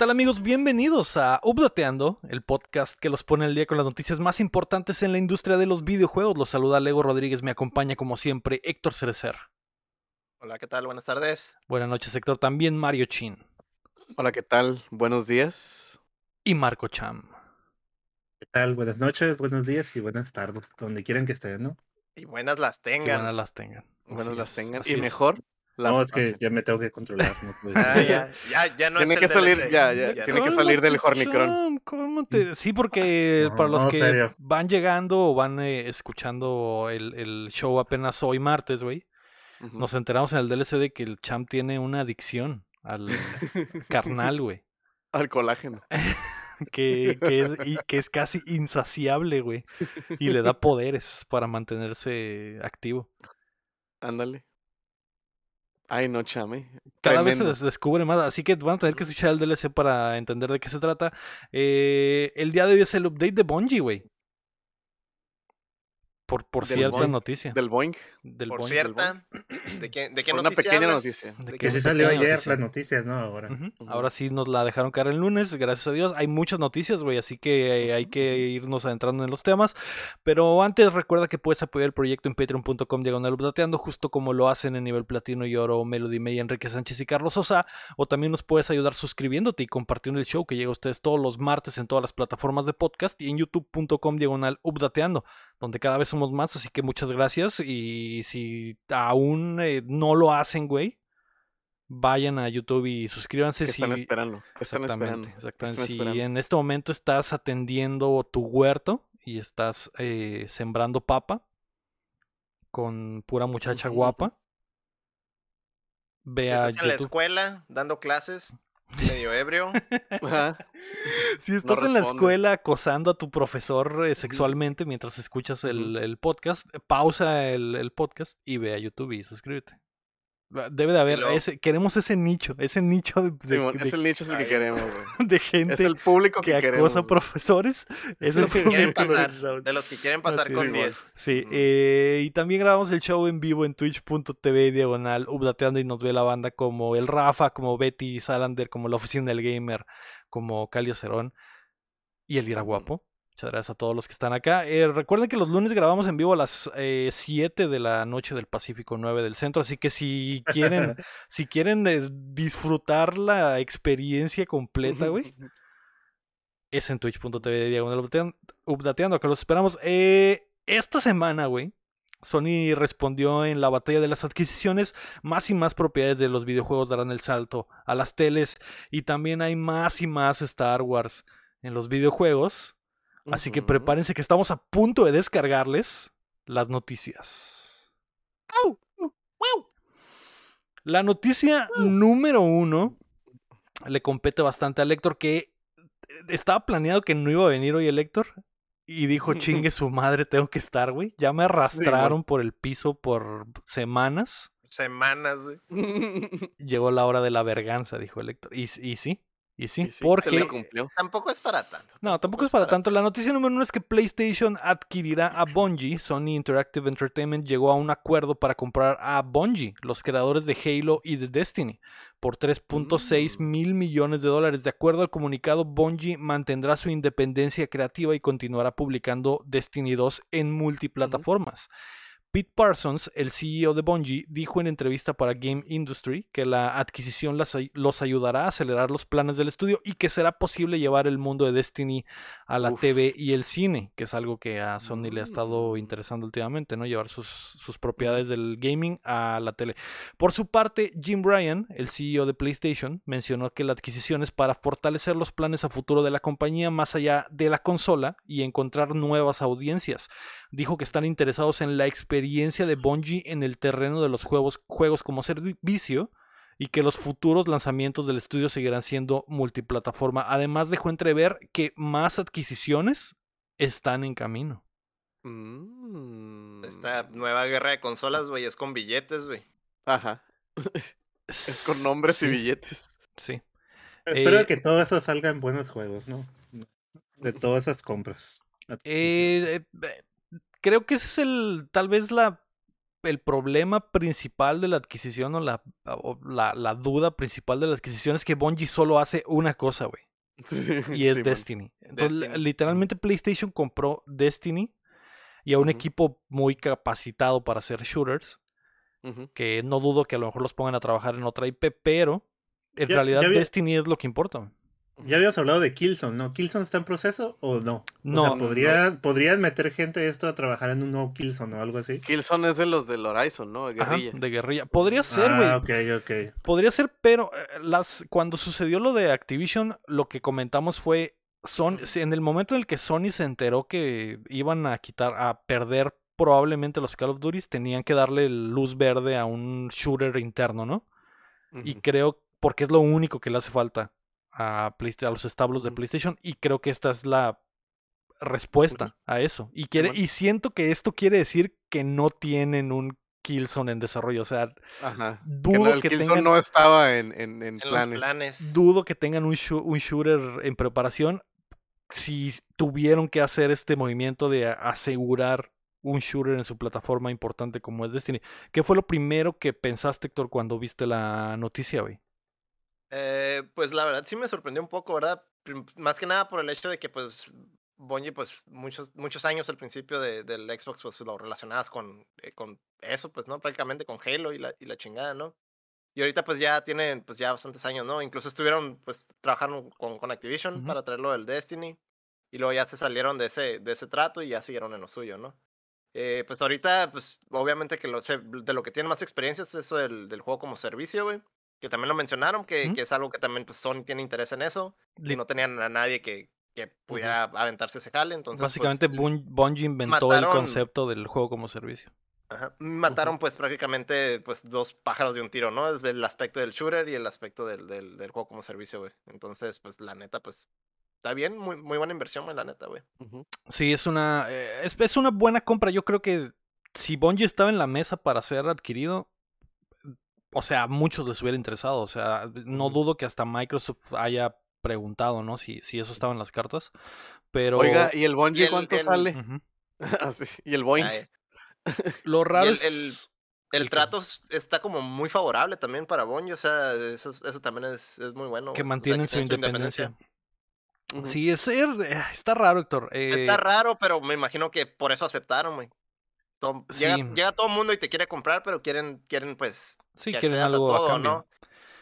¿Qué tal amigos? Bienvenidos a Updateando, el podcast que los pone al día con las noticias más importantes en la industria de los videojuegos. Los saluda Lego Rodríguez, me acompaña como siempre Héctor Cerecer. Hola, ¿qué tal? Buenas tardes. Buenas noches Héctor, también Mario Chin. Hola, ¿qué tal? Buenos días. Y Marco Cham. ¿Qué tal? Buenas noches, buenos días y buenas tardes, donde quieran que estén, ¿no? Y buenas las tengan. buenas las tengan. Buenas Así las es, tengan. así Y es. mejor las no, es que ya me tengo que controlar. No puedo Ah, decir. ya, ya, ya no Tiene es que el salir, DLC, ya, ya, no. tiene que salir del Hornicron. Cham, cálmate. Sí, porque No, para los no, que serio. van llegando o van eh, escuchando el, el show apenas hoy martes, güey, nos enteramos en el DLC de que el Cham tiene una adicción al carnal, güey. Al colágeno. que, que es, y que es casi insaciable, güey. Y le da poderes para mantenerse activo. Ándale. Ay, no, chame. Cada vez se descubre más, así que van a tener que escuchar el DLC para entender de qué se trata. Eh, el día de hoy es el update de Bungie, güey. Por, por cierta noticia. Del Boing. del Por Bungie. cierta, ¿de qué, de qué Por una pequeña hablas? noticia. De ¿De que sí salió ayer noticia. las noticias, ¿no? Ahora. Ahora sí nos la dejaron caer el lunes, gracias a Dios. Hay muchas noticias, güey, así que eh, hay que irnos adentrando en los temas. Pero antes recuerda que puedes apoyar el proyecto en patreon.com diagonal updateando, justo como lo hacen en nivel platino y oro Melody May, Enrique Sánchez y Carlos Sosa. O también nos puedes ayudar suscribiéndote y compartiendo el show que llega a ustedes todos los martes en todas las plataformas de podcast y en youtube.com diagonal updateando, donde cada vez somos más. Así que muchas gracias. Y si aún eh, no lo hacen, güey. Vayan a YouTube y suscríbanse. ¿Qué si... están esperando? ¿Qué están Exactamente, esperando? ¿Qué exactamente. están Si esperando? en este momento estás atendiendo tu huerto y estás eh, sembrando papa con pura muchacha guapa, ve a estás en la escuela dando clases, medio ebrio. Si estás en la escuela acosando a tu profesor eh, sexualmente mientras escuchas el, el podcast, eh, pausa el, el podcast y ve a YouTube y suscríbete. Debe de haber, luego- ese, queremos ese nicho, ese nicho de, de- Simón, de- es el nicho es el que queremos, güey. de Es gente el público que que, queremos. acosa profesores. Es el Los que quieren público pasar, de los que quieren pasar Así con es. 10. Sí, Ujú. eh, y también grabamos el show en vivo en twitch.tv diagonal updateando y nos ve la banda como el Rafa, como Betty Salander, como la oficina del gamer, como Calio Cerón y el Ira. Guapo. Muchas gracias a todos los que están acá. Eh, recuerden que los lunes grabamos en vivo a las eh, 7 de la noche del Pacífico, 9 del centro, así que si quieren, si quieren eh, disfrutar la experiencia completa, güey, es en twitch.tv diagonal updatean- updateando, acá los esperamos. Eh, esta semana, güey, Sony respondió en la batalla de las adquisiciones. Más y más propiedades de los videojuegos darán el salto a las teles. Y también hay más y más Star Wars en los videojuegos. Así que prepárense que estamos a punto de descargarles las noticias. La noticia número uno le compete bastante al Héctor que estaba planeado que no iba a venir hoy el Héctor y dijo chingue su madre tengo que estar güey ya me arrastraron por el piso por semanas. Semanas. güey. llegó la hora de la verganza dijo el Héctor y, y sí y sí, Y sí, se porque le cumplió. Tampoco es para tanto. no, tampoco es para tanto. La noticia número uno es que PlayStation adquirirá a Bungie. Sony Interactive Entertainment llegó a un acuerdo para comprar a Bungie, los creadores de Halo y de Destiny, por 3.6 Mm. mil millones de dólares. De acuerdo al comunicado, Bungie mantendrá su independencia creativa y continuará publicando Destiny 2 en multiplataformas. Pete Parsons, el CEO de Bungie, dijo en entrevista para Game Industry que la adquisición las los ayudará a acelerar los planes del estudio y que será posible llevar el mundo de Destiny a la Uf. TV y el cine, que es algo que a Sony le ha estado Mm. interesando últimamente, ¿no? Llevar sus, sus propiedades del gaming a la tele. Por su parte, Jim Ryan, el CEO de PlayStation, mencionó que la adquisición es para fortalecer los planes a futuro de la compañía más allá de la consola y encontrar nuevas audiencias. Dijo que están interesados en la experiencia de Bungie en el terreno de los juegos, juegos como servicio y que los futuros lanzamientos del estudio seguirán siendo multiplataforma. Además dejó entrever que más adquisiciones están en camino. Mm. Esta nueva guerra de consolas, güey, es con billetes, güey. Ajá. Es con nombres Sí, y billetes. Sí. Espero Eh, que todo eso salga en buenos juegos, ¿no? De todas esas compras. Eh, eh, eh, creo que ese es el, tal vez la el problema principal de la adquisición o la, o la, la duda principal de la adquisición es que Bungie solo hace una cosa, güey. Y es. Destiny. Entonces, Destiny. literalmente PlayStation compró Destiny y a un equipo muy capacitado para hacer shooters, que no dudo que a lo mejor los pongan a trabajar en otra IP, pero en Ya- realidad ya Destiny es lo que importa. Ya habíamos hablado de Killzone, ¿no? ¿Killzone está en proceso o no? No, o no, sea, ¿podría, ¿podrían meter gente esto a trabajar en un nuevo Killzone o algo así? Killzone es de los del Horizon, ¿no? De Ajá, guerrilla. de guerrilla. Podría ser, güey. Ah, ok, ok. Podría ser, pero eh, las cuando sucedió lo de Activision, lo que comentamos fue Son, en el momento en el que Sony se enteró que iban a quitar, a perder probablemente los Call of Duty, tenían que darle luz verde a un shooter interno, ¿no? Y creo, porque es lo único que le hace falta a, a los establos de. PlayStation, y creo que esta es la respuesta a eso. Y, quiere, y siento que esto quiere decir que no tienen un Killzone en desarrollo. O sea, Ajá. Dudo que tengan no estaba en, en, en En los planes. planes. dudo que tengan un, un shooter en preparación si tuvieron que hacer este movimiento de asegurar un shooter en su plataforma importante como es Destiny. ¿Qué fue lo primero que pensaste, Héctor, cuando viste la noticia, güey? Eh, pues la verdad sí me sorprendió un poco, ¿verdad? Más que nada por el hecho de que pues Bungie pues muchos, muchos años al principio de- del Xbox pues lo relacionabas con, eh, con eso, pues, ¿no? Prácticamente con Halo y la, y la chingada, ¿no? Y ahorita pues ya tienen pues ya bastantes años, ¿no? Incluso estuvieron pues trabajando con, con Activision Ujú. para traerlo del Destiny y luego ya se salieron de ese, de ese trato y ya siguieron en lo suyo, ¿no? Eh, pues ahorita, pues obviamente que lo, se- de lo que tiene más experiencia es eso del, del juego como servicio, güey. Que también lo mencionaron, que, que es algo que también pues, Sony tiene interés en eso. Y no tenían a nadie que, que pudiera aventarse ese jale. Entonces, pues, Básicamente Bun- Bungie inventó el concepto del juego como servicio. ajá, mataron pues prácticamente pues dos pájaros de un tiro, ¿no? El- El aspecto del shooter y el aspecto del, del, del juego como servicio, güey. Entonces, pues la neta, pues está bien, muy, muy buena inversión, güey, la neta, güey. Sí, es una, eh, es, es una buena compra. Yo creo que si Bungie estaba en la mesa para ser adquirido, o sea, a muchos les hubiera interesado. O sea, no dudo que hasta Microsoft haya preguntado, ¿no? Si, si eso estaba en las cartas. Pero Oiga, ¿y el Bungie el- cuánto el- sale? Ah, sí, Y el Boeing. Lo raro el- es... El trato está como muy favorable también para Bungie, o sea, eso, eso también es, es muy bueno. que güey, o sea, mantienen su independencia. Sí, es, eh, está raro, Héctor. Está Eh, raro, pero me imagino que por eso aceptaron, güey. Todo- Llega, Sí. llega todo el mundo y te quiere comprar, pero quieren, quieren pues, sí, que quieren accedas algo a todo. ¿no?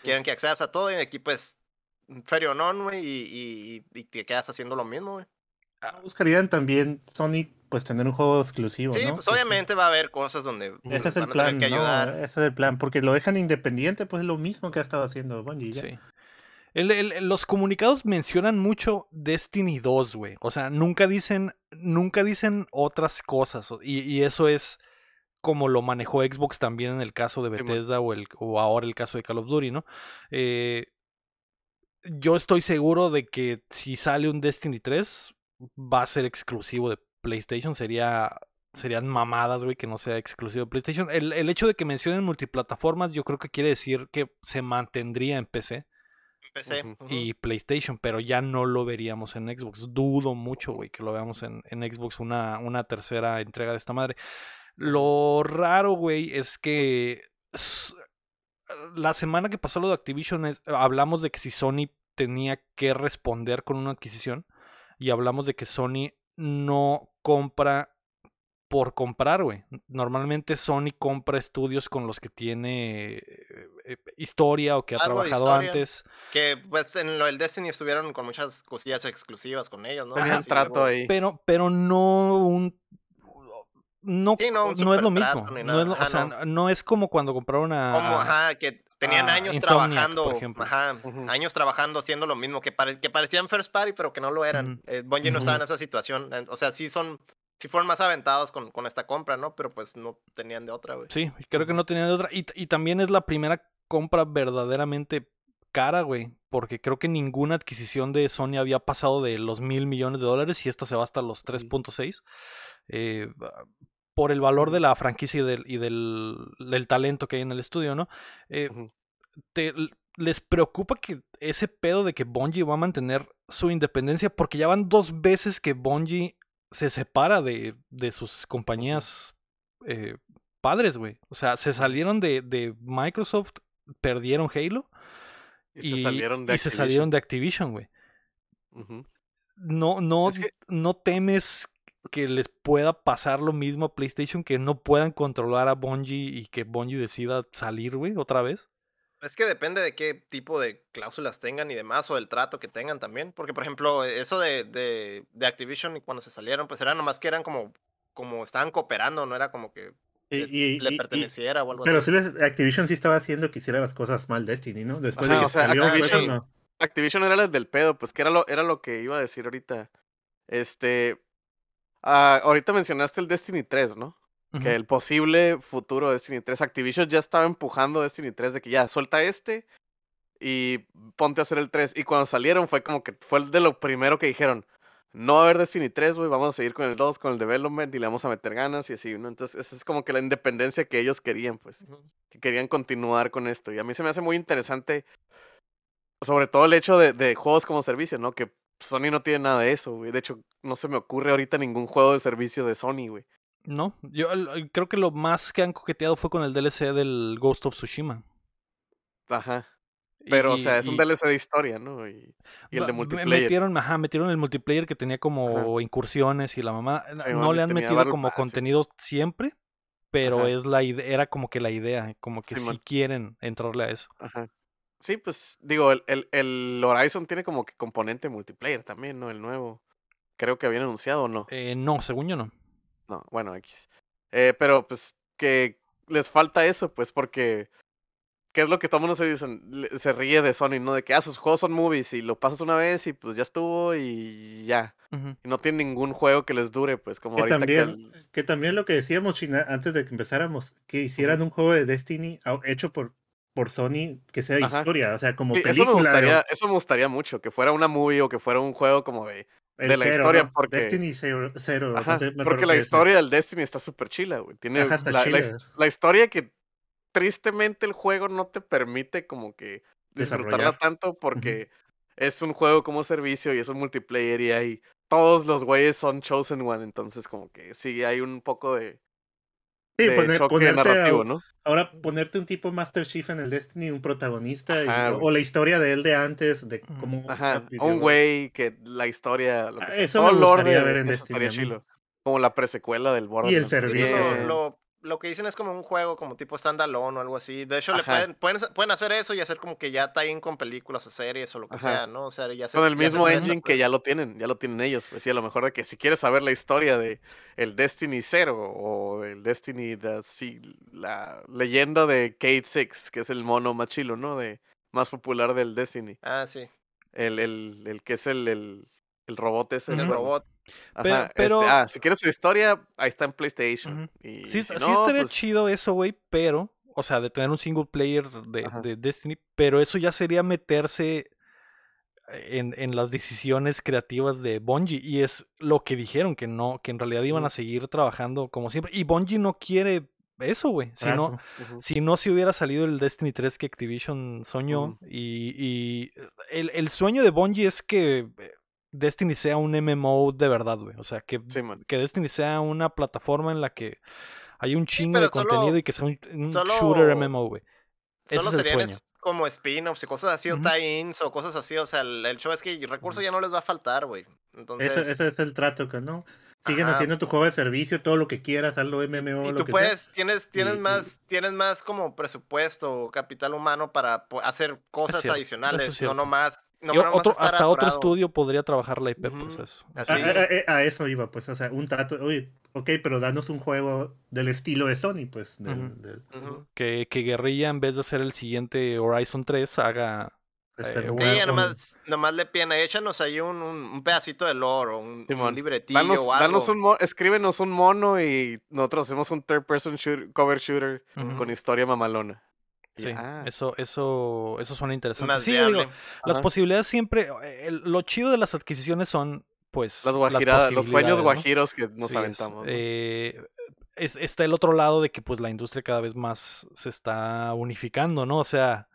Quieren que accedas a todo y aquí pues, fair or none, güey, y, y, y te quedas haciendo lo mismo, güey. Buscarían también Sony, pues tener un juego exclusivo, Sí, ¿no? pues obviamente va a haber cosas donde Ese es el van a tener plan, que ¿no? ayudar. Ese es el plan, porque lo dejan independiente, pues es lo mismo que ha estado haciendo Bungie. ya. Sí. El- el- los comunicados mencionan mucho Destiny 2, güey. O sea, nunca dicen, nunca dicen otras cosas. Y, y eso es como lo manejó Xbox también en el caso de Sí. Bethesda o, el, o ahora el caso de Call of Duty, ¿no? Eh, yo estoy seguro de que si sale un Destiny 3, va a ser exclusivo de PlayStation. Sería. Serían mamadas, güey, que no sea exclusivo de PlayStation. El, el hecho de que mencionen multiplataformas, yo creo que quiere decir que se mantendría en PC PC. Y PlayStation, pero ya no lo veríamos en Xbox. Dudo mucho, güey, que lo veamos en, en Xbox una, una tercera entrega de esta madre. Lo raro, güey, es que la semana que pasó lo de Activision es- hablamos de que si Sony tenía que responder con una adquisición y hablamos de que Sony no compra por comprar, güey. Normalmente Sony compra estudios con los que tiene eh, eh, historia o que ha Algo trabajado historia. antes. Que pues en lo del Destiny estuvieron con muchas cosillas exclusivas con ellos, ¿no? Tenían Así, trato ahí. pero pero no un no, Sí, no, un no es lo mismo no es, lo- o sea, no. es como cuando compraron a, Como, ajá, que tenían a años Insomniac, trabajando, por ejemplo. ajá, años trabajando haciendo lo mismo, que, pare- que parecían first party, pero que no lo eran. Eh, Bungie no estaba en esa situación, o sea, sí son, sí fueron más aventados con, con esta compra, ¿no? Pero pues no tenían de otra, güey. sí creo que no tenía de otra y, y también es la primera compra verdaderamente cara güey porque creo que ninguna adquisición de Sony había pasado de los mil millones de dólares y esta se va hasta los 3.6 eh, por el valor de la franquicia y del, y del, del talento que hay en el estudio no Eh, te- les preocupa que ese pedo de que Bungie va a mantener su independencia porque ya van dos veces que Bungie se separa de, de sus compañías eh, padres, güey. O sea, se salieron de, de Microsoft, perdieron Halo Y, se salieron de y se salieron de Activision, güey. No, no, Es que- no temes que les pueda pasar lo mismo a PlayStation, que no puedan controlar a Bungie y que Bungie decida salir, güey, otra vez. Es que depende de qué tipo de cláusulas tengan y demás, o del trato que tengan también. Porque, por ejemplo, eso de, de, de Activision y cuando se salieron, pues era nomás que eran como, como estaban cooperando, no era como que Y- le, y- le y- y- perteneciera o algo pero así. sí les- Activision sí estaba haciendo que hiciera las cosas mal Destiny, ¿no? Después Ajá, de que o sea, salió, Activision era el del pedo, pues que era lo, era lo que iba a decir ahorita. Este. ah, ahorita mencionaste el Destiny 3, ¿no? Que el posible futuro de Destiny 3. Activision ya estaba empujando Destiny 3 de que ya suelta este y ponte a hacer el 3. Y cuando salieron fue como que fue de lo primero que dijeron. No va a haber Destiny 3, güey, vamos a seguir con el 2, con el development y le vamos a meter ganas y así, ¿no? Entonces, esa es como que la independencia que ellos querían, pues que querían continuar con esto. Y a mí se me hace muy interesante, sobre todo el hecho de, de juegos como servicio, ¿no? Que Sony no tiene nada de eso, güey. De hecho, no se me ocurre ahorita ningún juego de servicio de Sony, güey. No, yo creo que lo más que han coqueteado fue con el DLC del Ghost of Tsushima. Ajá. Pero, o sea, es un y- DLC de historia, ¿no? Y, y el de multiplayer. Metieron, ajá, metieron el multiplayer que tenía como incursiones y la mamá. Sí, no le han metido Battle como Pass, sí. contenido siempre, pero Ajá. es la era como que la idea, como que Sí, si quieren entrarle a eso. Ajá. Sí, pues, digo, el, el, el Horizon tiene como que componente multiplayer también, ¿no? El nuevo. Creo que habían anunciado o no. Eh, no, según yo no. No, bueno, X. Eh, pero pues que les falta eso, pues porque... ¿Qué es lo que todo el mundo se, dicen, se ríe de Sony, ¿no? De que, ah, sus juegos son movies y lo pasas una vez y pues ya estuvo y ya. Y no tienen ningún juego que les dure, pues como Que ahorita que... también, el- que también lo que decíamos, China, antes de que empezáramos, que hicieran un juego de Destiny hecho por, por Sony que sea Ajá. historia, o sea, como Sí, eso, me película. gustaría, o eso me gustaría mucho, que fuera una movie o que fuera un juego como de... de la cero, historia, ¿no? porque- Destiny cero, no sé, porque la historia del Destiny está súper chila, güey. Tiene Ajá, la, la chila. la historia que tristemente el juego no te permite como que disfrutarla tanto porque es un juego como servicio y es un multiplayer y hay todos los güeyes son chosen one, entonces como que sí hay un poco de, Sí, de poner- choque. Ahora, ponerte un tipo Master Chief en el Destiny, un protagonista, y- o, la historia de él de antes, de Ujú. cómo. Ajá, un güey que la historia, lo que Ah, sea, eso me el gustaría ver en Destiny chilo. Como la presecuela del Borderlands. servicio. Sí, también. lo, lo, que dicen es como un juego como tipo standalone o algo así. De hecho, le pueden, pueden, pueden hacer eso y hacer como que ya tie-in con películas o series o lo que Ajá. sea, ¿no? O sea, ya se- Con el ya mismo engine que pues. ya lo tienen, ya lo tienen ellos, pues sí, a lo mejor de que si quieres saber la historia de el Destiny 0 o el Destiny, sí, la leyenda de Kate Six, que es el mono más chilo, ¿no? De, más popular del Destiny. Ah, sí. El, el, el que es el, el, el robot ese. El robot. Ajá, pero- este, ah, si quieres su historia, ahí está en PlayStation. Y Sí, si sí no, estaría pues, chido eso, güey, pero, o sea, de tener un single player de, Destiny, pero eso ya sería meterse en, en las decisiones creativas de Bungie y es lo que dijeron, que no, que en realidad iban a seguir trabajando como siempre y Bungie no quiere eso, güey, si no, si no se hubiera salido el Destiny 3 que Activision soñó y el, el sueño de Bungie es que eh, Destiny sea un MMO de verdad, güey, o sea, que Sí, que Destiny sea una plataforma en la que hay un chingo de contenido y que sea un, un solo- shooter MMO, güey. Ese Solo el serían sueño. como spin-offs y cosas así, o tie-ins o cosas así. O sea, el, el show es que recursos ya no les va a faltar, güey. Entonces, Ese, ese es el trato que no. Siguen Ajá. haciendo tu juego de servicio, todo lo que quieras, hazlo MMO, y lo tú que puedes, tienes, tienes Y- y- más, tienes más como presupuesto o capital humano para hacer cosas cierto, eso es adicionales, no nomás, no otro, hasta otro estudio podría trabajar la IP, pues eso. Así. A, a- a- a eso iba, pues, o sea, un trato, oye, ok, pero danos un juego del estilo de Sony, pues. del-. Que, que Guerrilla, en vez de hacer el siguiente Horizon 3, haga. este, Eh, un- Sí, un- nomás, nomás le piden, échanos ahí un, un, un pedacito de lore o un, un Simón. libretillo Danos, o algo. danos un escríbenos un mono y nosotros hacemos un third person shooter- cover shooter con historia mamalona. Sí, ah, eso, eso, eso suena interesante. más Sí, digo, las posibilidades siempre. eh, el- lo chido de las adquisiciones son, pues. las guajiradas, los sueños guajiros que nos Sí, es, aventamos. ¿no? eh, es- está el otro lado de que pues la industria cada vez más se está unificando, ¿no? O sea,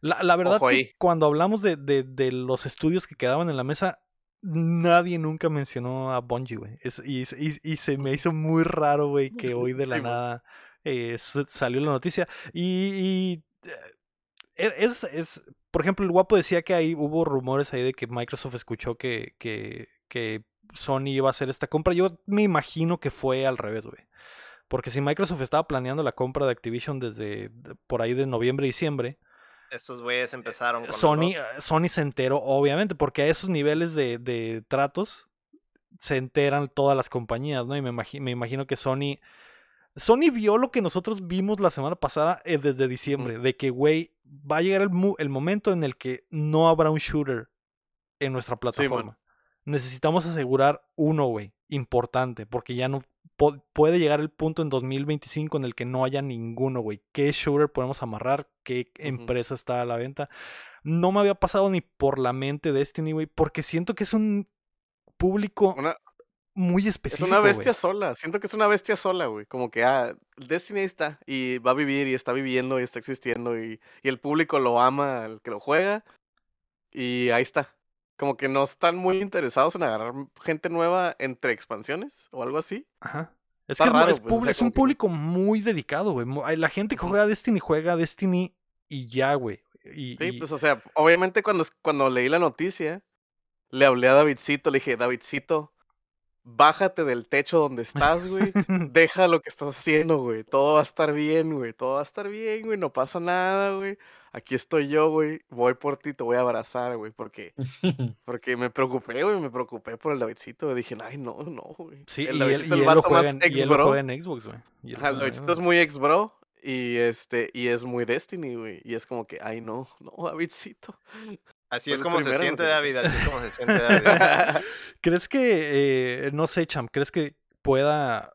la, la verdad que cuando hablamos de, de- de los estudios que quedaban en la mesa, nadie nunca mencionó a Bungie, güey. Y, y- y se me hizo muy raro, güey, que hoy de la Sí, nada eh, salió la noticia. Y, y, eh, es, es, por ejemplo, el guapo decía que ahí hubo rumores ahí de que Microsoft escuchó que, que, que Sony iba a hacer esta compra. Yo me imagino que fue al revés, güey. Porque si Microsoft estaba planeando la compra de Activision desde de- por ahí de noviembre, diciembre, Estos güeyes empezaron con Sony, eh, Sony se enteró, obviamente, porque a esos niveles de, de tratos se enteran todas las compañías, ¿no? Y me, imagi- me imagino que Sony. Sony vio lo que nosotros vimos la semana pasada eh, desde diciembre, de que, güey, va a llegar el, momento en el que no habrá un shooter en nuestra plataforma. Necesitamos asegurar uno, güey, importante, porque ya no puede llegar el punto en 2025 en el que no haya ninguno, güey. ¿Qué shooter podemos amarrar? ¿Qué empresa está a la venta? No me había pasado ni por la mente Destiny, güey, porque siento que es un público Una- muy es específico. una güey. bestia sola. Siento que es una bestia sola, güey. Como que, ah, Destiny ahí está. Y va a vivir y está viviendo y está existiendo. Y, y el público lo ama, el que lo juega. Y ahí está. Como que no están muy interesados en agarrar gente nueva entre expansiones o algo así. Ajá. Es Está que es raro, es, pues, o publi- sea, es un que- público muy dedicado, güey. La gente que juega Destiny juega Destiny y ya, güey. Y, Sí, y- pues o sea, obviamente cuando, cuando leí la noticia, le hablé a Davidcito, le dije, Davidcito, bájate del techo donde estás, güey. Deja lo que estás haciendo, güey. Todo va a estar bien, güey. Todo va a estar bien, güey. No pasa nada, güey. Aquí estoy yo, güey. Voy por ti, te voy a abrazar, güey. Porque, porque me preocupé, güey. Me preocupé por el Davidcito. güey. Dije, ay, no, no, güey. sí, el Davidcito, lo vato más en Xbox, güey. Él Ajá, el Davidcito es muy ex bro. Y este, y es muy Destiny, güey. Y es como que, ay, no, no, Davidcito. Así es como se siente. David, así es como se siente David. ¿Crees que, eh, no sé, Cham, ¿crees que pueda,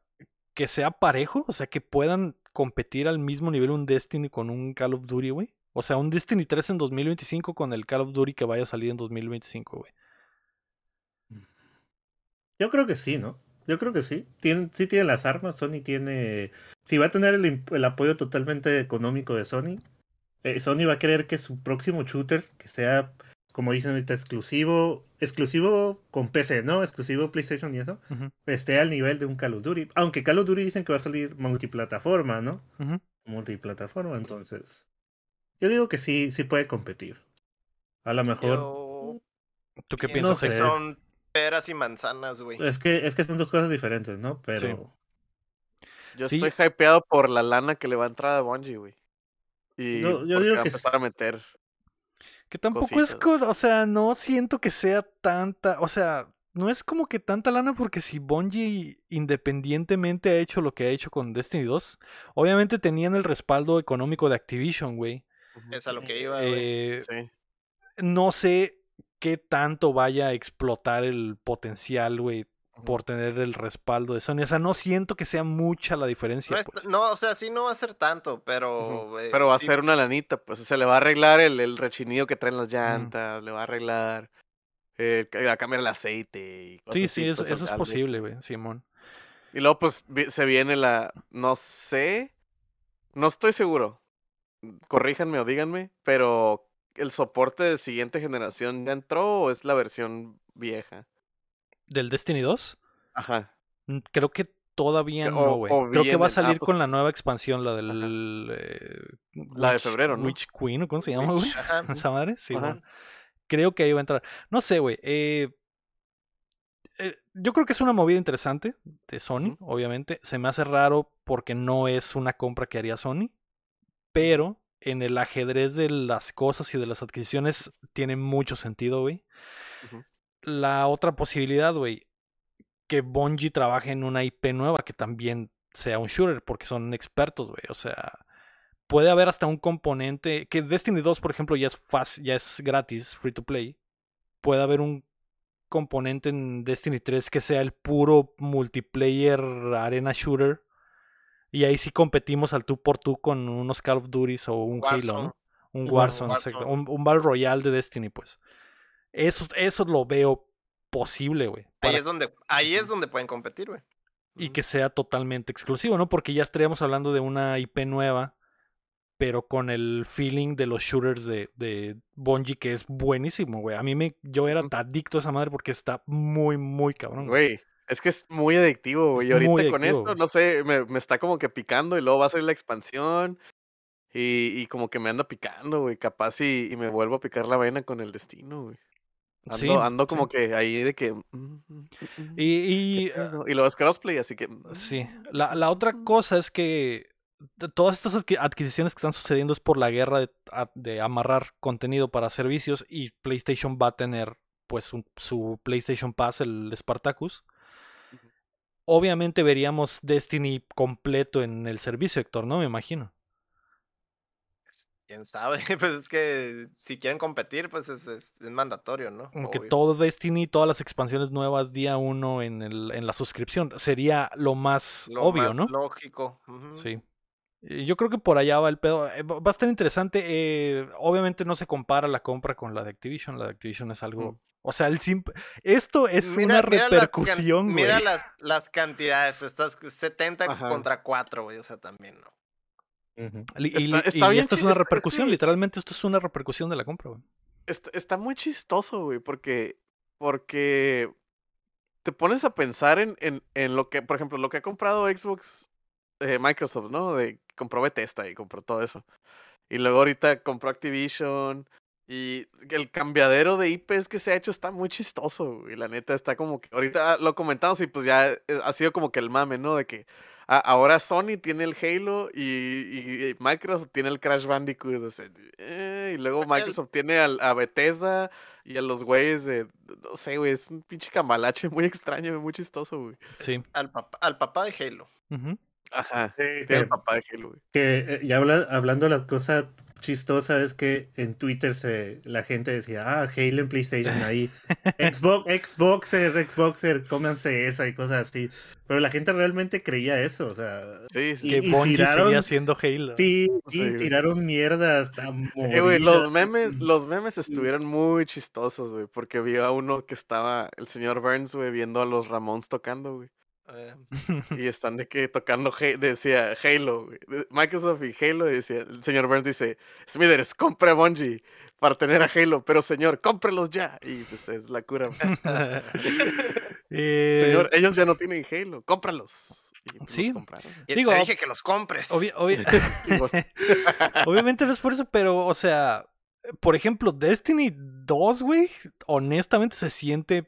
que sea parejo? O sea, que puedan competir al mismo nivel un Destiny con un Call of Duty, güey. O sea, un Destiny 3 en 2025 con el Call of Duty que vaya a salir en 2025, güey. Yo creo que sí, ¿no? Yo creo que sí. Tiene, sí tiene las armas. Sony tiene. Si va a tener el, el apoyo totalmente económico de Sony, eh, Sony va a querer que su próximo shooter, que sea, como dicen ahorita, exclusivo, exclusivo con PC, ¿no? Exclusivo PlayStation y eso, Ujú, esté al nivel de un Call of Duty. Aunque Call of Duty dicen que va a salir multiplataforma, ¿no? Multiplataforma, entonces. Yo digo que sí, sí puede competir. A lo mejor. Yo ¿Tú qué piensas? sé. Héctor? son peras y manzanas, güey. Es que, es que son dos cosas diferentes, ¿no? Pero. Yo Sí. estoy hypeado por la lana que le va a entrar a Bungie, güey. Y Yo- yo digo va a que a meter. Que tampoco es, cositas. co- o sea, no siento que sea tanta, o sea, no es como que tanta lana porque si Bungie independientemente ha hecho lo que ha hecho con Destiny 2, obviamente tenían el respaldo económico de Activision, güey. Es a lo que iba, güey. Eh, Sí. no sé qué tanto vaya a explotar el potencial, güey. Por tener el respaldo de Sony. O sea, no siento que sea mucha la diferencia. No, es- pues. no, o sea, sí no va a ser tanto, pero... eh, Pero va a sí- ser una lanita, pues. Se le va a arreglar el, el rechinido que traen las llantas, le va a arreglar. eh, a cambiar el aceite y cosas Sí, así, sí, eso, pues, eso es posible, güey, Simón. Y luego, pues, vi- se viene la. No sé. No estoy seguro. Corríjanme o díganme. Pero el soporte de siguiente generación ya entró o es la versión vieja. ¿Del Destiny 2? Ajá. Creo que todavía no, güey. Creo que va a. Ah, salir pues- con la nueva expansión, la del... eh, La de febrero, ¿no? Witch Queen, ¿o cómo se llama, güey? ¿Esa madre? Sí, bueno. Creo que ahí va a entrar. No sé, güey. eh, eh, yo creo que es una movida interesante de Sony, obviamente. Se me hace raro porque no es una compra que haría Sony. Pero en el ajedrez de las cosas y de las adquisiciones tiene mucho sentido, güey. Ujú. La otra posibilidad, güey, que Bungie trabaje en una IP nueva que también sea un shooter, porque son expertos, güey. O sea, puede haber hasta un componente. Que Destiny 2, por ejemplo, ya es fácil, ya es gratis, free to play. Puede haber un componente en Destiny 3 que sea el puro multiplayer arena shooter. Y ahí sí competimos al tú por tú con unos Call of Duty o un Halo. ¿no? Un Warzone, un, un Battle Royale de Destiny, pues. Eso, eso lo veo posible, güey. Ahí es donde, ahí es donde pueden competir, güey. y que sea totalmente exclusivo, ¿no? Porque ya estaríamos hablando de una IP nueva, pero con el feeling de los shooters de, de Bungie, que es buenísimo, güey. A mí me, yo era adicto a esa madre porque está muy, muy cabrón. güey. Es que es muy adictivo, güey. Y ahorita con esto, güey. no sé, me, me está como que picando y luego va a salir la expansión. Y, y como que me anda picando, güey. Capaz y, y me vuelvo a picar la vena con el destino, güey. Ando, Sí, ando sí. como que ahí de que. mm, mm, mm, Y, y, ¿qué pedo? y luego es crossplay, así que. Sí, la, la otra cosa es que todas estas adqui- adquisiciones que están sucediendo es por la guerra de, amarrar contenido para servicios y PlayStation va a tener pues un- su PlayStation Pass, el Spartacus. Obviamente veríamos Destiny completo en el servicio, Héctor, ¿no? Me imagino. Quién sabe, pues es que si quieren competir, pues es, es, es mandatorio, ¿no? Como que Obvio. todo Destiny, todas las expansiones nuevas día uno en, el, en la suscripción. Sería lo más Lo obvio, más ¿no? lógico. ujú. Sí. Eh, Yo creo que por allá va el pedo. Eh, Va a estar interesante. eh, obviamente no se compara la compra con la de Activision. La de Activision es algo. Mm. O sea, el simp- esto es Mira- una mira repercusión, güey. Mira las, las cantidades, estás 70 Ajá. contra 4, güey, o sea, también, ¿no? Y, y- Está- y esto es una es repercusión. que- Literalmente, esto es una repercusión de la compra, güey. Está, está muy chistoso, güey, porque, porque te pones a pensar en, en, en lo que, por ejemplo, lo que ha comprado Xbox, eh, Microsoft, ¿no? De, compró Bethesda y compró todo eso. Y luego ahorita compró Activision. Y el cambiadero de IPs que se ha hecho está muy chistoso, güey. La neta está como que. Ahorita lo comentamos y pues ya eh, ha sido como que el mame, ¿no? De que a- ahora Sony tiene el Halo y, y- y Microsoft tiene el Crash Bandicoot. o sea, eh, y luego Microsoft tiene a Bethesda y a los güeyes de. No sé, güey. Es un pinche cambalache muy extraño, muy chistoso, güey. Sí. Al, papá, al papá de Halo. Ujú. Ajá. Que, el papá de Halo, güey. que, eh, y habla- hablando las cosas chistosas es que en Twitter se la gente decía, ah, Halo en PlayStation ahí, Xbox, Xboxer, Xboxer, cómanse esa y cosas así. Pero la gente realmente creía eso, o sea, Sí, sí. Que y Bungie tiraron- seguía siendo Halo. sí, Sí, sí, güey. tiraron mierda hasta Eh, güey, los morir, memes, los memes estuvieron muy chistosos, güey, porque había uno que estaba, el señor Burns, güey, viendo a los Ramones tocando, güey. Eh, Y están de que tocando, decía Halo, Microsoft y Halo, y decía, el señor Burns dice, Smithers, compre a Bungie para tener a Halo, pero señor, cómprelos ya. Y pues es la cura. güey. Eh, señor, ellos ya no tienen Halo, cómpralos. Y pues, Sí. los Digo, te dije que los compres. Obviamente no es por eso, pero, o sea, por ejemplo, Destiny 2, güey, honestamente se siente.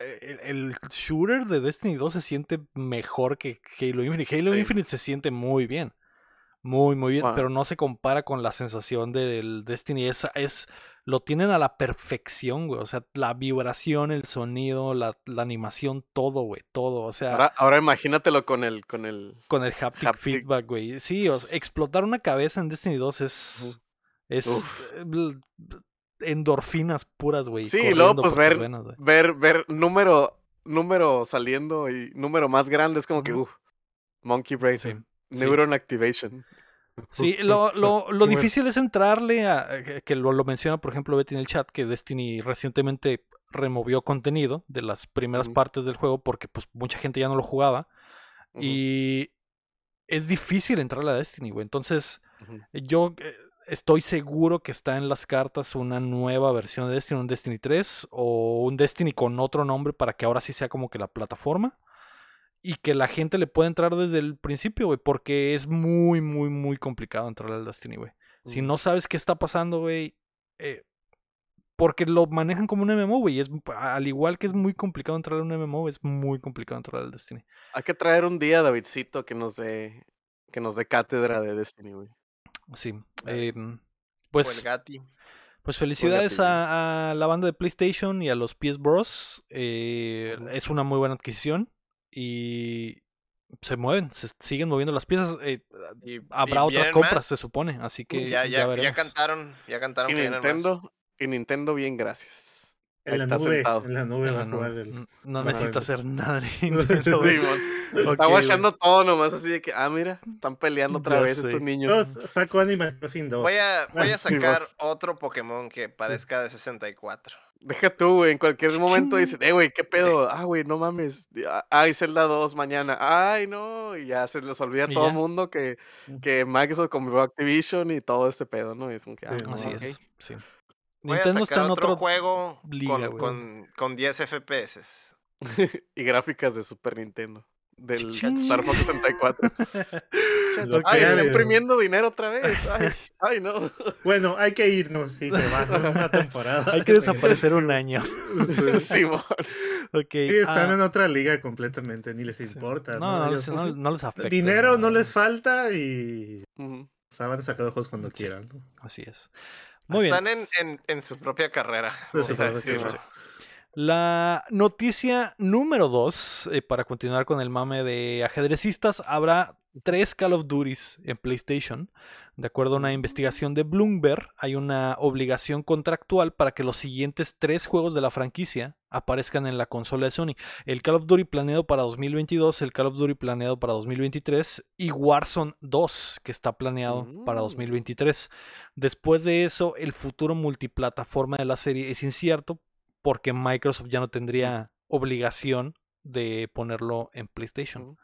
Eh, El, el shooter de Destiny 2 se siente mejor que Halo Infinite. Halo Sí. Infinite se siente muy bien. Muy, muy bien. Bueno. Pero no se compara con la sensación del Destiny. Es, es, lo tienen a la perfección, güey. O sea, la vibración, el sonido, la, la animación, todo, güey. Todo. O sea, Ahora, ahora imagínatelo con el, con el. con el haptic, haptic. feedback, güey. Sí, o sea, explotar una cabeza en Destiny 2 es. Es. Uf. Endorfinas puras, güey. Sí, y luego pues ver, venas, ver, ver número, número saliendo y número más grande es como que, uff, Monkey Brain, Sí, sí. Neuron Activation. Sí, lo, lo, lo difícil es entrarle a. Que lo, lo menciona, por ejemplo, Betty en el chat, que Destiny recientemente removió contenido de las primeras partes del juego porque pues mucha gente ya no lo jugaba. Y es difícil entrarle a Destiny, güey. Entonces, yo eh, estoy seguro que está en las cartas una nueva versión de Destiny, un Destiny 3 o un Destiny con otro nombre para que ahora sí sea como que la plataforma y que la gente le pueda entrar desde el principio, güey, porque es muy, muy, muy complicado entrar al Destiny, güey. Si no sabes qué está pasando, güey, eh, porque lo manejan como un MMO, güey, es al igual que es muy complicado entrar a un MMO, es muy complicado entrar al Destiny. Hay que traer un día, Davidcito, que nos dé, que nos dé cátedra de Destiny, güey. Sí. Em, pues. Pues felicidades a, a la banda de PlayStation y a los PS Bros. Eh. Es una muy buena adquisición y se mueven, se siguen moviendo las piezas. eh, Y, habrá y otras compras, más. se supone, así que Ya, ya, ya, ya, veremos. cantaron, ya cantaron Y. Nintendo, y Nintendo, bien, gracias. En la nube, en la nube En va la a nube. jugar el... N- No va a necesita jugar hacer nada de Sí, Nintendo, güey. mon. Ok, Está guachando todo nomás así de que, ah, mira, están peleando otra vez sé. estos niños. No, sacó Animal Crossing 2. Voy a, voy a Ah, sí, sacar otro Pokémon que parezca de 64. Deja tú, güey, en cualquier momento dicen, eh, güey, ¿qué pedo? Ah, güey, no mames. Ay, Zelda 2 mañana. Ay, no. Y ya se les olvida a todo el mundo que, Mm. que Microsoft compró Activision y todo ese pedo, ¿no? Y es como que, ah, Sí, no, Así es, sí. Nintendo está en otro, otro juego liga, con, con, con 10 FPS. y gráficas de Super Nintendo. Del. Star Fox 64. Lo Ay, está crean. imprimiendo dinero otra vez. Ay, ay no. Bueno, hay que irnos, sí, se va una temporada. Hay que desaparecer un año. Simón. Ok. Sí, están ah, en otra liga completamente, ni les importa. no, no, Ellos- les, no, no les afecta. Dinero no les falta y Ujú. saben sacar los juegos cuando quieran. ¿no? Así es. Muy bien. Están en, en, en su propia carrera. Sí, sí, sí. La noticia número dos, eh, para continuar con el mame de ajedrecistas, habrá tres Call of Duties en PlayStation. De acuerdo a una investigación de Bloomberg, hay una obligación contractual para que los siguientes tres juegos de la franquicia aparezcan en la consola de Sony. El Call of Duty planeado para 2022, el Call of Duty planeado para 2023 y Warzone 2, que está planeado para Mm. 2023. Después de eso, el futuro multiplataforma de la serie es incierto porque Microsoft ya no tendría obligación de ponerlo en PlayStation.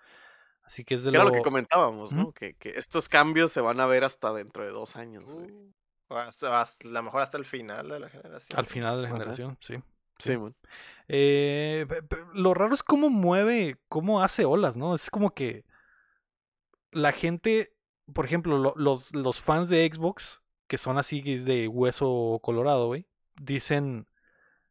Así que es de Que era lo... lo que comentábamos, ¿no? Que, que estos cambios se van a ver hasta dentro de dos años. güey. Uh, o hasta, hasta- a lo mejor hasta el final de la generación. al final de la Ajá. generación, sí. sí. Simón. Eh, lo raro es cómo mueve, cómo hace olas, ¿no? Es como que la gente, por ejemplo, lo- los, los fans de Xbox, que son así de hueso colorado, güey, dicen,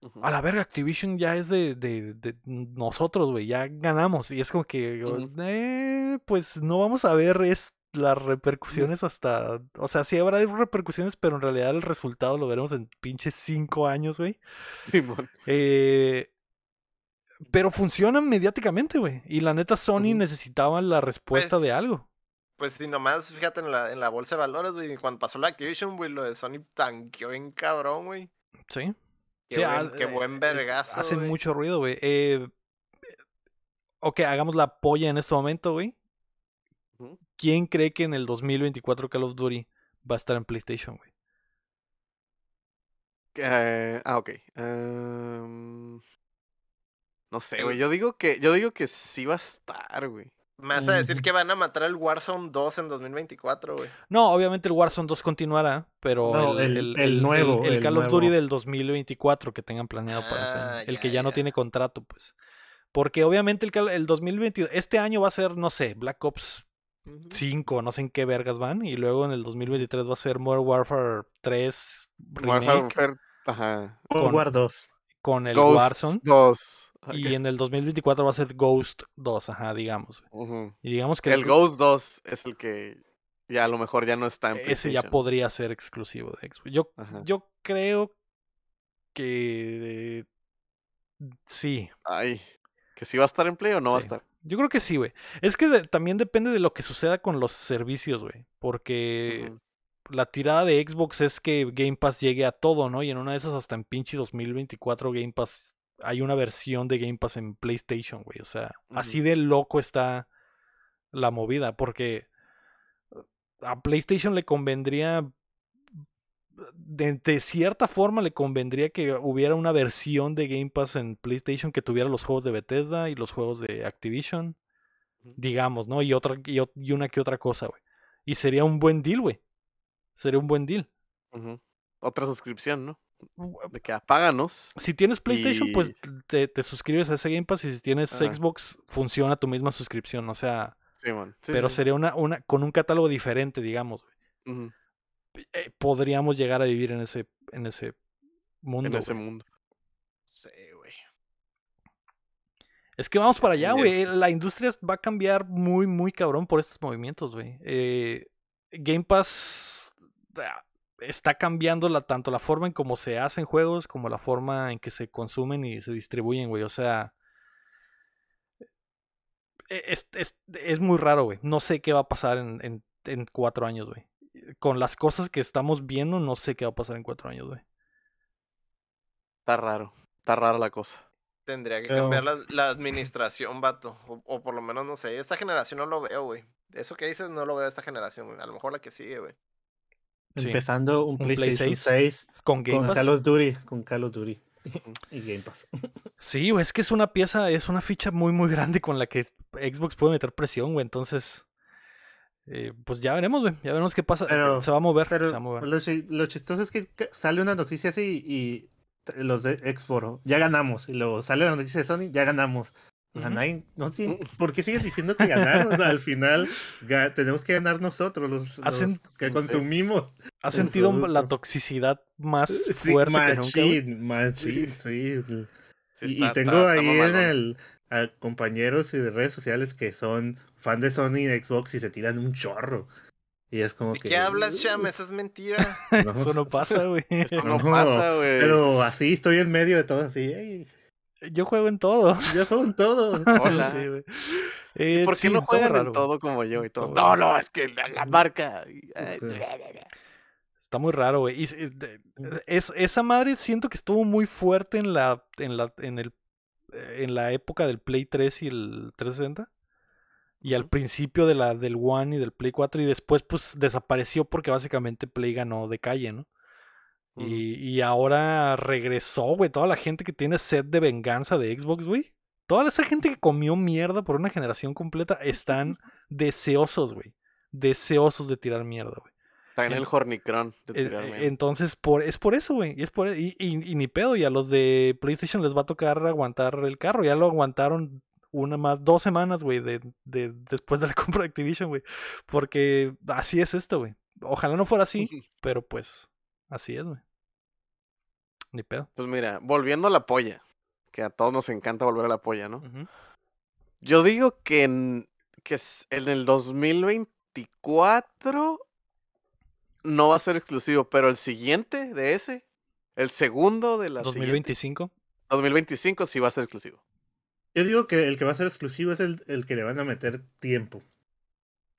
Ujú. a la verga, Activision ya es de, de, de nosotros, güey, ya ganamos. Y es como que, eh, pues no vamos a ver es, las repercusiones hasta, o sea, sí habrá repercusiones, pero en realidad el resultado lo veremos en pinches cinco años, güey. Simón. Eh, pero funcionan mediáticamente, güey. Y la neta, Sony necesitaba la respuesta Pues, de algo. Pues si nomás, fíjate en la, en la bolsa de valores, güey, cuando pasó la Activision, güey, lo de Sony tanqueó en cabrón, güey. Sí. Qué, Sí, buen, qué eh, buen vergazo, Hace güey. mucho ruido, güey. Eh, ok, hagamos la polla en este momento, güey. ¿Quién cree que en el 2024 Call of Duty va a estar en PlayStation, güey? Eh, ah, ok. Em, no sé, güey. Yo digo que, yo digo que sí va a estar, güey. Me vas a decir que van a matar el Warzone 2 en 2024, güey. No, obviamente el Warzone 2 continuará, pero No, el- el nuevo, el, el Call of Duty nuevo. del 2024 que tengan planeado para ese año, Ah, el ya, que ya no tiene contrato, pues. Porque obviamente el, el 2022, este año va a ser, no sé, Black Ops Ujú. 5, no sé en qué vergas van, y luego en el 2023 va a ser Modern Warfare 3 remake Warfare, Warfare, ajá. Con- War 2. con el Ghosts Warzone, 2. Y en el 2024 va a ser Ghost 2, ajá, digamos. Y digamos que El Ghost 2 es el que ya a lo mejor ya no está en ese ya podría ser exclusivo de Xbox. Yo, Ajá. yo creo que eh, sí. Ay, ¿que sí va a estar en Play o no va a estar? Yo creo que sí, güey. Es que de- también depende de lo que suceda con los servicios, güey. Porque la tirada de Xbox es que Game Pass llegue a todo, ¿no? Y en una de esas hasta en pinche 2024 Game Pass hay una versión de Game Pass en PlayStation, güey. O sea, así de loco está la movida. Porque a PlayStation le convendría de, de cierta forma le convendría que hubiera una versión de Game Pass en PlayStation que tuviera los juegos de Bethesda y los juegos de Activision, digamos, ¿no? Y otra y, una que otra cosa, güey. Y sería un buen deal, güey. Sería un buen deal. Otra suscripción, ¿no? De que apáganos. Si tienes PlayStation, pues te, te suscribes a ese Game Pass y si tienes Ajá. Xbox, funciona tu misma suscripción, o sea, Sí, pero sí, sería una, una con un catálogo diferente, digamos. Eh, podríamos llegar a vivir en ese en ese mundo. En ese mundo. Sí, güey. Es que vamos para allá, güey. es. La industria va a cambiar muy, muy cabrón por estos movimientos, güey. Eh, Game Pass ah, está cambiando la, tanto la forma en cómo se hacen juegos como la forma en que se consumen y se distribuyen, güey. O sea, e- es, es, es muy raro, güey. No sé qué va a pasar en, en, en cuatro años, güey. Con las cosas que estamos viendo, no sé qué va a pasar en cuatro años, güey. Está raro. Está rara la cosa. Tendría que Pero- cambiar la, la administración, vato. O, o por lo menos, no sé. Esta generación no lo veo, güey. Eso que dices no lo veo esta generación, güey. A lo mejor la que sigue, güey. Sí. Empezando un Play PlayStation 6 6 Con Game con Pass. Call of Duty. Con Call of Duty. y Game Pass. Sí, güey, es que es una pieza, es una ficha muy, muy grande con la que Xbox puede meter presión, güey. Entonces, eh, pues ya veremos, güey. Ya veremos qué pasa. Pero- se va a mover, Pero se va a mover. lo, lo chistoso es que sale una noticia así y los de Xbox, ya ganamos. Y luego sale la noticia de Sony, ya ganamos. O sea, Ujú. nadie- no sé, ¿por qué siguen diciendo que ganaron? Al final ga- tenemos que ganar nosotros, los, los Hacen- que consumimos. ¿Has el sentido la toxicidad más Sí, fuerte que nunca? machín, machín, sí. Sí, y, tengo está- está ahí en el a compañeros y de redes sociales que son fan de Sony y de Xbox y se tiran un chorro. Y es como ¿De que. qué hablas, Cham? Eso es mentira. No, Eso no pasa, güey. Esto no No, pasa, güey. Pero así estoy en medio de todo, así. "Ey, Yo juego en todo. yo juego en todo. Hola. Sí, güey. ¿Y Eh, ¿Por qué sí, no juegan en todo como yo y todos? Está No, no, es que la, la marca. y- ay, Sí. bla, bla, bla". Está muy raro, güey. Y, eh, de- es, esa madre siento que estuvo muy fuerte en la, en la, en el, en la época del Play 3 y el 360. Y al principio de la, del One y del Play 4. Y después, pues, desapareció porque básicamente Play ganó de calle, ¿no? Y, y ahora regresó, güey. Toda la gente que tiene sed de venganza de Xbox, güey. Toda esa gente que comió mierda por una generación completa están deseosos, güey. Deseosos de tirar mierda, güey. Está en el hornicrón de tirar eh, mierda. Entonces, por, es por eso, güey. Y, es por, y, y- y ni pedo. Y a los de PlayStation les va a tocar aguantar el carro. Ya lo aguantaron una más, dos semanas, güey, de, de- después de la compra de Activision, güey. Porque así es esto, güey. Ojalá no fuera así, pero pues así es, güey. Ni pedo. Pues mira, volviendo a la polla, que a todos nos encanta volver a la polla, ¿no? Yo digo que en, que en el 2024 no va a ser exclusivo, pero el siguiente de ese, el segundo de la siguiente, 2025. 2025 sí va a ser exclusivo. Yo digo que el que va a ser exclusivo es el, el que le van a meter tiempo.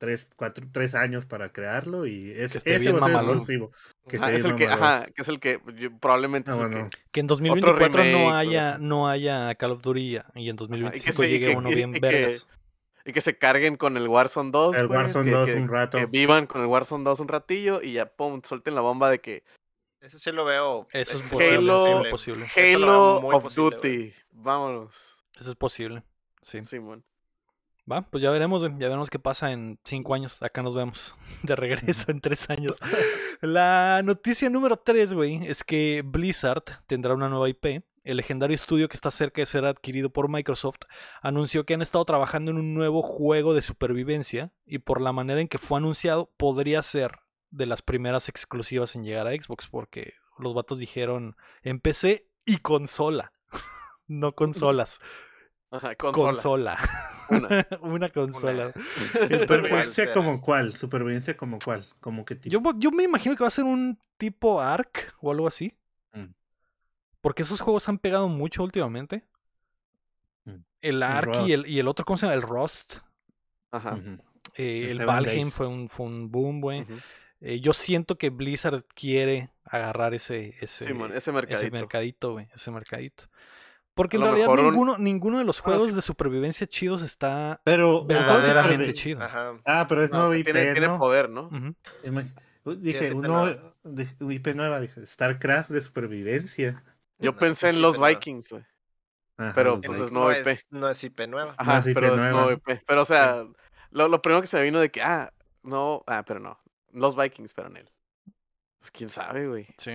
Tres, cuatro, tres años para crearlo y es, Que esté ese bien va a ser exclusivo. Que Ajá, esté es el que, ajá, que es el que yo- probablemente Ah, es el bueno. que- Que en 2024 remake no haya, no haya Call of Duty y en 2025 se- y llegue que- uno y- bien y que- vergas. y que se carguen con el Warzone 2. El pues, Warzone que- 2 que- un rato. Que vivan con el Warzone 2 un ratillo y ya, pum, suelten la bomba de que Eso sí lo veo. Eso es posible, Halo- posible. posible. Halo of posible, Duty. Vámonos. Eso es posible. Sí. Simón. Va, pues ya veremos, ya veremos qué pasa en cinco años. Acá nos vemos de regreso en tres años. La noticia número tres, güey, es que Blizzard tendrá una nueva IP. El legendario estudio que está cerca de ser adquirido por Microsoft anunció que han estado trabajando en un nuevo juego de supervivencia y por la manera en que fue anunciado podría ser de las primeras exclusivas en llegar a Xbox porque los vatos dijeron en PC y consola, no consolas, Ajá, consola. consola, Una. una consola. Una. Supervivencia como cuál, supervivencia como cuál, como que tipo. yo, yo me imagino que va a ser un tipo ARC o algo así. Mm. Porque esos juegos han pegado mucho últimamente. Mm. El ARC y el, y el otro, ¿cómo se llama? El Rust. Ajá. Eh, El Valheim fue un, fue un boom, güey. Eh, yo siento que Blizzard quiere agarrar ese, ese, ese ese mercadito. mercadito, güey. Ese mercadito. Porque en realidad un- ninguno, ninguno de los Bueno, juegos sí. de supervivencia chidos está Pero verdaderamente supervi- chido. Ajá. Ah, pero es No, nuevo IP, tiene, tiene poder, ¿no? Imag- Dije, es IP uno, dije, IP nueva, dije, StarCraft de supervivencia. Yo No, pensé en los. Vikings, güey. Pero, pues, Vikings. es nuevo no, IP. es, no es IP nueva. Ajá, es IP pero es nueva. nuevo IP. Pero, o sea, lo, lo primero que se me vino de que, ah, no, ah, pero no. Los Vikings, pero en él. Pues quién sabe, güey. Sí.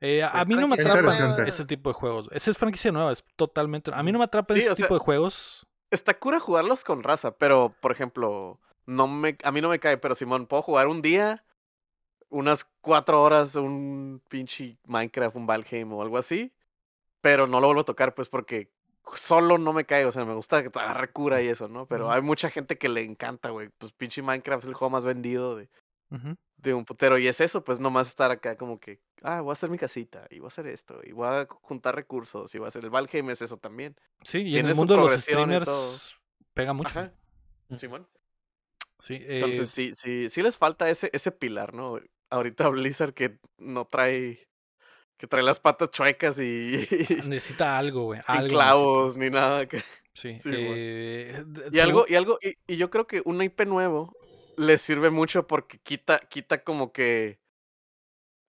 Eh, a, mí no me atrapa ese tipo de juegos. Ese es franquicia nueva, es totalmente. A mí no me atrapa Sí, ese sea, tipo de juegos. Está cura jugarlos con raza, pero, por ejemplo, no me, a mí no me cae, pero Simón, puedo jugar un día, unas cuatro horas, un pinche Minecraft, un Valheim o algo así, pero no lo vuelvo a tocar, pues, porque solo no me cae, o sea, me gusta que te agarre cura y eso, ¿no? Pero hay mucha gente que le encanta, güey, pues pinche Minecraft es el juego más vendido de. De un putero, y es eso, pues, nomás estar acá como que, ah, voy a hacer mi casita, y voy a hacer esto, y voy a juntar recursos, y voy a hacer el Valheim, es eso también. Sí, y en el mundo de los streamers pega mucho. Ajá, Simón. Sí, eh, Entonces sí, sí, sí les falta ese, ese pilar, ¿no? Ahorita Blizzard que no trae, que trae las patas chuecas y, necesita algo, güey. Necesita. clavos ni nada. que- Sí. Sí, güey. eh, Y algo, y algo, y, y yo creo que un IP nuevo les sirve mucho porque quita, quita como que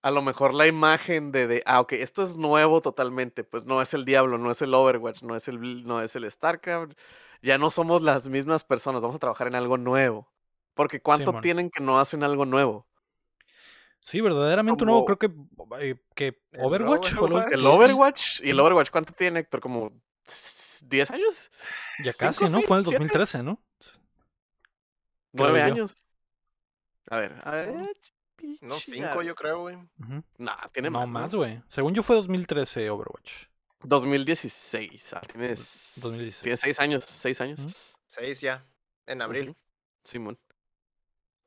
a lo mejor la imagen de, de, ah, ok, esto es nuevo totalmente, pues no es el Diablo, no es el Overwatch, no es el, no es el StarCraft, ya no somos las mismas personas, vamos a trabajar en algo nuevo. Porque ¿cuánto tienen que no hacen algo nuevo? Sí, verdaderamente nuevo. Creo que, eh, que El Overwatch fue lo Overwatch. El Overwatch. ¿Y el Overwatch cuánto tiene, Héctor? ¿Como 10 años? Ya ¿Cinco, casi, ¿no? Fue en el siete? 2013, ¿no? ¿Nueve años? A ver, a ver. No, cinco yo creo, güey. Ujú. Nah, tiene No más. más, ¿no? güey. Según yo fue 2013 Overwatch. 2016. Ah, tienes. 2016. Tienes 6 años. 6 años. Seis ya. En abril. Ujú. Simón.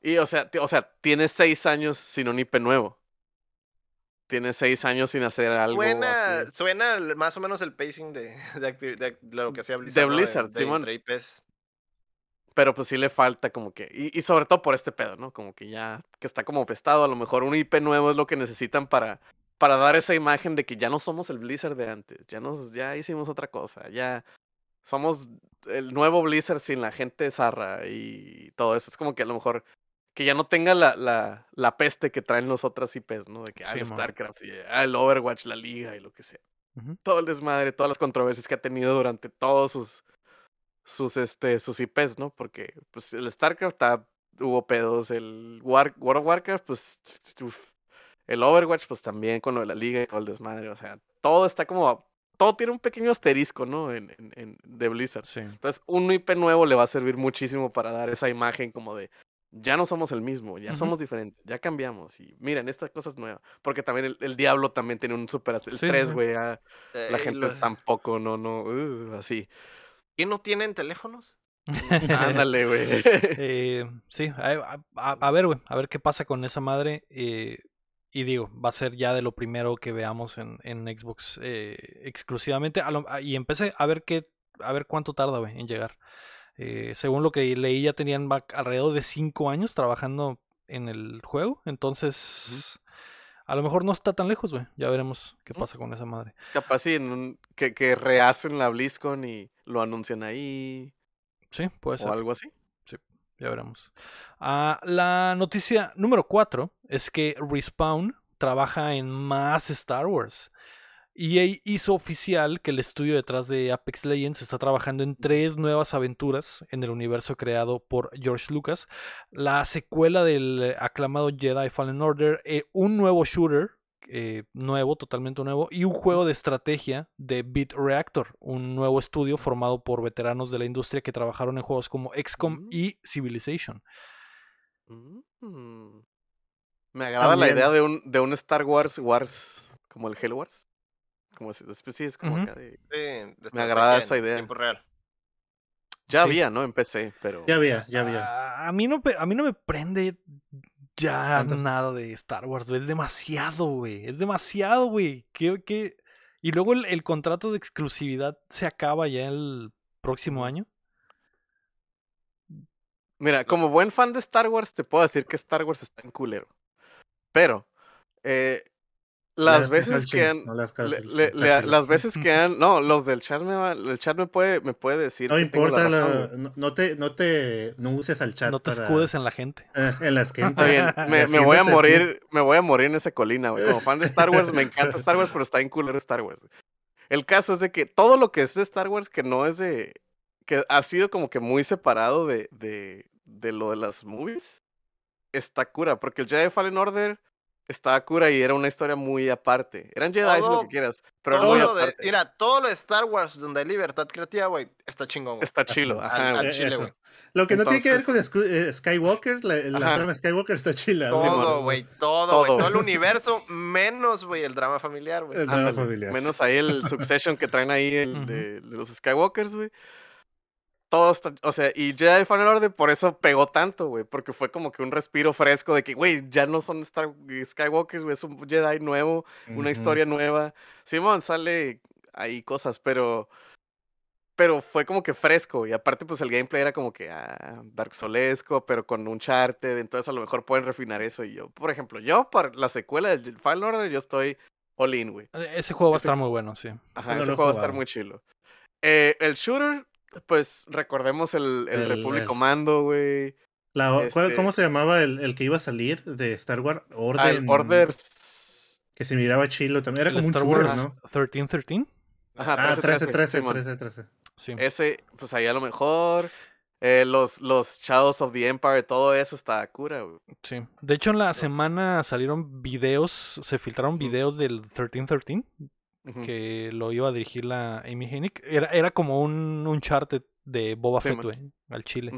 Y o sea, o sea, tienes 6 años sin un IP nuevo. Tienes 6 años sin hacer algo. Suena, así. suena más o menos el pacing de, de, acti- de lo que hacía Blizzard. De ¿no? Blizzard, de, Simón. entre IPs. Pero pues sí le falta como que. Y, y sobre todo por este pedo, ¿no? Como que ya. Que está como pestado. A lo mejor un IP nuevo es lo que necesitan para. Para dar esa imagen de que ya no somos el Blizzard de antes. Ya nos, ya hicimos otra cosa. Ya. Somos el nuevo Blizzard sin la gente zarra y todo eso. Es como que a lo mejor. Que ya no tenga la, la, la peste que traen los otras IPs, ¿no? De que ah, el Simón. StarCraft y ah, el Overwatch, la liga y lo que sea todo el desmadre, todas las controversias que ha tenido durante todos sus sus este sus IPs, ¿no? Porque pues el StarCraft ta- hubo pedos, el War, World of Warcraft pues uf, el Overwatch pues también con lo de la liga y todo el desmadre, o sea, todo está como todo tiene un pequeño asterisco, ¿no? En, en, en- de Blizzard. Sí. Entonces, un IP nuevo le va a servir muchísimo para dar esa imagen como de ya no somos el mismo, ya somos diferentes, ya cambiamos y miren, esta cosa es nueva. Porque también el, el Diablo también tiene un super el Sí, sí, 3, sí. güey, la Eh, gente lo- tampoco, no, no, uh, así. ¿Y no tienen teléfonos? Ándale, güey. Eh, sí, a, a- a ver, güey, a ver qué pasa con esa madre. eh, y digo, va a ser ya de lo primero que veamos en, en Xbox eh, exclusivamente. A lo- a- y empecé a ver qué, a ver cuánto tarda, güey, en llegar. Eh, según lo que leí, ya tenían alrededor de 5 años trabajando en el juego. Entonces, a lo mejor no está tan lejos, güey. Ya veremos qué pasa con esa madre. Capaz sí, en un- que, que rehacen la BlizzCon y lo anuncian ahí Sí, puede ser. o algo así. Ya veremos. Ah, la noticia número 4 es que Respawn trabaja en más Star Wars. EA hizo oficial que el estudio detrás de Apex Legends está trabajando en tres nuevas aventuras en el universo creado por George Lucas. La secuela del aclamado Jedi Fallen Order, eh, un nuevo shooter, eh, nuevo, totalmente nuevo, y un juego de estrategia de Beat Reactor, un nuevo estudio formado por veteranos de la industria que trabajaron en juegos como XCOM Mm. y Civilization. Mm. Me agrada la idea de un, de un Star Wars Wars, como el Halo Wars. Como si, después sí es como Ujú. acá de- Sí, Me agrada esa idea. Tiempo real. Ya Sí. había, ¿no? En PC, pero... Ya había, ya había. Ah, a, mí no, a mí no me prende ya nada de Star Wars, güey. Es demasiado, güey. Es demasiado, güey. ¿Qué, qué? Y luego el, el contrato de exclusividad se acaba ya el próximo año. Mira, como buen fan de Star Wars, te puedo decir que Star Wars está en culero. Pero, eh, las veces que han... las veces que han... No, los del chat me, va- el chat me puede, me puede decir No que tengo la importa, la- razón, güey. no, no te, no te, no uses al chat No te para- escudes en la gente. eh, en las que Está bien, me, me voy a morir, me voy a morir en esa colina, güey. Como fan de Star Wars, me encanta Star Wars, pero está en culero Star Wars. El caso es de que todo lo que es de Star Wars que no es de. que ha sido como que muy separado de, de, de lo de las movies, está cura. Porque el Jedi Fallen Order estaba cura y era una historia muy aparte. Eran Jedi, lo Todo- que quieras, pero Todo muy lo de, aparte. mira, todo lo de Star Wars donde hay libertad creativa, güey, está chingón. güey. Está chilo, Al- ajá, al. Eh, chile, güey. Lo que no tiene que ver con Entonces- eh, Skywalker, la, la trama de Skywalker está chila. Todo, güey, todo, Todo. güey. Todo el universo, menos, güey, el drama familiar, güey. El drama familiar. Menos ahí el Succession que traen ahí el de, de los Skywalkers, güey. Todo está, o sea, y Jedi Fallen Order por eso pegó tanto, güey, porque fue como que un respiro fresco de que, güey, ya no son Star Skywalkers, güey, es un Jedi nuevo, una historia nueva. Simón, sale ahí cosas, pero pero fue como que fresco y aparte pues el gameplay era como que ah, Dark Soulesco, pero con un charted, entonces a lo mejor pueden refinar eso y yo, por ejemplo, yo por la secuela de Fallen Order yo estoy all in, güey. Eh, Ese juego va a estar muy bueno, sí. Ajá, No ese juego va a estar muy chilo. Eh, el shooter, pues recordemos el, el, El- Republic Commando, güey. La- ¿cuál- Este- ¿Cómo se llamaba el, el que iba a salir de Star Wars? Ah, Orden. el Order. Que se miraba chilo también. Era El como un Star shooter, Wars ¿no? 1313. Ajá, Ah, 13, 13, 13, Simón. 13, 13. Sí. Ese, pues ahí a lo mejor. eh, los, los Shadows of the Empire, todo eso está cura, güey. Sí. De hecho, en la semana salieron videos, se filtraron videos del 1313, Que lo iba a dirigir la Amy Hennig. Era, era como un Uncharted de Boba Sí, Fett, al chile.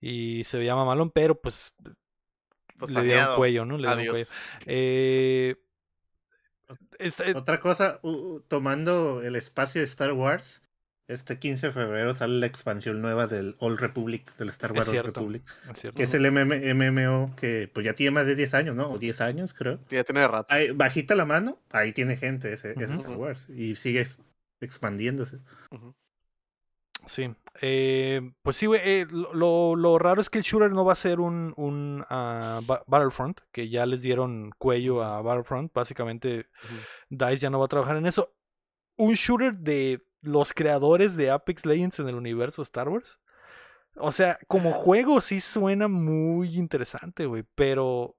Y se veía mamalón, pero pues, Pues, le dieron cuello, ¿no? Le dieron cuello. Eh, eh, Otra cosa, tomando el espacio de Star Wars, este 15 de febrero sale la expansión nueva del Old Republic, del Star Es Wars Old cierto. Republic, es cierto. que es el MM MMO que pues ya tiene más de 10 años, ¿no? O 10 años, creo. Ya tiene rato. Ahí, bajita la mano, ahí tiene gente ese. Star Wars y sigue ex- expandiéndose. Sí. Eh, pues sí, güey. eh, lo, lo- raro es que el shooter no va a ser un, un ah, Ba- Battlefront, que ya les dieron cuello a Battlefront. Básicamente. DICE ya no va a trabajar en eso. Un shooter de los creadores de Apex Legends en el universo Star Wars. O sea, como juego sí suena muy interesante, güey. Pero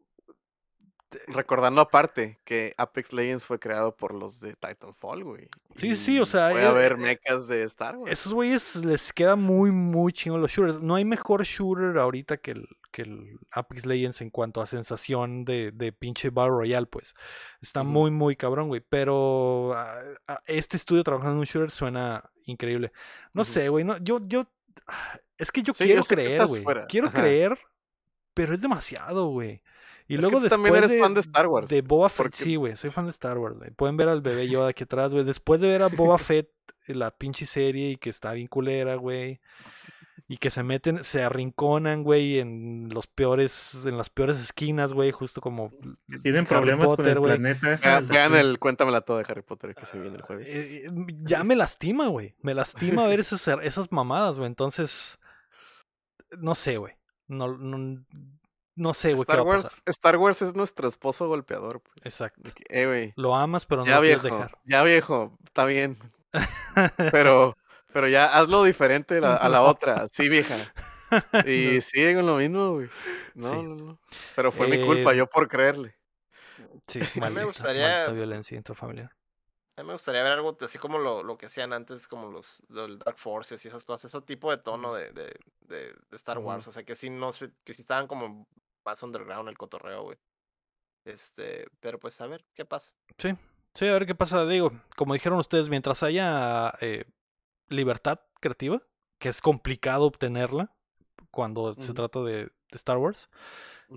Recordando aparte que Apex Legends fue creado por los de Titanfall, güey. Sí, sí, o sea, Puede eh, haber eh, mechas de Star Wars. esos güeyes les queda muy, muy chingo los shooters. No hay mejor shooter ahorita que el, que el Apex Legends en cuanto a sensación de, de pinche Battle Royale, pues. Está muy, muy cabrón, güey. Pero ah, ah, este estudio trabajando en un shooter suena increíble. No sé, güey. No, yo, yo. ah, Es que yo Sí, quiero yo creer, güey. Quiero Ajá. creer, pero es demasiado, güey. Y Es luego que tú después también eres de, fan de Star Wars, de pues, Boba Fett, porque- sí, güey, soy fan de Star Wars, güey. Pueden ver al bebé Yoda aquí atrás, güey. Después de ver a Boba Fett, en la pinche serie y que está bien culera, güey. Y que se meten, se arrinconan, güey, en los peores, en las peores esquinas, güey, justo como Tienen Harry problemas con Potter, el güey. planeta. Vean, vean el Cuéntamela todo de Harry Potter que se viene el jueves. Eh, eh, ya me lastima, güey. Me lastima ver esas, esas mamadas, güey. Entonces, no sé, güey. No, no, no sé, güey. Star Wars. Star Wars es nuestro esposo golpeador, pues. Exacto. Eh, Lo amas, pero no ya lo quieres viejo, dejar. ya viejo, está bien. Pero, pero ya hazlo diferente la- a la otra, sí, vieja. Y No. sigue con lo mismo, güey. No, Sí. no, no. Pero fue mi culpa, Eh, yo por creerle. Sí, me maldita, gustaría- maldita violencia intrafamiliar. A mí me gustaría ver algo así como lo, lo que hacían antes, como los Dark Forces y esas cosas, ese tipo de tono de, de, de, de Star. Wars. O sea, que sí, no sé, que sí estaban como más underground el cotorreo, güey. Este, pero pues a ver qué pasa. Sí, sí, a ver qué pasa. Digo, como dijeron ustedes, mientras haya eh, libertad creativa, que es complicado obtenerla cuando se trata de, de Star Wars,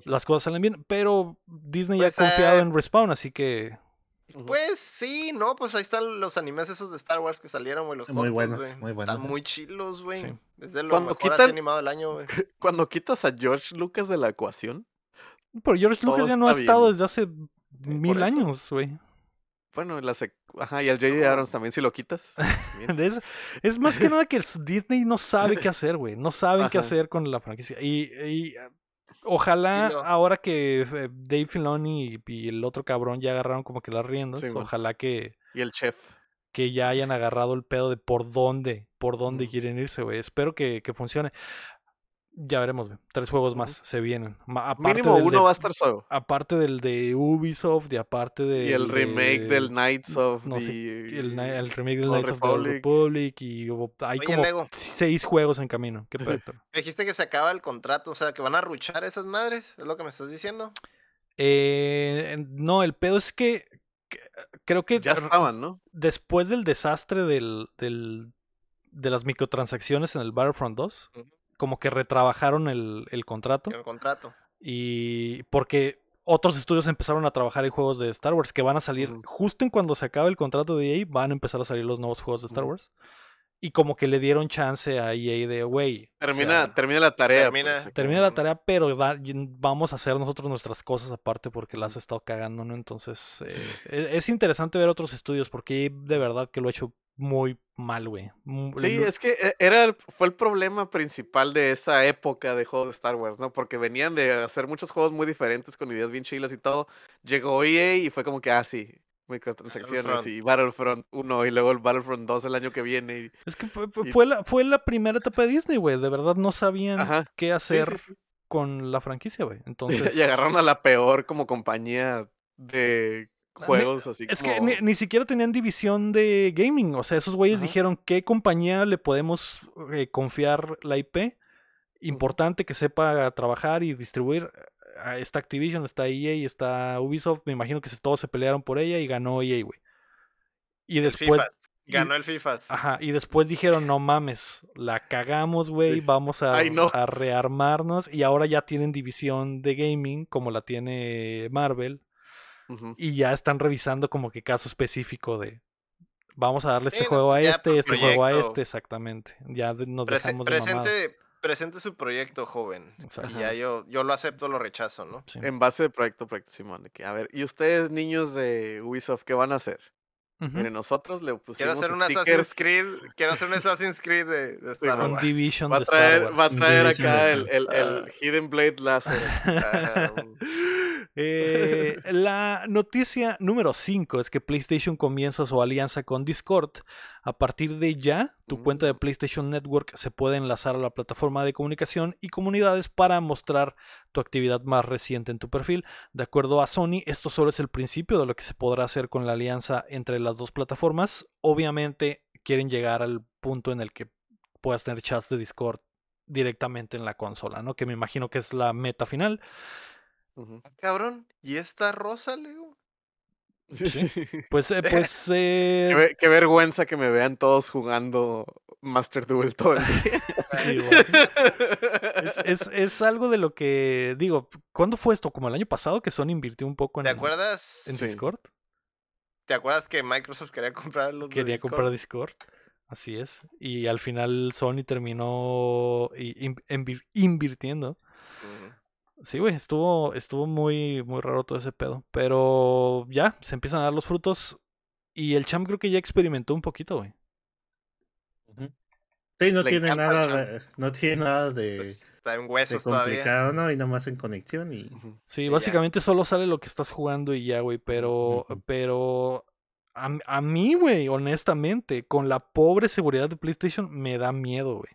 las cosas salen bien. Pero Disney Pues, ya ha confiado eh, en Respawn, así que Pues sí, no, pues ahí están los animes esos de Star Wars que salieron, güey, los Muy cortos, buenos, güey. muy buenos, Están eh. muy chilos, güey. Sí. Es de lo Cuando mejor quitan- animado del año, güey. Cuando quitas a George Lucas de la ecuación, Pero George Lucas ya no ha estado bien. desde hace mil años, güey. bueno, la sec- ajá, y al J.J. No. Abrams también si lo quitas. Es, es más que nada que el Disney no sabe qué hacer, güey. No saben qué hacer con la franquicia. Y, y, ojalá ahora que eh, Dave Filoni y, y el otro cabrón ya agarraron como que las riendas, Sí, ojalá que, Y el chef. que ya hayan agarrado el pedo de por dónde, por dónde quieren irse, güey. Espero que, que funcione. Ya veremos, güey. Tres juegos más se vienen. Aparte Mínimo uno de- va a estar solo. Aparte del de Ubisoft y aparte del Y el remake de- del Knights of no sé, the... el, remake del Knights of the Republic. Republic y hay Oye, como Lego. seis juegos en camino. ¿Qué Dijiste que se acaba el contrato, o sea, que van a ruchar esas madres, es lo que me estás diciendo. Eh, no, el pedo es que, que- creo que Ya estaban, ¿no? después del desastre del, del- de las microtransacciones en el Battlefront 2, Ujú. Como que retrabajaron el, el contrato El contrato. y porque otros estudios empezaron a trabajar en juegos de Star Wars que van a salir justo en cuando se acabe el contrato de EA, van a empezar a salir los nuevos juegos de Star. Wars. Y como que le dieron chance a EA de, güey, o Termina, sea, termina la tarea. termina- pues, acá. termina la tarea, pero da- vamos a hacer nosotros nuestras cosas aparte porque las has estado cagando, ¿no? Entonces, eh, e- es interesante ver otros estudios porque EA de verdad que lo ha hecho muy mal, güey. Sí, lo- es que e- era el- fue el problema principal de esa época de juegos de Star Wars, ¿no? Porque venían de hacer muchos juegos muy diferentes con ideas bien chilas y todo. Llegó EA y fue como que, ah, sí, microtransacciones Battlefront. y Battlefront 1 y luego el Battlefront 2 el año que viene. y- Es que fue, fue- y- fue la, fue la primera etapa de Disney, güey. De verdad no sabían Ajá. qué hacer sí, sí. con la franquicia, güey. Entonces. Y agarraron a la peor como compañía de juegos así Es como... que ni, ni siquiera tenían división de gaming. O sea, esos güeyes Ajá. dijeron qué compañía le podemos eh, confiar la IP importante que sepa trabajar y distribuir. Está Activision, está EA, está Ubisoft. Me imagino que todos se pelearon por ella y ganó EA, güey. Y después. Ganó el FIFA. Ajá, y después dijeron, no mames, la cagamos, güey, vamos a, Ay, no. a rearmarnos. Y ahora ya tienen división de gaming, como la tiene Marvel, y ya están revisando como que caso específico de, vamos a darle este juego a este, este juego a este, exactamente. Ya nos Prese- dejamos de presente, presente su proyecto, joven. Exacto. Y ya yo, yo lo acepto, lo rechazo, ¿no? Sí. En base de proyecto, proyecto, Simón. de que, a ver, ¿y ustedes, niños de Ubisoft, qué van a hacer? Miren, nosotros le pusimos Quiero hacer un stickers. Assassin's Creed. Quiero hacer un Assassin's Creed de, de Star Wars. Division Va a de Star traer, Wars. va a traer Division acá el, el, el Ah. Hidden Blade Láser. Eh, la noticia número 5 es que PlayStation comienza su alianza con Discord. A partir de ya, tu cuenta de Mm. PlayStation Network se puede enlazar a la plataforma de comunicación y comunidades para mostrar tu actividad más reciente en tu perfil. De acuerdo a Sony, esto solo es el principio de lo que se podrá hacer con la alianza entre las dos plataformas. Obviamente quieren llegar al punto en el que puedas tener chats de Discord directamente en la consola, ¿no? Que me imagino que es la meta final. Ah, Cabrón, ¿y esta rosa, Leo? Pues, eh, pues, eh, Qué, ve- qué vergüenza que me vean todos jugando Master Duel todo el día. sí, güey. es, es- es algo de lo que digo. ¿Cuándo fue esto? Como el año pasado que Sony invirtió un poco en, ¿Te acuerdas? en Sí. Discord. ¿Te acuerdas que Microsoft quería comprar los Quería Discord? comprar Discord. Así es. Y al final Sony terminó invirtiendo. Sí, güey, estuvo, estuvo muy, muy raro todo ese pedo. Pero ya, se empiezan a dar los frutos. Y el champ creo que ya experimentó un poquito, güey. Sí, no Le tiene nada de, no tiene nada de, Pues, está en de huesos todavía. complicado, ¿no? Y nomás en conexión y. Sí, básicamente solo sale lo que estás jugando y ya, güey. Pero, pero a, mí, güey, honestamente, con la pobre seguridad de PlayStation, me da miedo, güey.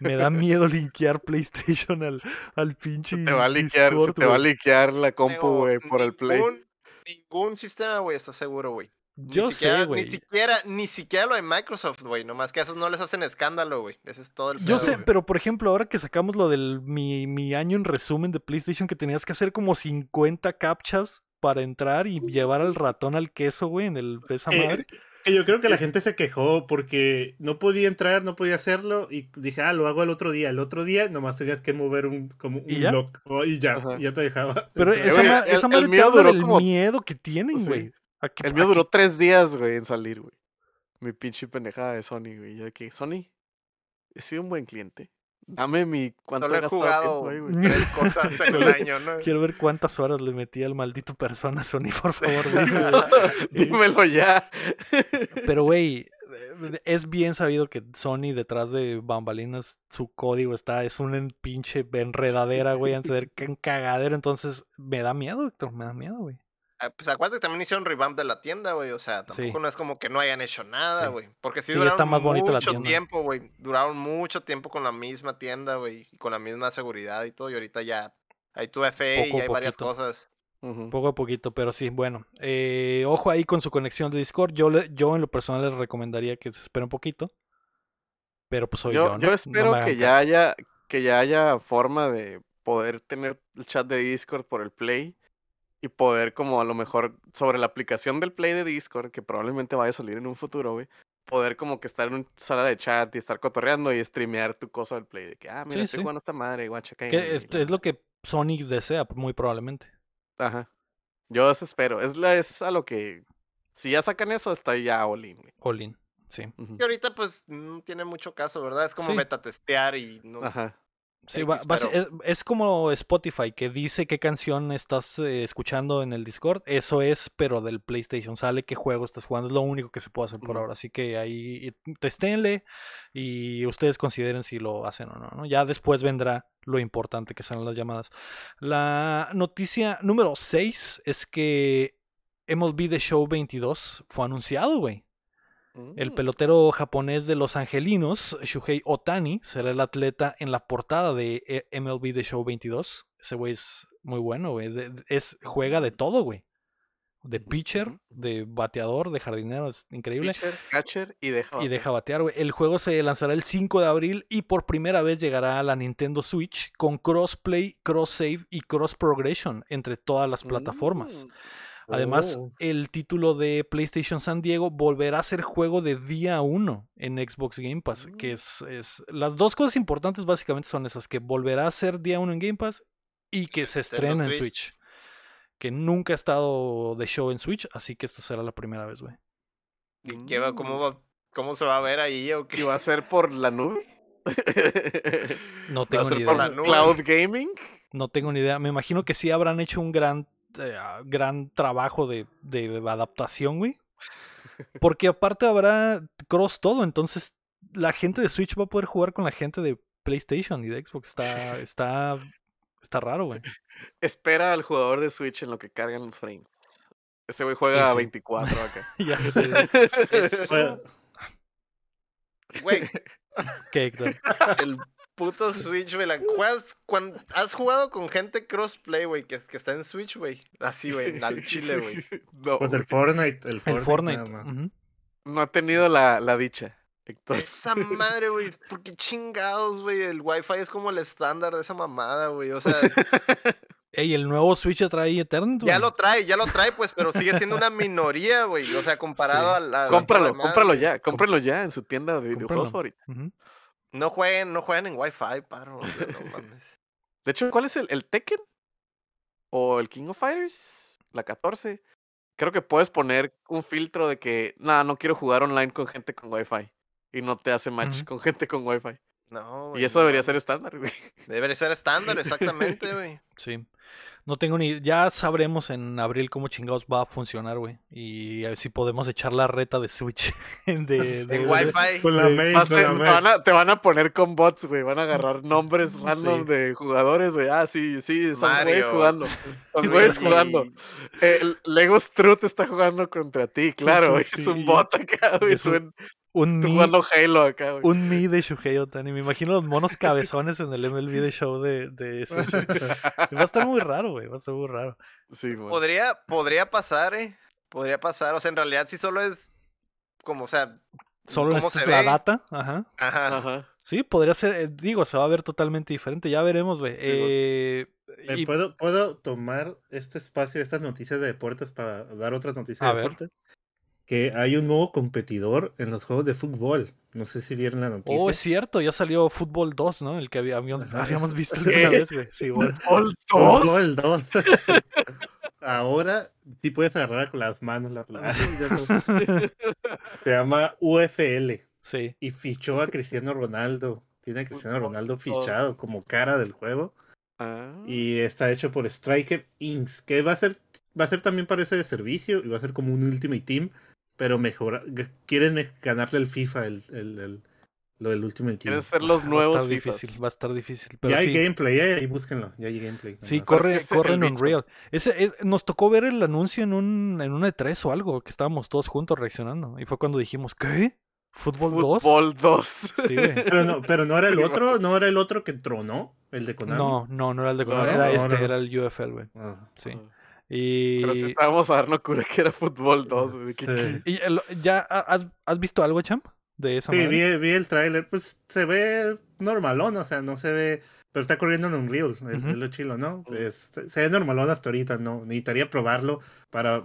Me da miedo linkear PlayStation al, al pinche. Se te va a liquear, se te va a la compu, güey, por el Play. Ningún, sistema, güey, está seguro, güey. Ni Yo siquiera- sé, güey. Ni siquiera, ni siquiera lo de Microsoft, güey. Nomás que a esos no les hacen escándalo, güey. Ese es todo el Yo pedo, sé, pero por ejemplo, ahora que sacamos lo del mi, mi año en resumen de PlayStation, que tenías que hacer como 50 captchas para entrar y llevar al ratón al queso, güey, en el esa Eh, madre. que yo creo que la gente se quejó porque no podía entrar, no podía hacerlo y dije, ah, lo hago el otro día. El otro día nomás tenías que mover un como un ¿Y ya? lock oh, y ya, y ya te dejaba. Pero entrar. esa, ma- el- esa el madre te mío habla duró del como- miedo que tienen, Sí. güey. El mío duró tres días, güey, en salir, güey. Mi pinche pendejada de Sony, güey. Yo de que, Sony, he sido un buen cliente. Dame mi... ¿Cuánto Solo he jugado tres cosas en el año, ¿no? Quiero ver cuántas horas le metí al maldito persona Sony, por favor. güey. Dímelo ya. Pero, güey, eh, es bien sabido que Sony detrás de bambalinas, su código está, es un en- pinche enredadera, güey, antes de un cagadero. Entonces, me da miedo, Héctor, me da miedo, güey. Ah, Pues acuérdate que también hicieron revamp de la tienda, güey. O sea, tampoco Sí. no es como que no hayan hecho nada, Sí. güey. Porque sí, Sí, duraron está más la mucho tienda. tiempo, güey. Duraron mucho tiempo con la misma tienda, güey. Y con la misma seguridad y todo. Y ahorita ya hay tu FA Poco y a hay varias poquito. cosas. Ujú. Poco a poquito, pero sí, bueno. eh, ojo ahí con su conexión de Discord. Yo, le- yo en lo personal les recomendaría que se espere un poquito. Pero pues soy yo, yo, ¿no? yo No espero hagan que ya haya que ya haya forma de poder tener el chat de Discord por el Play y poder como a lo mejor sobre la aplicación del Play de Discord que probablemente vaya a salir en un futuro, güey, poder como que estar en una sala de chat y estar cotorreando y streamear tu cosa del Play de que ah, mira, Sí, estoy sí. jugando esta madre, guacha, Que cállate", es, es lo que Sony desea, muy probablemente. Ajá. Yo eso espero. Es, la, es a lo que. Si ya sacan eso, está ya all in, güey. Olin, sí. Ujú. Y ahorita, pues, no tiene mucho caso, ¿verdad? Es como Sí. beta testear y no. Ajá. Sí, X, va- va a ser- pero- es, es como Spotify, que dice qué canción estás eh, escuchando en el Discord. Eso es, pero del PlayStation. Sale qué juego estás jugando. Es lo único que se puede hacer por ahora. Así que ahí testénle y ustedes consideren si lo hacen o no, ¿no? Ya después vendrá lo importante que son las llamadas. La noticia número 6 es que MLB The Show 22 fue anunciado, güey. El Mm. pelotero japonés de los Angelinos, Shuhei Otani, será el atleta en la portada de eh, MLB The Show 22. Ese güey es muy bueno, güey. Es, juega de todo, güey. de pitcher, de bateador, de jardinero, es increíble. Pitcher, catcher y deja. Y batear. deja batear, güey. El juego se lanzará el 5 de abril y por primera vez llegará a la Nintendo Switch con crossplay, cross save y cross progression entre todas las plataformas. Mm. Además, Oh. el título de PlayStation San Diego volverá a ser juego de día 1 en Xbox Game Pass, que Mm. es, es- Las dos cosas importantes básicamente son esas, que volverá a ser día 1 en Game Pass y que se estrena en Switch. Switch. Que nunca ha estado de show en Switch, así que esta será la primera vez, güey. ¿Y qué va, cómo, va, cómo se va a ver ahí o qué? ¿Y va a ser por la nube? No ¿Va a tengo ser ni por idea. la nube? Cloud Gaming? No tengo ni idea. Me imagino que sí habrán hecho un gran, eh, gran trabajo de, de adaptación, güey. Porque aparte habrá cross todo, entonces la gente de Switch va a poder jugar con la gente de PlayStation y de Xbox. Está, está, está raro, güey. Espera al jugador de Switch en lo que cargan los frames. Ese güey juega Sí, a sí. 24 acá. ya sé. Es- Bueno, Güey, ¿Qué, Héctor? el puto Switch, güey. la- juegas cuando, ¿Has jugado con gente crossplay, güey, que, que está en Switch, güey? Así, güey, al chile, güey. No, pues el. Fortnite, el Fortnite. El Fortnite. nada más. ujú. no ha tenido la, la dicha. Héctor. Esa madre, güey, porque chingados, güey. El Wi-Fi es como el estándar de esa mamada, güey. O sea, Ey, el nuevo Switch ya trae Eternal. ya lo trae, ya lo trae, pues, pero sigue siendo una minoría, güey. O sea, comparado Sí. a la. Cómpralo, a la madre, cómpralo ya, cómprenlo ya en su tienda de videojuegos favorita. Ujú. No jueguen, no jueguen en Wi-Fi, paro. o sea, no mames. De hecho, ¿cuál es el, el Tekken? ¿O el King of Fighters? La 14. Creo que puedes poner un filtro de que, nada, no quiero jugar online con gente con Wi-Fi. Y no te hace match con gente con Wi-Fi. No, Y güey, eso no debería ser estándar, güey. Debería ser estándar, exactamente, güey. Sí. No tengo ni. Ya sabremos en abril cómo chingados va a funcionar, güey. Y a ver si podemos echar la reta de Switch. de, de- En de- Wi-Fi. Con la a con te, van a, te van a poner con bots, güey. Van a agarrar nombres random Sí. de jugadores, güey. Ah, sí, sí, son güeyes jugando. Son güeyes jugando. Eh, Lego Strut está jugando contra ti, claro, güey. Es un bot acá, güey. Es un- un tú Mi- jugando Halo acá, güey. Un Mi de Shuhei Otani. Me imagino los monos cabezones en el MLB de show de, de Switch. Va a estar muy raro, güey. Va a estar muy raro. Sí, güey. Podría, podría pasar, eh. Podría pasar. O sea, en realidad sí solo es como, o sea, Solo se es la ve. data. Ajá. Ajá. Ajá. Sí, podría ser. eh, digo, se va a ver totalmente diferente. Ya veremos, güey. Eh, Eh, y- ¿Puedo, ¿Puedo tomar este espacio, estas noticias de deportes para dar otras noticias A de ver. deportes? Que hay un nuevo competidor en los juegos de fútbol. No sé si vieron la noticia. Oh, es cierto, ya salió Fútbol 2, ¿no? El que había- habíamos, habíamos visto alguna vez, güey. Sí. Fútbol 2. Fútbol 2. Ahora sí puedes agarrar con las manos la pelota. Se llama UFL Sí. y fichó a Cristiano Ronaldo. Tiene a Cristiano Ronaldo 2. fichado como cara del juego. Ah. Y está hecho por Striker Inc. Que va a ser, va a ser también parece de servicio y va a ser como un Ultimate Team. Pero mejor, quieren ganarle el FIFA, el, el, el- lo del Ultimate Team. Quieren ser los Va a nuevos estar FIFAs. difícil, va a estar difícil. Pero ya hay sí, gameplay, eh, ahí búsquenlo, ya hay gameplay. sí nomás. corre, que corre en bicho. Unreal. Ese, es- nos tocó ver el anuncio en un en una E3 o algo, que estábamos todos juntos reaccionando. Y fue cuando dijimos, ¿qué? ¿Fútbol 2? Fútbol 2. Sí, güey. Pero no, pero no era el Sí, otro, no era el otro que tronó, el de Konami. No, no, no era el de No, Konami, no, era no, este, no. era el UFL, güey. Ah. Sí. Ah. Y, Pero sí estábamos a darnos cura que era fútbol 2. güey, de que- Sí. y el- ¿ya has, has visto algo, champ? De esa Sí, vi, vi el tráiler, pues se ve normalón, o sea, no se ve, pero está corriendo en Unreal, es, Ujú. es lo chilo, ¿no? Es- se ve normalón hasta ahorita, no, necesitaría probarlo para...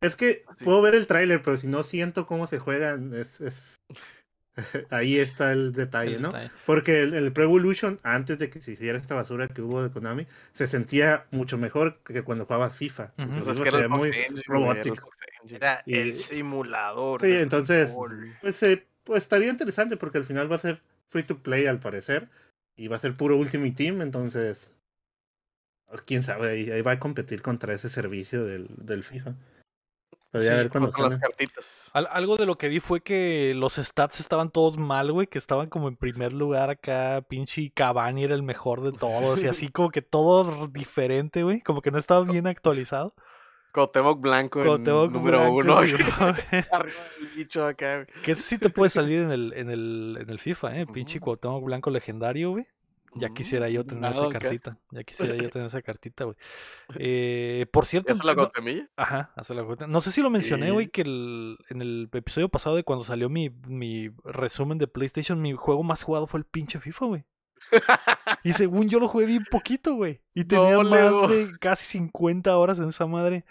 Es que Sí. puedo ver el tráiler, pero si no siento cómo se juegan, es... es- Ahí está el detalle, El ¿no? detalle. Porque el, el Pro Evolution, antes de que se hiciera esta basura que hubo de Konami, se sentía mucho mejor que cuando jugabas FIFA. Ujú. porque es FIFA que era muy Engine, robótico. Era Y- el simulador. Sí, entonces, pues, eh, pues estaría interesante porque al final va a ser free to play al parecer y va a ser puro Ultimate Team, entonces quién sabe, ahí, ahí va a competir contra ese servicio del, del FIFA. Pero ya Sí, a ver cuando Con las sale. cartitas. Al- algo de lo que vi fue que los stats estaban todos mal, güey, que estaban como en primer lugar acá, pinche Cavani era el mejor de todos y así como que todo diferente, güey, como que no estaba bien actualizado. Cuauhtémoc Blanco en número Blanco, uno. sí, güey. Arriba del bicho acá. güey. que ese sí te puede salir en el, en el, en el FIFA, eh, pinche. Cuauhtémoc Blanco legendario, güey. Ya quisiera yo tener nada esa cartita. Ya quisiera yo tener esa cartita, güey. Eh, por cierto, ¿Ya se la Gautemilla? Ajá, hace la cuenta. No sé si lo mencioné, güey, que el- en el episodio pasado de cuando salió mi, mi resumen de PlayStation, mi juego más jugado fue el pinche FIFA, güey. Y según yo lo jugué bien poquito, güey. Y tenía No, más de casi 50 horas en esa madre.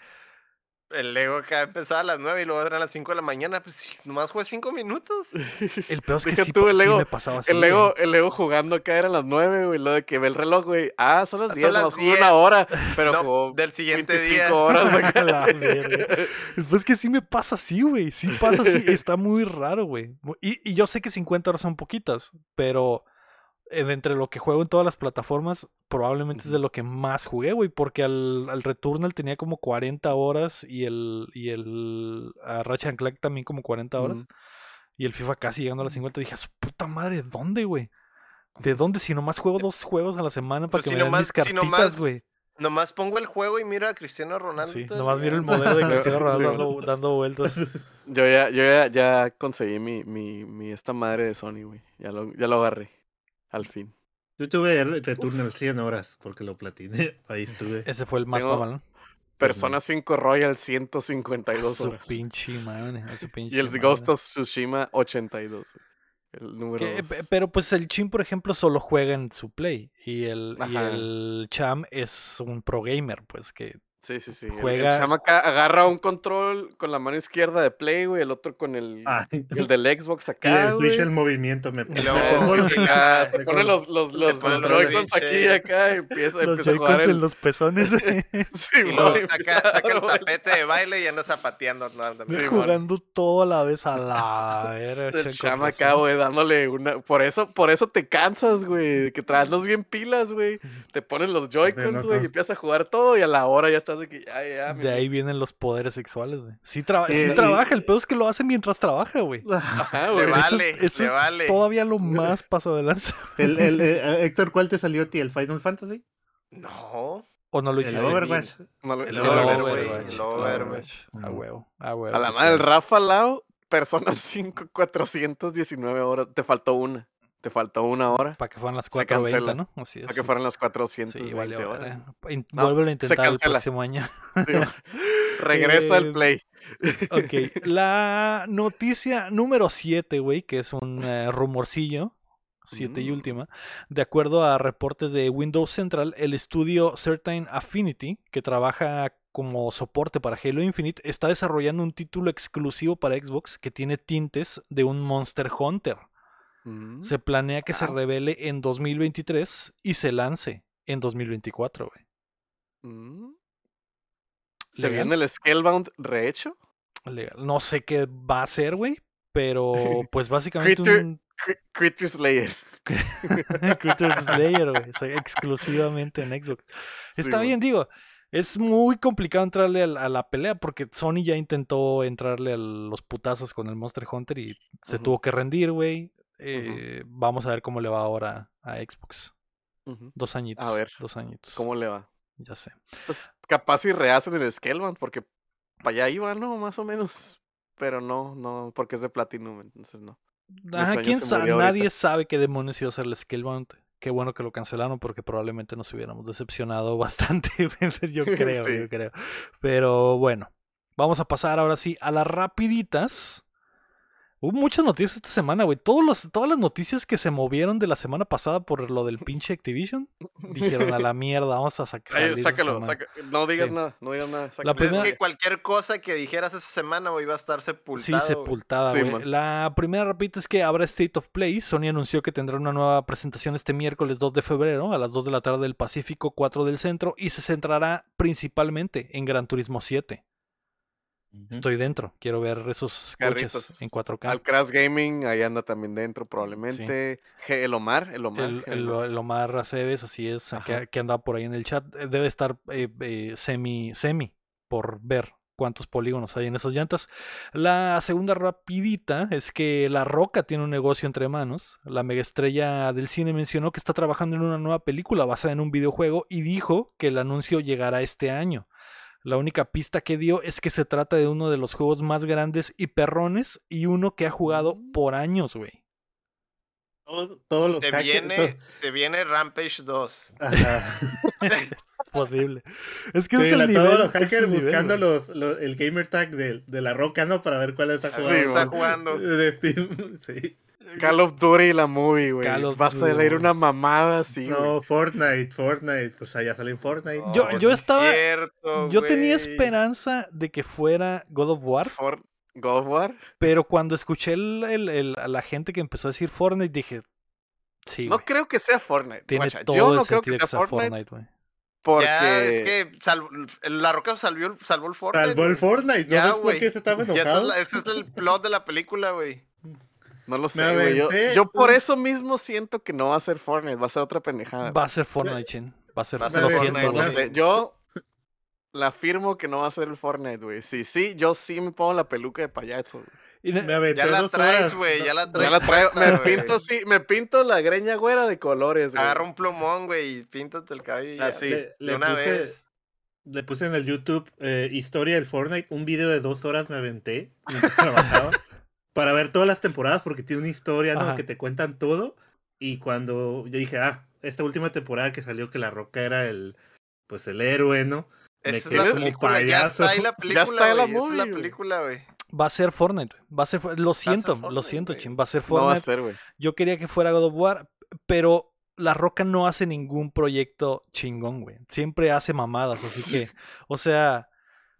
El Lego acá empezaba a las 9 y luego eran las 5 de la mañana. Pues sí, nomás fue 5 minutos. El peor es que sí, tú, el sí Lego- me pasaba así. El güey. Lego, el Lego jugando acá eran las 9, güey. Lo de que ve el reloj, güey. Ah, son las Son 10, las nomás jugó 10. una hora. Pero No, jugó del siguiente 25 día. horas acá. La verga. Pues que sí me pasa así, güey. Sí pasa así. Está muy raro, güey. Y, y yo sé que 50 horas son poquitas, pero entre lo que juego en todas las plataformas, probablemente es de lo que más jugué, güey. Porque al, al Returnal tenía como 40 horas y el, y el a Ratchet Clank también como 40 horas. Y el FIFA casi llegando a las 50. Dije, a su puta madre, ¿dónde, güey? ¿De dónde? Si nomás juego dos juegos a la semana para Pues que si me den mis cartitas, nomás güey. Nomás pongo el juego y mira a Cristiano Ronaldo. Sí, nomás miro el modelo de Cristiano Ronaldo dando vueltas. Yo ya, yo ya, ya conseguí mi, mi, mi esta madre de Sony, güey. Ya lo, ya lo agarré. Al fin. Yo tuve el Returnal 100 horas porque lo platiné. Ahí estuve. Ese fue el más Tengo- mamalón. Persona 5 Royal A 152 su horas. pinche madre, a su pinche Y el madre. Ghost of Tsushima 82. El número Que- dos. pe- pero pues el Chin, por ejemplo, solo juega en su play. Y el, y el Cham es un pro gamer, pues que Sí, sí, sí. El- juega- El, chama acá agarra un control con la mano izquierda de Play, güey. El otro con el, Ah, el del Xbox y acá, el Switch el movimiento me Y Acá, se pone los, los, los, pone Joy-Cons aquí acá y empieza, los empieza a jugar Joy-Cons el... en los pezones. Sí, Y luego saca, el tapete de baile y anda zapateando. No. Sí, jugando todo a la vez a la verga. El con chama razón. acá, güey, dándole una... Por eso, por eso te cansas, güey, de que traerlos bien pilas, güey. Te ponen los Joy-Cons, güey, y empiezas a jugar todo y a la hora ya estás de que ya, ya, mi- De ahí vienen los poderes sexuales, güey. Sí, traba- sí Eh, trabaja, el pedo es que lo hace mientras trabaja, güey. Ajá, Le güey. Eso es- vale, eso le es vale. todavía lo más paso de lanza. El, el, eh, Héctor, ¿cuál te salió a ti? ¿El Final Fantasy? No. ¿O no lo ¿El hiciste? Overwatch? No lo- El El Overwatch, el Overwatch. A huevo, a huevo. A la madre, el Rafa Lau, Persona 5, 419 horas. Te faltó una. Te faltó una hora Para que fueran las Se 4.20, cancela. ¿no? Así es. para que fueran las 420 Sí, vale, horas. In- No, Vuélvelo a intentar el próximo año. Sí. Regresa Eh, al play. Ok, la noticia número 7, güey, que es un eh, rumorcillo, 7 y Mm. última. De acuerdo a reportes de Windows Central, el estudio Certain Affinity, que trabaja como soporte para Halo Infinite, está desarrollando un título exclusivo para Xbox que tiene tintes de un Monster Hunter. Mm. Se planea que se revele en 2023 y se lance en 2024, güey. Mm. ¿Se Legal. viene el Scalebound rehecho? Legal. No sé qué va a ser, güey, pero pues básicamente Critter- un Cri- Critter Slayer. Critter Slayer, güey, o sea, exclusivamente en Xbox. Sí, Está bien, digo, es muy complicado entrarle a la, a la pelea porque Sony ya intentó entrarle a los putazos con el Monster Hunter y se tuvo que rendir, güey. Eh, Vamos a ver cómo le va ahora a Xbox. Dos añitos. A ver, Dos añitos. ¿Cómo le va? Ya sé. Pues capaz si rehacen el Scalebound, porque para allá iba, ¿no? Más o menos. Pero no, no, porque es de Platinum, entonces no. Ajá, quién se sabe, nadie ahorita. sabe qué demonios iba a ser el Scalebound. Qué bueno que lo cancelaron porque probablemente nos hubiéramos decepcionado bastante. yo creo, Sí. yo creo. Pero bueno, vamos a pasar ahora sí a las rapiditas. Hubo muchas noticias esta semana, güey. Todos los, todas las noticias que se movieron de la semana pasada por lo del pinche Activision dijeron a la mierda, vamos a sacar. Sácalo, saca- no digas Sí. nada, no digas nada. La sácalo. Primera- es que cualquier cosa que dijeras esa semana, güey, iba a estar Sí, güey. sepultada, Sí, güey. man. la primera rapidita es que habrá State of Play. Sony anunció que tendrá una nueva presentación este miércoles 2 de febrero a las 2 de la tarde del Pacífico, 4 del Centro y se centrará principalmente en Gran Turismo 7. Estoy dentro, quiero ver esos Carritos. coches en 4K. Al Crash Gaming, ahí anda también dentro probablemente. El Omar, el Omar. El, Ge- el, el Omar Aceves, así es, que, Ajá. que anda por ahí en el chat. eh, Debe estar eh, eh, semi, semi por ver cuántos polígonos hay en esas llantas. La segunda rapidita es que La Roca tiene un negocio entre manos. La megaestrella del cine mencionó que está trabajando en una nueva película basada en un videojuego y dijo que el anuncio llegará este año. La única pista que dio es que se trata de uno de los juegos más grandes y perrones y uno que ha jugado por años, güey. Todo- todos los Se hackers. viene, to- se viene Rampage 2. Ajá. Es posible. Es que Sí, es la- el todos nivel. los ese es hackers nivel, buscando los, los- el gamer tag de, de la roca, ¿no? Para ver cuál está jugando. está man. jugando. De Steam, sí. Call of Duty la movie, güey. Call of Va a salir una mamada así. No, Fortnite, Fortnite. Pues allá sale en Fortnite. Yo- Oh, yo es estaba- cierto, Yo tenía esperanza de que fuera God of War, For- God of War. pero cuando escuché el- el- el- a la gente que empezó a decir Fortnite, dije, sí, No creo que sea Fortnite. tiene Guacha, todo yo el no creo que sea Fortnite, güey. porque Ya, es que salvo- La Roca salvó, el- salvó el Fortnite. Salvó el. Fortnite. ¿No Ya, ves por güey. qué se estaba es, enojado? la- ese es el plot de la película, güey. No lo Me sé, güey. Yo, yo por eso mismo siento que no va a ser Fortnite, va a ser otra pendejada. Va a ser Fortnite, Chin. Va a ser, Va a lo siento, no güey. sé. Yo la afirmo que no va a ser el Fortnite, güey. Sí, sí, yo sí me pongo la peluca de payaso. güey. Y Me aventé Ya la dos traes, horas. güey. Ya la Ya traes. la traigo, puesta, me güey. pinto, sí, me pinto la greña güera de colores, güey. Agarra un plumón, güey, y píntate el cabello. y ya. Así. Le, De le una puse, vez. le puse en el YouTube eh, historia del Fortnite. Un video de dos horas me aventé mientras trabajaba. Para ver todas las temporadas porque tiene una historia, ¿no? Que te cuentan todo. Y cuando yo dije, ah, esta última temporada que salió que La Roca era el, pues el héroe, ¿no? Me Esa es quedé la como película. Ya payaso. está ahí la película. está la güey, Esa es la movie, güey. película, güey. Va a ser Fortnite. güey. Va a ser, lo siento, lo Fortnite, siento, güey. Chin. Va a ser No va a Fortnite. ser, güey. Yo quería que fuera God of War, pero La Roca no hace ningún proyecto chingón, güey. Siempre hace mamadas, así que, o sea,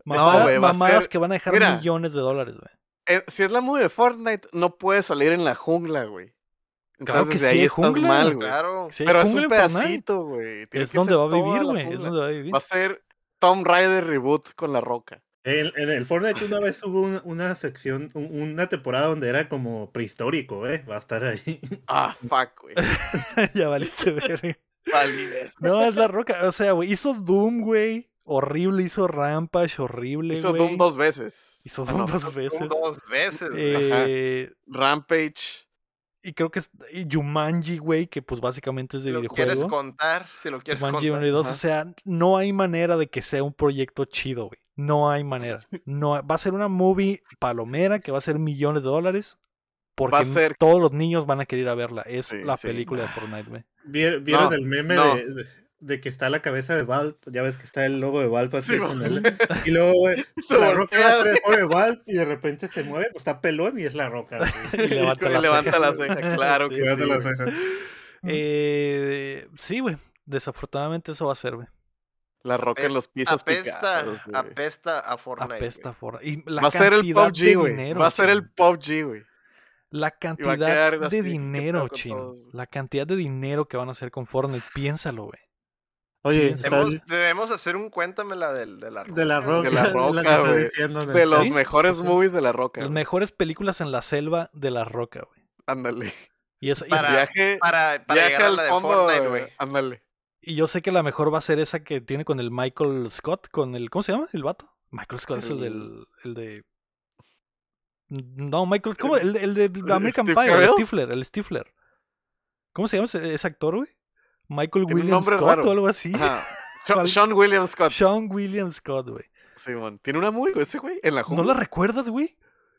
mamadas ser- que van a dejar Mira. millones de dólares, güey. Eh, si es la movie de Fortnite, no puede salir en la jungla, güey. Claro Entonces que de sí ahí hay estás jungla. mal, güey. Claro. Sí, Pero es jungla un pedacito, güey. Tiene Es que donde va a vivir, güey. Es jungla. donde va a vivir. Va a ser Tomb Raider reboot con la roca. En, en el Fortnite una vez hubo una, una sección, un- una temporada donde era como prehistórico, ¿eh? Va a estar ahí. Ah, fuck, güey. ya valiste ver. Vale. No, es La Roca. O sea, güey, hizo Doom, güey. Horrible, hizo Rampage, horrible, Hizo güey. Doom dos veces. Hizo Ah, Doom no. dos veces. Dos veces. güey. Eh, Rampage. y creo que es y Jumanji, güey, que pues básicamente es de Si lo quieres videojuego. contar, si lo quieres Jumanji contar. 1 y 2, ajá. o sea, no hay manera de que sea un proyecto chido, güey. No hay manera. No, va a ser una movie palomera que va a ser millones de dólares. Porque Va a ser- todos los niños van a querer ir a verla. Es Sí, la sí. película de Fortnite, güey. ¿Vier- ¿Vieron No, el meme no. de, de- que está la cabeza de Valve? Ya ves que está el logo de Valve así Sí, con güey. él. Y luego, güey, Se la roca va a el logo de Valve y de repente se mueve, pues está pelón y es la roca. así. Y levanta, Y la, levanta ceja. la ceja, claro que Levanta sí, la güey. ceja. Eh, sí, güey. Desafortunadamente eso va a ser, güey. La roca en los pisos apesta, picados, güey. apesta a Fortnite. Apesta güey. Fortnite. Y la Va a ser el cantidad PUBG, güey. Va a ser el. PUBG, güey. La cantidad de ¿qué dinero, chino. todos, güey? La cantidad de dinero que van a hacer con Fortnite. Piénsalo, güey. Oye, Debemos, hacer un cuéntamela del, de la roca. de la roca. De la Roca, diciendo De los ¿Sí? mejores movies de la roca. Las mejores películas en la selva de la roca, güey. Ándale. Y, es- y- Para- viaje Para, para viaje llegar a al la de fondo. Fortnite, güey. Ándale. y yo sé que la mejor va a ser esa que tiene con el Michael Scott, con el. ¿Cómo se llama? ¿El vato? Michael Scott es el El- del. El de. No, Michael. ¿Cómo? El, el de American Steve Pie, el? Stifler, el Stifler. ¿Cómo se llama ese, ese actor, güey? Michael Tiene William Scott raro. o algo así. Sean. Sean William Scott. Sean William Scott, güey. Simón. Tiene una movie, güey, ese güey, en la ¿No jungla. la recuerdas, güey?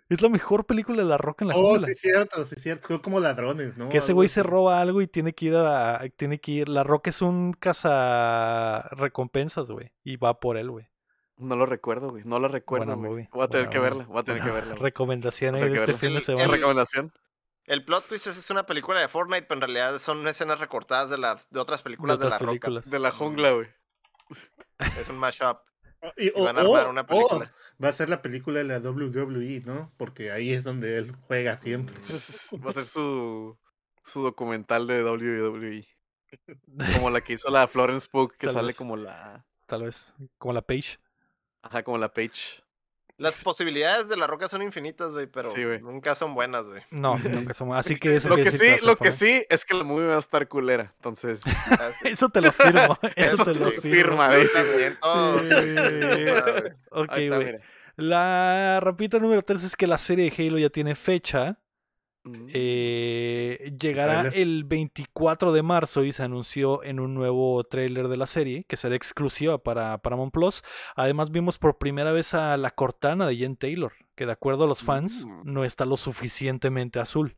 Es la mejor película de La Roca en la Oh, jungla. sí, cierto, sí, cierto. Son como ladrones, ¿no? Que ese güey se roba algo y tiene que ir a. Tiene que ir. La Roca es un caza recompensas, güey. Y va por él, güey. No lo recuerdo, güey. No lo recuerdo, güey. Voy a tener que verla. Voy a tener que verla. Recomendación ahí de este verla. fin de semana. ¿Una recomendación? El plot twist es, es una película de Fortnite, pero en realidad son escenas recortadas de, la, de otras películas de, otras la películas. De la jungla, güey. roca. Es un mashup. Y, Y o- van a armar o- una película. va a ser la película de la WWE, ¿no? Porque ahí es donde él juega siempre. Va a ser su, su documental de WWE. Como la que hizo la Florence Pugh, que Tal sale vez. como la... Tal vez. Como la Page. Ajá, como la Paige. Las posibilidades de la roca son infinitas, güey, pero Sí, güey. nunca son buenas, güey. No, nunca somos. Así que eso Lo que sí, lo que sí es que la movie va a estar culera. Entonces, Eso te lo firmo. Eso, Eso te te lo firmo. firma. Eh, ok, güey. La rapita número 3 es que la serie de Halo ya tiene fecha. Mm. Eh, llegará el 24 de marzo y se anunció en un nuevo tráiler de la serie que será exclusiva para Paramount Plus. Además vimos por primera vez a la Cortana de Jen Taylor, que de acuerdo a los fans Mm. no está lo suficientemente azul.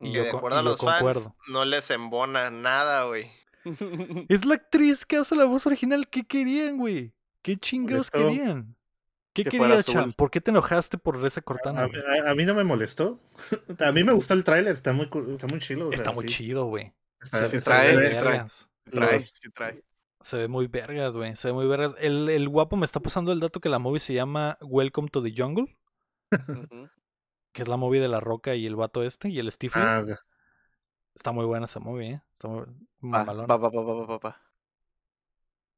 Y Que yo, de acuerdo a los fans, no les embona nada, güey. Es la actriz que hace la voz original. ¿Qué querían, güey? ¿Qué chingados querían? ¿Qué Que querías, azul. ¿Por qué te enojaste por esa Cortana? a- a mí no me molestó. A mí me gustó el tráiler, está muy, está muy chilo. o Está sea, muy sí. chido, güey. Está- Sí, está- trae, se ve ve- sí trae. vergas. trae, Los- sí trae. Se ve muy vergas, güey. Se ve muy vergas. El, el guapo me está pasando el dato que la movie se llama Welcome to the Jungle, que es la movie de la roca y el vato este y el Stifler. Ah, Está muy buena esa movie, ¿eh? Está muy va, va, va, va, va.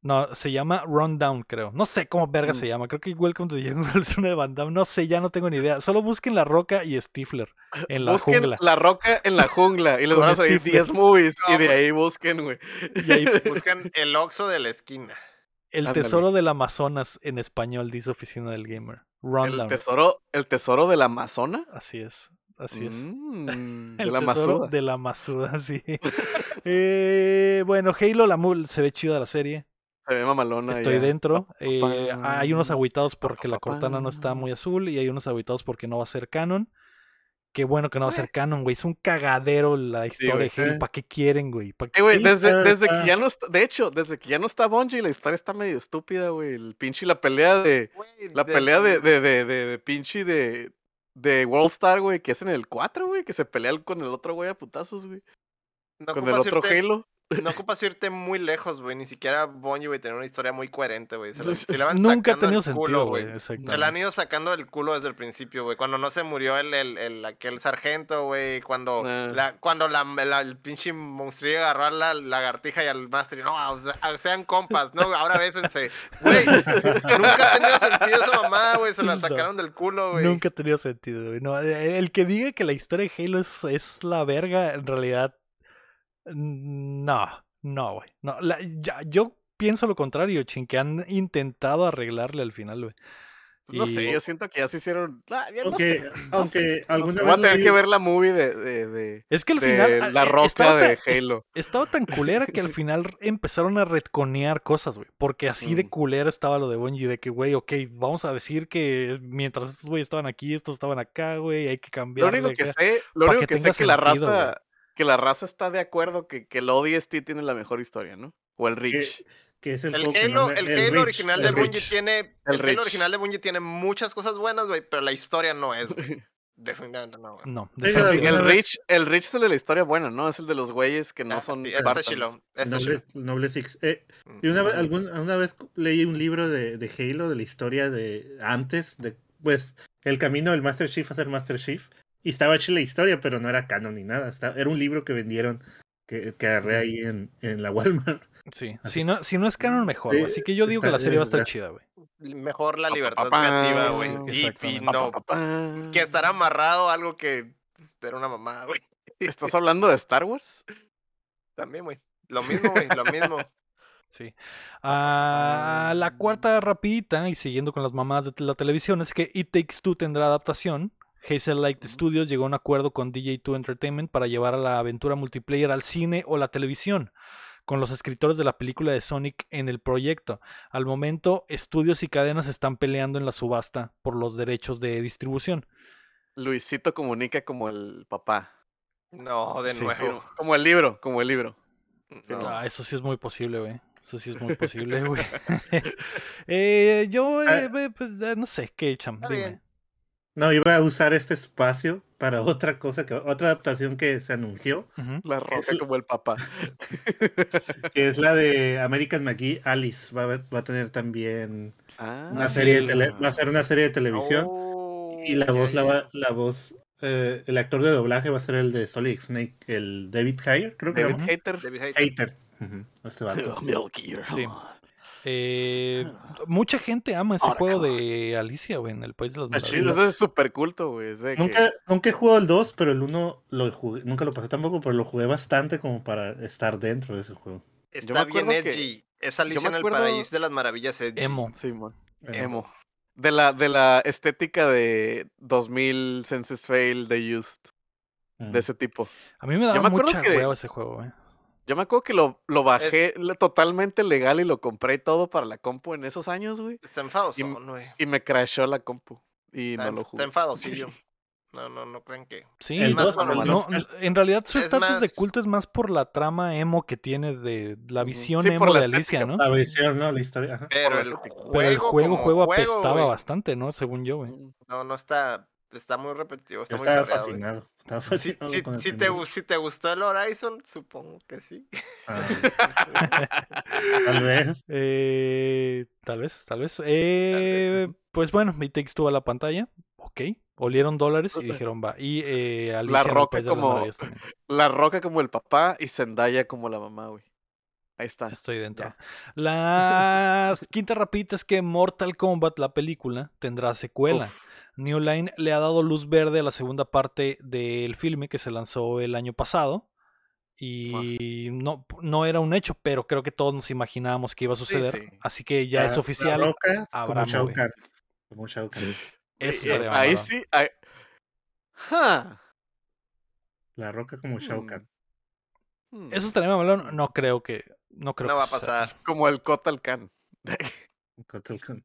No, se llama Rundown, creo. No sé cómo verga Mm. se llama. Creo que Welcome to the Jungle es una de Van Damme. No sé, ya no tengo ni idea. Solo busquen La Roca y Stifler en la busquen jungla. La Roca en la jungla y les van a salir Stifler. 10 movies No, y de pues- ahí busquen, güey. Y ahí Buscan el Oxxo de la esquina. El Ándale. tesoro del Amazonas en español, dice Oficina del Gamer. El Rundown. tesoro, el tesoro de la Amazona. Así es. Así es. Mm, de El la tesoro Masuda. de la Masuda, sí. Eh, bueno, Halo, la mu- se ve chida la serie. Se ve mamalona. Estoy ya. dentro. Eh, hay unos aguitados porque la Cortana no está muy azul y hay unos aguitados porque no va a ser canon. Qué bueno que no va a ser canon, güey. Es un cagadero la historia güey. de Halo. ¿Para qué quieren, güey? ¿Pa' qué- Eh, güey, Sí, desde, que ya no está, de hecho, desde que ya no está Bungie, la historia está medio estúpida, güey. El pinche la pelea de, Güey, la desde- pelea de, de, de, de, de pinche de, de World Star, güey, que es en el 4, güey, que se pelea con el otro güey a putazos, güey. No con el otro irte- Halo. No ocupas irte muy lejos, güey. Ni siquiera Bungie, güey, tener una historia muy coherente, güey. Se, la- Sí, se la van Nunca ha tenido culo, güey. Se la han ido sacando del culo desde el principio, güey. Cuando no se murió el, el, el- aquel sargento, güey. Cuando, Ah. la, cuando la, la- el pinche monstruo agarró a la lagartija y al master. y, No, o sea, sean compas, ¿no? Ahora bésense. Güey, nunca ha tenido sentido esa mamada, güey. Se la No. sacaron del culo, güey. Nunca ha tenido sentido, güey. No, el que diga que la historia de Halo es, es la verga, en realidad. Mm, No, no, güey. No, la- ya- yo pienso lo contrario, chin, que han intentado arreglarle al final, güey. No sé, yo siento que ya se hicieron. ah, ya no Aunque, sé, no aunque sé, no alguna sé. Voy a tener leí- que ver la movie de, de, de, Es que al final. ah, la eh, roca de Halo. Estaba tan culera que al final empezaron a retconear cosas, güey. Porque así de Mm. culera estaba lo de Bungie, de que, güey, ok, vamos a decir que mientras estos güeyes estaban aquí, estos estaban acá, güey, hay que Lo cambiar. único que sé, lo único que que sé que la güey. Que la raza está de acuerdo que, que el ODST tiene la mejor historia, ¿no? O el Reach. que es el, El juego que Halo, no me- el el Halo Reach, original el de Bungie tiene. El El, Reach. Halo original de Bungie tiene muchas cosas buenas, güey, pero la historia no es, güey. Definitivamente no, güey. No, definitivamente el Reach, el Reach es el de la historia buena, ¿no? Es el de los güeyes que no Ah, son sí, Spartans. chilo. ese está Noble, chilo. Noble Six. Eh, Mm. y una vez, algún- una vez leí un libro de, de Halo, de la historia de antes, de pues el camino del Master Chief a ser Master Chief. Y estaba chila la historia, pero no era canon ni nada. Está- era un libro que vendieron, que, que agarré ahí en, en la Walmart. Sí, Así si no, si no es canon, mejor. Sí. Así que yo digo que la serie va a estar está- chida, güey. Mejor la libertad pa, pa, creativa, sí, güey. Y- Y, no, Pa, pa, pa. que estar amarrado a algo que pues, era una mamada, güey. ¿Estás hablando de Star Wars? También, güey. Lo mismo, güey, lo mismo. Sí. Ah, la cuarta rapidita, y siguiendo con las mamadas de la televisión, es que It Takes Two tendrá adaptación. Hazel Light Studios llegó a un acuerdo con DJ2 Entertainment para llevar a la aventura multiplayer al cine o la televisión, con los escritores de la película de Sonic en el proyecto. Al momento, estudios y cadenas están peleando en la subasta por los derechos de distribución. Luisito comunica como el papá. No, de Sí. nuevo. Como el libro, como el libro. No. Ah, eso sí es muy posible, güey. Eso sí es muy posible, güey. Eh, yo, eh, Ah. eh, pues, eh, no sé, ¿qué, Cham? Está Dime. No, iba a usar este espacio para otra cosa, que otra adaptación que se anunció. La roca Es- como el papá. que es la de American McGee. Alice va a, va a tener también Ah, una sí, serie de el- tele- va a ser una serie de televisión. Oh, Y la voz, la, ya. va- la voz, eh, el actor de doblaje va a ser el de Solid Snake, el David Hayer, creo que David. Hater. David Hayter. Hater. Ujú, este vato. Sí. Eh, mucha gente ama ese Ahora, juego de Alicia, güey, en el País de las Sí, Maravillas. ese es súper culto, güey. que- Nunca, he jugado el 2, pero el 1 lo jugué, nunca lo pasé tampoco, pero lo jugué bastante como para estar dentro de ese juego. Está me bien que- edgy. Es Alicia en el Paraíso de las Maravillas edgy. Emo. Simón. Emo. Emo. De la, de la estética de 2000 Senses Fail de Used. Mm. De ese tipo. A mí me daba me mucha que- hueva ese juego, güey. Yo me acuerdo que lo, lo bajé totalmente legal y lo compré todo para la compu en esos años, güey. Está enfadosón, güey. Y me crashó la compu. Y Está, no en- lo está jugué. enfadosillo. No, no, no crean que. Sí, El más no, dos. en realidad su Es estatus de culto es más por la trama emo que tiene de la visión Sí, emo la de Alicia, estética, ¿no? La visión, ¿no? La historia. Ajá. Pero la el juego, Pero el juego, juego juego, apestaba güey, bastante, ¿no? Según yo, güey. No, no está. Está muy repetitivo. Está Yo muy estaba fascinado. Estaba Si, fascinado si- con el si te, si gustó el Horizon, supongo que sí. Ah, tal vez. Eh, tal vez, tal vez. Eh, pues bueno, mi Takes Two a la pantalla. Ok. Olieron dólares y dijeron va. Y eh, Alicia el Roca como-. La Roca como el papá y Zendaya como la mamá, güey. Ahí está. Estoy dentro. Ya. La quinta rapidita es que Mortal Kombat, la película, tendrá secuela. Uf. New Line le ha dado luz verde a la segunda parte del filme que se lanzó el año pasado. Y no, no era un hecho, pero creo que todos nos imaginábamos que iba a suceder. sí. Así que ya La- es La oficial. Roca habrá como Shao movie. Kahn. Como Shao Kahn. Eso Eh, estaría ahí sí. ahí-. La Roca como Shao Hmm. Kahn. Hmm. Eso estaría mamalón. No creo que. No creo No que va a pasar. Como el Kotal Khan. Kotal Kahn.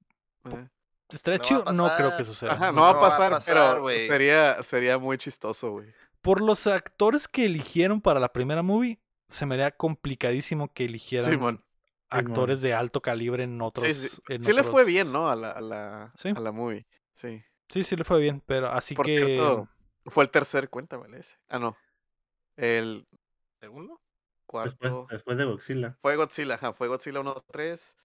Estaría No chido. Creo que suceda. Ajá, no, No va a va a pasar, pero sería, sería muy chistoso, güey. Por los actores que eligieron para la primera movie, se me haría complicadísimo que eligieran Simón. actores de alto calibre en otros. Sí, sí. en Sí le fue bien, ¿no? A la, a la, Sí. a la movie. Sí. Sí, sí le fue bien, pero así Por que. cierto, fue el tercer, cuéntamele ese. Ah, no. El ¿Segundo? cuarto. Después, después de Godzilla. Fue Godzilla, ajá. Fue Godzilla 1, 2, 3.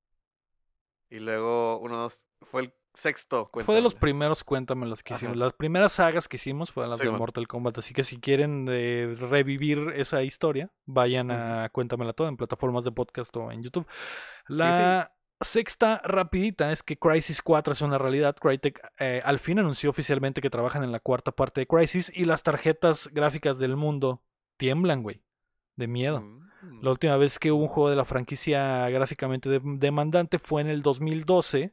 Y luego uno, dos. Fue el sexto, Fue de los primeros, cuéntame las que Ajá. hicimos. Las primeras sagas que hicimos fueron las Sí, de. Mortal Kombat. Así que si quieren eh, revivir esa historia, vayan a Cuéntamela Toda en plataformas de podcast o en YouTube. La sexta rapidita es que Crisis 4 es una realidad. Crytek eh, al fin anunció oficialmente que trabajan en la cuarta parte de Crisis y las tarjetas gráficas del mundo tiemblan, güey. De miedo. Mm. La última vez que hubo un juego de la franquicia gráficamente de- demandante fue en el 2012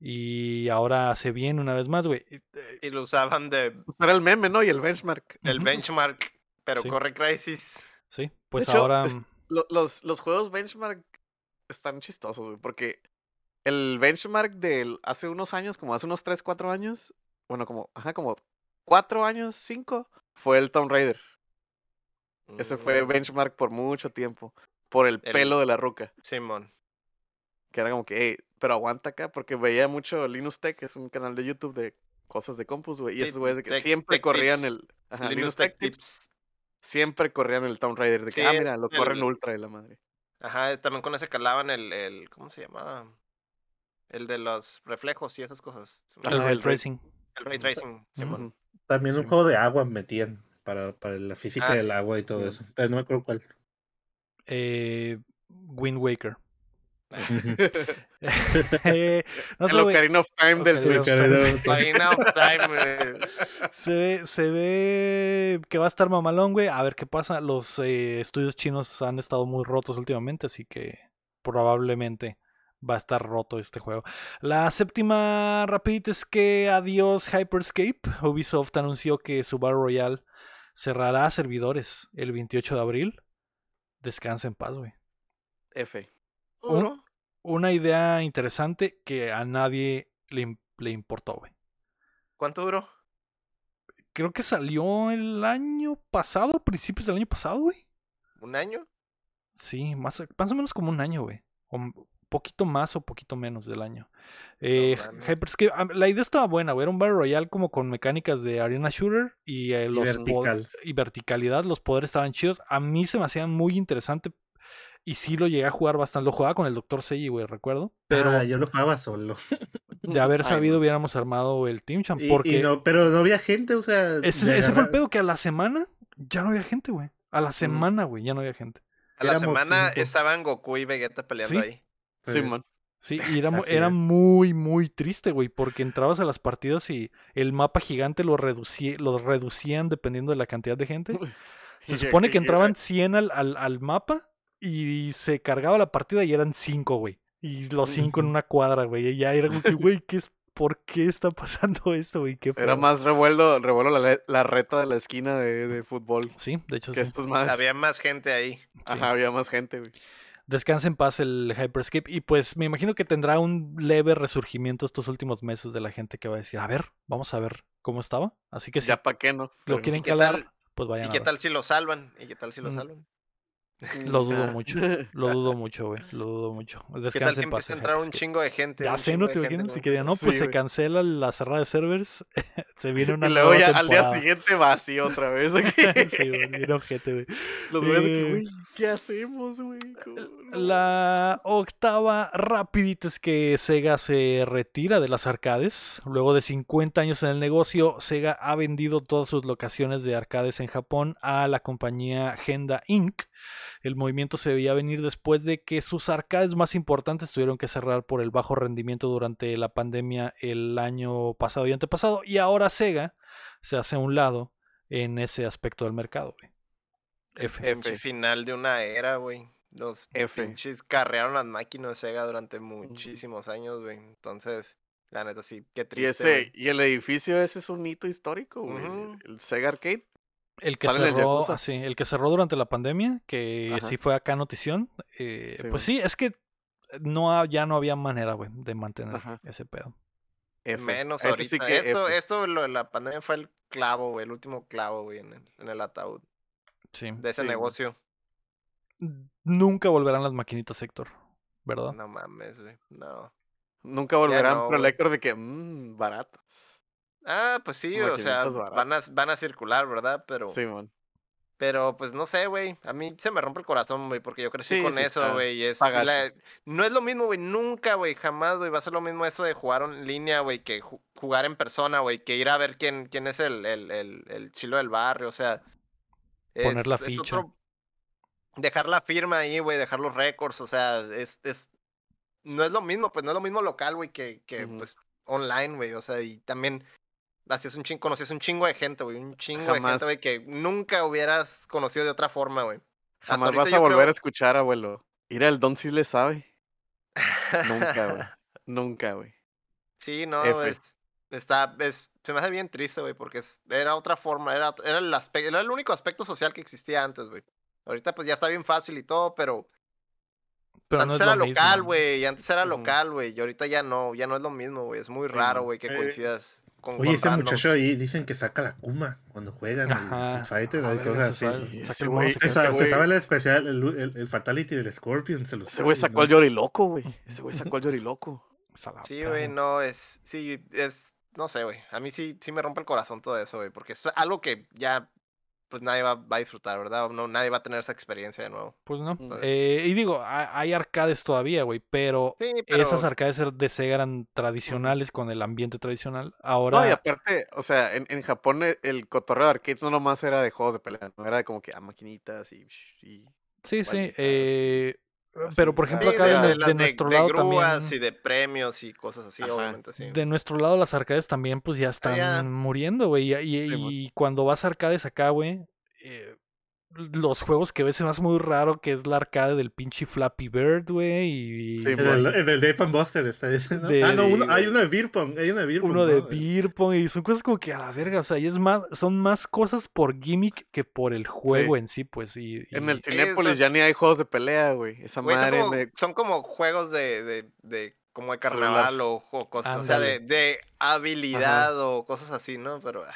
y ahora se viene una vez más, güey. Eh, Y lo usaban de Pues era el meme, ¿no? Y el benchmark. el benchmark, pero Sí. corre Crisis. Sí, pues hecho, ahora es- Lo- los, los juegos benchmark están chistosos, güey, porque el benchmark de hace unos años, como hace unos 3, 4 años, bueno, como, ajá, como 4 años, 5, fue el Tomb Raider. Ese fue Mm, benchmark por mucho tiempo, por el, El- pelo de la ruca, Simón. que era como que, "Ey, pero aguanta acá, porque veía mucho Linus Tech, que es un canal de YouTube de cosas de compus, güey, y Sí, esos güeyes de que Tech- siempre Tech corrían Tips. el... Ajá, Linux Tech Tips, Tips. Siempre corrían el Tomb Raider, de que, Sí, ah, mira, lo el- corren ultra de la madre. Ajá, también con ese calaban el, el ¿cómo se llama? El de los reflejos y esas cosas. El ray el ray- tracing. El ray tracing, Simón. Ujú. También un Sí. juego de agua metían para, para la física Ah, del sí. agua y todo eso. Pero no me acuerdo cuál. Eh, Wind Waker. Eh, no el Ocarina of Time del Ocarina Switch. Time. Ocarina of Time, se, ve, se ve que va a estar mamalón, güey. A ver qué pasa. Los eh, estudios chinos han estado muy rotos últimamente, así que probablemente va a estar roto este juego. La séptima rapidita es que adiós Hyperscape. Ubisoft anunció que su Battle Royale cerrará servidores el 28 de abril. Descansa en paz, güey. F. Uno. Una idea interesante que a nadie le, le importó, güey. ¿Cuánto duró? Creo que salió el año pasado, principios del año pasado, güey. ¿Un año? Sí, más, más o menos como un año, güey. O un poquito más o poquito menos del año. Eh, mames. Hyperscape, la idea estaba buena, güey. Era un Battle Royale como con mecánicas de Arena Shooter y, eh, los vertical. y verticalidad. Los poderes estaban chidos. A mí se me hacía muy interesante y sí lo llegué a jugar bastante. Lo jugaba con el Dr. Seiji, güey, recuerdo. Pero Ah, yo lo jugaba solo. de haber sabido hubiéramos armado el Team Champ. Porque y no, pero no había gente, o sea. ese, fue el pedo que a la semana ya no había gente, güey. A la semana, güey, ya no había gente. A la Éramos semana cinco. estaban Goku y Vegeta peleando Sí. ahí. Sí, man. Sí, y era, era muy, muy triste, güey, porque entrabas a las partidas y el mapa gigante lo, reducí, lo reducían dependiendo de la cantidad de gente. Se supone que entraban 100 al, al, al mapa y se cargaba la partida y eran 5, güey. Y los 5 en una cuadra, güey. Y ya era como que, güey, ¿qué es, ¿por qué está pasando esto, güey? ¿Qué Era más revuelo, revuelo la, la reta de la esquina de, de fútbol. Sí, de hecho Que sí. estos más. Había más gente ahí. Sí. Ajá, había más gente, güey. Descansa en paz el Hyperskip. Y pues me imagino que tendrá un leve resurgimiento estos últimos meses de la gente que va a decir, a ver, vamos a ver cómo estaba. Así que si Ya pa' qué no. lo Pero- quieren calar, pues vayan ¿Y a qué ver. tal si lo salvan? ¿Y qué tal si lo Mm. salvan? Lo dudo Ah. mucho. Lo dudo mucho, güey. Lo dudo mucho. ¿Qué tal si empieza a entrar un chingo de gente? Ya sé, no te imaginas. Si ¿no? quedan, no, Sí, pues se güey. cancela la cerrada de servers. se viene una Y luego ya al día temporada. siguiente vacío otra vez. aquí. sí, güey, ojete, güey. Los güeyes que, Eh, güey, ¿qué hacemos, güey? ¿Cómo no?" La octava rapidita es que Sega se retira de las arcades. Luego de 50 años en el negocio, Sega ha vendido todas sus locaciones de arcades en Japón a la compañía Genda Inc. El movimiento se veía venir después de que sus arcades más importantes tuvieron que cerrar por el bajo rendimiento durante la pandemia el año pasado y antepasado. Y ahora Sega se hace a un lado en ese aspecto del mercado. güey. F. Final de una era, güey. Los F. pinches carrearon las máquinas de Sega durante muchísimos años, güey. Entonces, la neta sí, qué Y triste. ese, güey. y el edificio ese es un hito histórico, güey. El Sega Arcade. El que el cerró, Yakuza. ah, sí, el que cerró durante la pandemia, que Ajá. sí fue acá notición. eh, Sí, pues sí, es que no ya no había manera, güey, de mantener Ajá. ese pedo. F. Menos Ese ahorita. sí que esto, F. esto, lo de la pandemia fue el clavo, güey, el último clavo, güey, en el, en el ataúd Sí. de ese Sí, negocio. Nunca volverán las maquinitas, Héctor, ¿verdad? No mames, güey. No. Nunca volverán, no, pero el güey. Héctor de que, mmm, baratas. Ah, pues sí, o sea, van a, van a circular, ¿verdad? Pero, Sí, man. pero pues no sé, güey. A mí se me rompe el corazón, güey, porque yo crecí Sí, con sí eso, güey. y Es la- No es lo mismo, güey, nunca, güey, jamás, güey. Va a ser lo mismo eso de jugar en línea, güey, que ju- jugar en persona, güey, que ir a ver quién, quién es el, el, el, el chilo del barrio, o sea. Poner la es ficha. otro- Dejar la firma ahí, güey, dejar los récords, o sea, es, es. No es lo mismo, pues no es lo mismo local, güey, que, que pues online, güey, o sea, y también hacías un chingo, conocías un chingo de gente, güey, un chingo de gente, güey, que nunca hubieras conocido de otra forma, güey. Jamás vas a volver creo- a escuchar, abuelo. Ir al Don sí le sabe. Nunca, güey. Nunca, güey. Sí, no, es, está, es, se me hace bien triste, güey, porque es, era otra forma, era, era, el aspe- era el único aspecto social que existía antes, güey. Ahorita pues ya está bien fácil y todo, pero, Pero antes no era lo local, mismo. güey, y antes era local, güey, y ahorita ya no, ya no es lo mismo, güey, es muy raro, güey, que Eh, coincidas con Oye, ese muchacho ahí dicen que saca la Kuma cuando juegan el Ajá. Street Fighter, A hay ver, cosas así. Ese güey- se sabe, el especial, el, el- el Fatality del Scorpion, se lo Ese güey sacó al. Yoriloco, güey. Ese güey sacó al Yoriloco. Sí, güey, no, es, sí, es, no sé, güey, a mí sí, sí me rompe el corazón todo eso, güey, porque es algo que ya, pues nadie va, va a disfrutar, ¿verdad? No, nadie va a tener esa experiencia de nuevo. Pues no. Entonces- Eh, y digo, ha- hay arcades todavía, güey, pero Sí, pero... esas arcades er- de Sega eran tradicionales con el ambiente tradicional. Ahora, No, y aparte, o sea, en, en Japón eh, el cotorreo de arcades no nomás era de juegos de pelea, no era de como que a maquinitas y, y sí, sí. eh, pero por ah, ejemplo, Sí, acá de, de, de de de- nuestro de lado grúas también. y de premios y cosas así, Ajá. obviamente, sí. De nuestro lado, las arcades también, pues ya están ya. muriendo, güey. Y, y- Sí, y cuando vas a arcades acá, güey, eh, los juegos que ves se hace muy raro que es la arcade del pinche Flappy Bird, güey. Y, Sí, el, el de Ape and Buster está. De- ah, no, uno- hay uno de Beer Pong, hay uno de Beer Pong, uno de beer pong y son cosas como que a la verga, o sea, y es más, son más cosas por gimmick que por el juego Sí. en sí, pues. Y, En el Tinépolis ya ni hay juegos de pelea, güey. Esa Güey, son, madre como, me... son como juegos de, de, de como de carnaval o, o cosas, o sea, de, de habilidad o cosas así, ¿no? Pero ah,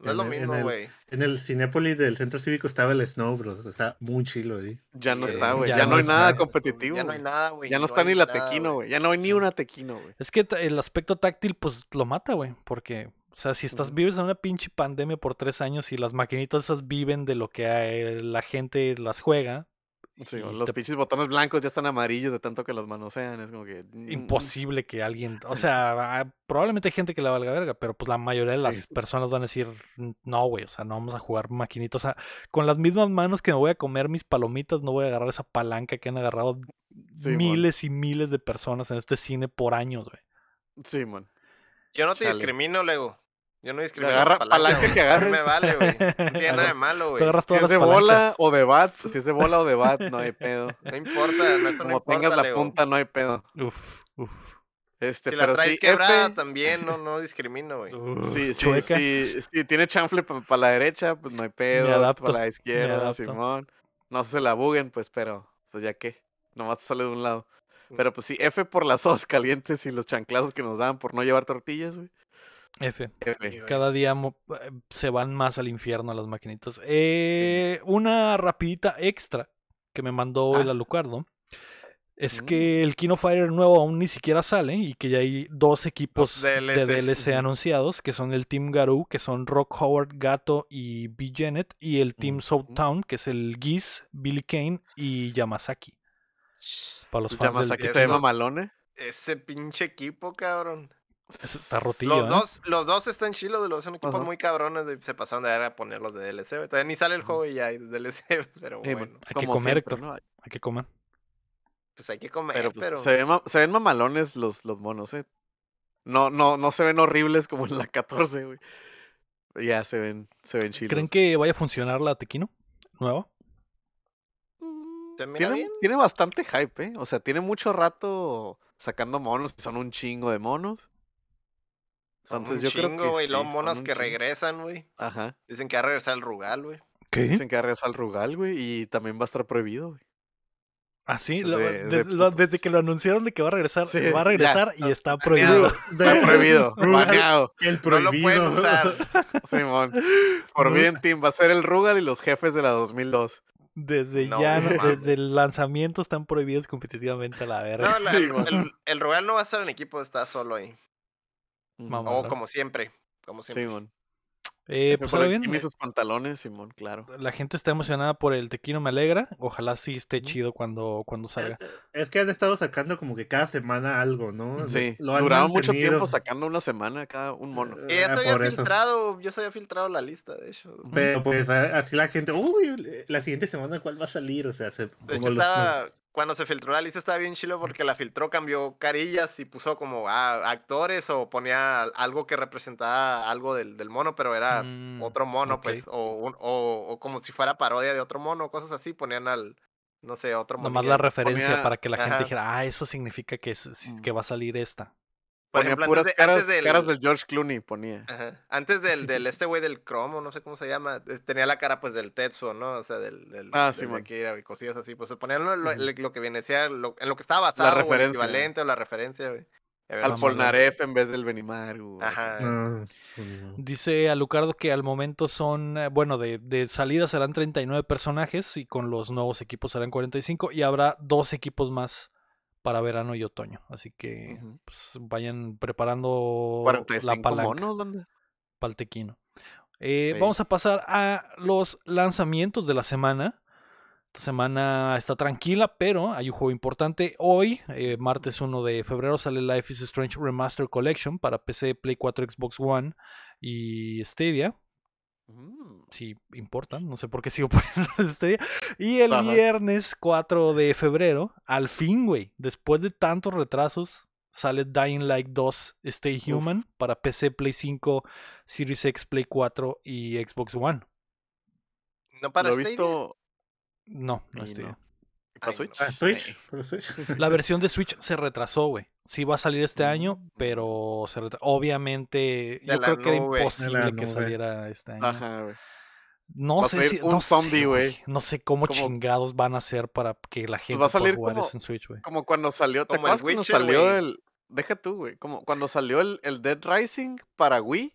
no es En lo el- en mismo, güey. En el Cinépolis del Centro Cívico estaba el Snow Bros, está muy chilo ahí. Ya no está, güey. ya Ya, no no hay está. nada competitivo. Ya no hay nada, güey. Ya no está hay ni la nada, Tequino, güey. Ya no hay ni una Tequino, güey. Es que el aspecto táctil, pues lo mata, güey. Porque, o sea, si estás vives en una pinche pandemia por tres años y las maquinitas esas viven de lo que eh, la gente las juega, Sí, y güey, los te- pinches botones blancos ya están amarillos de tanto que los manosean. Es como que. mm, imposible que alguien, o sea, ah, probablemente hay gente que la valga verga, pero pues la mayoría de las Sí. personas van a decir, "N- no, güey, o sea, no vamos a jugar maquinitas, o sea, con las mismas manos que me voy a comer mis palomitas, no voy a agarrar esa palanca que han agarrado Sí, miles y miles de personas en este cine por años, güey. Sí, man. Yo no te Chale. discrimino, Lego. Yo no discrimino. agarra la palanca que agarres. Me vale, güey. No tiene nada de malo, güey. Si es de bola o de bat, si es de bola o de bat, no hay pedo. No importa, nuestro no Como importa, tengas la punta, no hay pedo. Uf, uf. Este, Si la pero traes sí, quebrada F, también, no, no discrimino, güey. uf, Sí, sí, chueca. sí, si tiene chanfle para la derecha, pues no hay pedo. adapto, Para la me izquierda, adapto. Simón. No se la buguen, pues, pero, pues ya qué. Nomás te sale de un lado. Mm. Pero pues sí, F por las sos calientes y los chanclazos que nos daban por no llevar tortillas, güey. F. F. Cada día eh, se van más al infierno las maquinitas. Eh, Una rapidita extra que me mandó Ah. el Alucardo es Mm. que el Kino Fighter nuevo aún ni siquiera sale y que ya hay dos equipos de. DLC anunciados, que son el Team Garou, que son Rock Howard, Gato y B. Janet, y el Team Ujú. Southtown, que es el Geese, Billy Kane y Yamasaki. Para los fans del Yamasaki del- se ve esos- mamalone. Ese pinche equipo, cabrón. Está rotillo, Los ¿eh? dos, los dos están chilos, güey, son equipos Ajá. muy cabrones, se pasaron de ver a ponerlos de DLC. Todavía ni sale el juego y ya hay DLC, pero Sí, bueno, Hay que comer, siempre, Héctor. ¿no? Hay que comer. pues hay que comer, Pero pero... pues se, ven ma- se ven mamalones los, los monos, eh. No, no, no se ven horribles como en la 14, güey. Ya se ven, se ven chilos. ¿Creen que vaya a funcionar la Tequino nueva? ¿Se mira tiene, bastante hype, ¿eh? O sea, tiene mucho rato sacando monos, son un chingo de monos. Entonces un yo creo chingo, que güey, sí, los monos que chingo. regresan, güey. Ajá. Dicen que va a regresar el Rugal, güey. ¿Qué? Dicen que va a regresar al Rugal, güey, y también va a estar prohibido, güey. Ah, sí, De- lo- de de- lo- desde que lo anunciaron de que va a regresar, Sí, va a ya. regresar y está prohibido. Está prohibido, baneado. El No prohibido. lo pueden usar. Simón. Forbidden Team va a ser el Rugal y los jefes de la 2002. Desde No, ya, no desde el lanzamiento están prohibidos competitivamente a la verga. No, la- Sí, el, el, el Rugal no va a estar en equipo, está solo ahí. Mamá. O ¿verdad? como siempre, como siempre. Simón. Eh, pues bien, eh, pantalones, Simón, claro. la gente está emocionada por el Tequino, me alegra. Ojalá sí esté chido cuando, cuando salga. Es que han estado sacando como que cada semana algo, ¿no? Sí, Lo han duraron mucho tiempo sacando una semana cada un mono. Y ya Ah, se había eso. filtrado, ya se había filtrado la lista, de hecho. Pero pues así la gente, uy, la siguiente semana cuál va a salir, o sea, se, De como hecho, los- estaba, cuando se filtró la lista estaba bien chilo porque la filtró, cambió carillas y puso como ah, actores o ponía algo que representaba algo del, del mono, pero era Mm, otro mono, pues, o, un- o, o como si fuera parodia de otro mono, cosas así, ponían al, no sé, otro mono. Nomás la referencia ponía- para que la gente dijera, ah, eso significa que, es- Mm. que va a salir esta. Por Ponía ejemplo, puras antes, de- caras, antes del, caras del George Clooney, ponía. Ajá. Antes del, del este güey del cromo, no sé cómo se llama, tenía la cara pues del Tetsuo, ¿no? O sea, del, del, Ah, del sí, de. Akira y cosillas así, pues se ponían lo, lo- que viene sea, lo- en lo que estaba basado, o el referencia. equivalente o la referencia, güey. Al Polnareff en vez del Benimaru. Ajá. No, no. Dice Alucardo que al momento son, eh, bueno, de, de salida serán 39 personajes y con los nuevos equipos serán 45 y habrá dos equipos más para verano y otoño. Así que pues, vayan preparando la 45 palanca monos, banda. para el tequino. Eh, Sí. Vamos a pasar a los lanzamientos de la semana. Esta semana está tranquila, pero hay un juego importante. Hoy, eh, martes 1 de febrero, sale Life is Strange Remaster Collection para PC, Play 4, Xbox One y Stadia. Mm. Si importan, no sé por qué sigo poniendo Stadia. Y el Ajá. viernes 4 de febrero, al fin, güey, después de tantos retrasos, sale Dying Light 2 Stay Uf. Human para PC, Play 5, Series X, Play 4 y Xbox One. No para Lo Stadia? visto. No, no Stadia. no. ¿Y para Ay, Switch? no. ¿A Switch? Eh. ¿Para Switch? La versión de Switch se retrasó, güey. Sí va a salir este año, pero se. Obviamente, yo la creo que era imposible que saliera este año. Ajá, güey. No Va sé si. un no sé, zombie, güey. No sé cómo, Como- chingados van a hacer para que la gente va a salir pueda jugar como- en Switch, güey. Como cuando salió. ¿Te acuerdas cuando Witcher, salió el. Deja tú, güey. Como cuando salió el, el Dead Rising para Wii.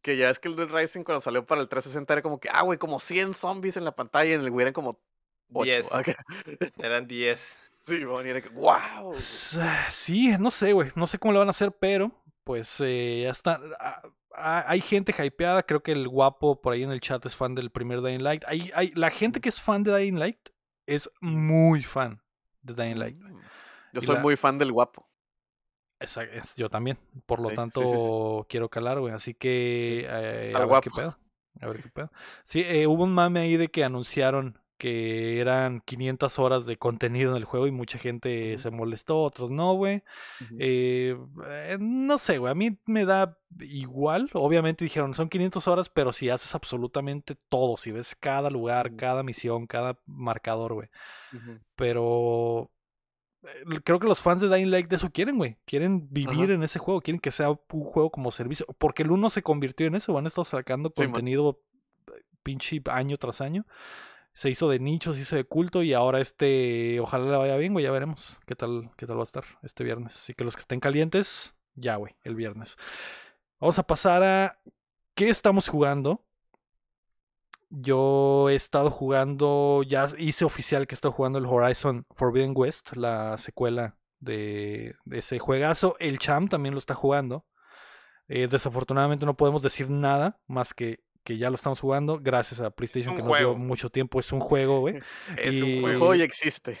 Que ya es que el Dead Rising cuando salió para el 360 era como que, ah, güey, como 100 zombies en la pantalla y en el Wii eran como 8. Diez. Eran 10. Sí, que, wow. Sí, no sé, güey. No sé cómo lo van a hacer, pero pues eh, ya está. ah, ah, Hay gente hypeada. Creo que el guapo por ahí en el chat es fan del primer Dying Light. Hay, hay, la gente que es fan de Dying Light es muy fan de Dying Light. Mm. Yo Y soy la- muy fan del guapo. Esa- es- yo también. Por lo Sí, tanto, sí, sí. quiero calar, güey. Así que eh, a ver qué pedo. A ver qué pedo. Sí, eh, hubo un mame ahí de que anunciaron que eran 500 horas de contenido en el juego y mucha gente se molestó, otros no, güey. Eh, eh, no sé, güey. A mí me da igual. Obviamente dijeron, son 500 horas, pero si haces absolutamente todo, si ves cada lugar, cada misión, cada marcador, güey. Pero eh, creo que los fans de Dying Light de eso quieren, güey. Quieren vivir Ajá. en ese juego, quieren que sea un juego como servicio. Porque el uno se convirtió en eso, van a estar sacando Sí, contenido pinche año tras año. Se hizo de nicho, se hizo de culto y ahora este, ojalá le vaya bien, güey, ya veremos qué tal, qué tal va a estar este viernes. Así que los que estén calientes, ya, güey, el viernes. Vamos a pasar a qué estamos jugando. Yo he estado jugando, ya hice oficial que he estado jugando el Horizon Forbidden West, la secuela de, ese juegazo. El Cham también lo está jugando. Eh, desafortunadamente no podemos decir nada más que que ya lo estamos jugando gracias a PlayStation que nos dio mucho tiempo. Es un juego, güey. Es Y- un El juego. ya existe.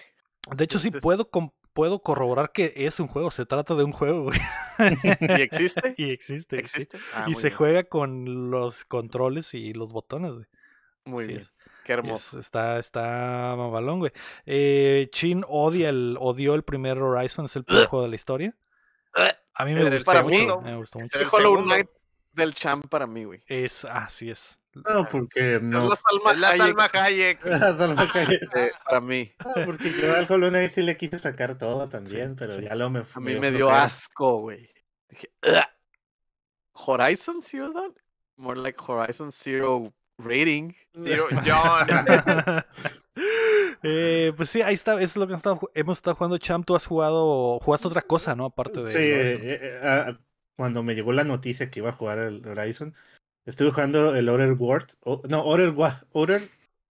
De hecho, sí puedo, com- puedo corroborar que es un juego. Se trata de un juego, güey. ¿Y existe? Y existe. sí. ¿Existe? Ah, y se bien. juega con los controles y los botones, güey. Muy Sí, bien. es- Qué y hermoso. es- está, está mamalón, güey. Eh, Chin odia el, odió el primer Horizon, es el peor juego de la historia. A mí me Es gustó para mucho, mí- me gustó mucho. El el Hollow. Knight del champ para mí, güey. Es, así es. No, porque Es no. la Salma Es la Hayek, Salma Hayek. Salma Hayek. eh, para mí. Ah, porque yo al Hollow Knight sí le quise sacar todo también, pero sí. ya lo me A mí me dio asco, güey. Dije, "Ugh". Horizon Zero Dawn? More like Horizon Zero Rating. Tío, John. Eh, pues sí, ahí está, eso es lo que hemos estado, hemos estado jugando Champ. Tú has jugado, jugaste otra cosa, ¿no? Aparte de. Sí, eh, eh, ah, cuando me llegó la noticia que iba a jugar el Horizon, estuve jugando el Outer Worlds, o- no, Outer, Outer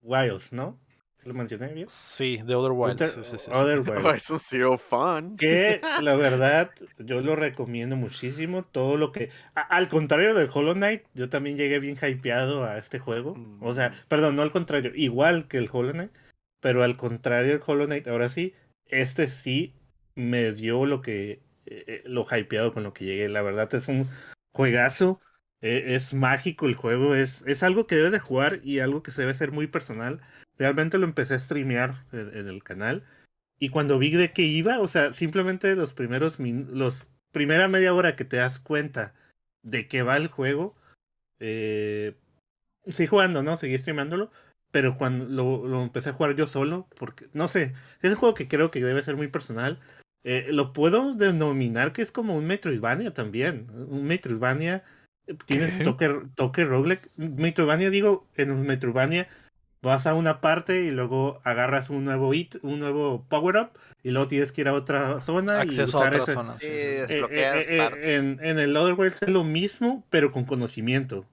Wilds, ¿no? ¿Sí ¿Lo mencioné bien? Sí, de Other Wilds. Outer, sí, sí, sí, sí. Outer Wilds. Horizon Zero Fun. Que la verdad, yo lo recomiendo muchísimo. Todo lo que. a- al contrario del Hollow Knight, yo también llegué bien hypeado a este juego. O sea, Mm. perdón, no al contrario, igual que el Hollow Knight, pero al contrario del Hollow Knight, ahora sí, este sí me dio lo que. Eh, lo hypeado con lo que llegué. La verdad es un juegazo. eh, es mágico el juego. Es, es algo que debes de jugar y algo que se debe ser muy personal. Realmente lo empecé a streamear en- el canal. Y cuando vi de qué iba, o sea, simplemente los primeros los primera media hora que te das cuenta de qué va el juego, eh, sí jugando, ¿no? Seguí streamándolo, pero cuando lo, lo empecé a jugar yo solo, porque, no sé, es un juego que creo que debe ser muy personal. Eh, lo puedo denominar que es como un Metroidvania también. Un Metroidvania eh, tiene su Ok. toque, toque roguelike. Metroidvania, digo, en un Metroidvania vas a una parte y luego agarras un nuevo hit, un nuevo power up y luego tienes que ir a otra zona y a usar otra ese, zona. sí, eh, eh, en, en el Other Worlds es lo mismo, pero con conocimiento.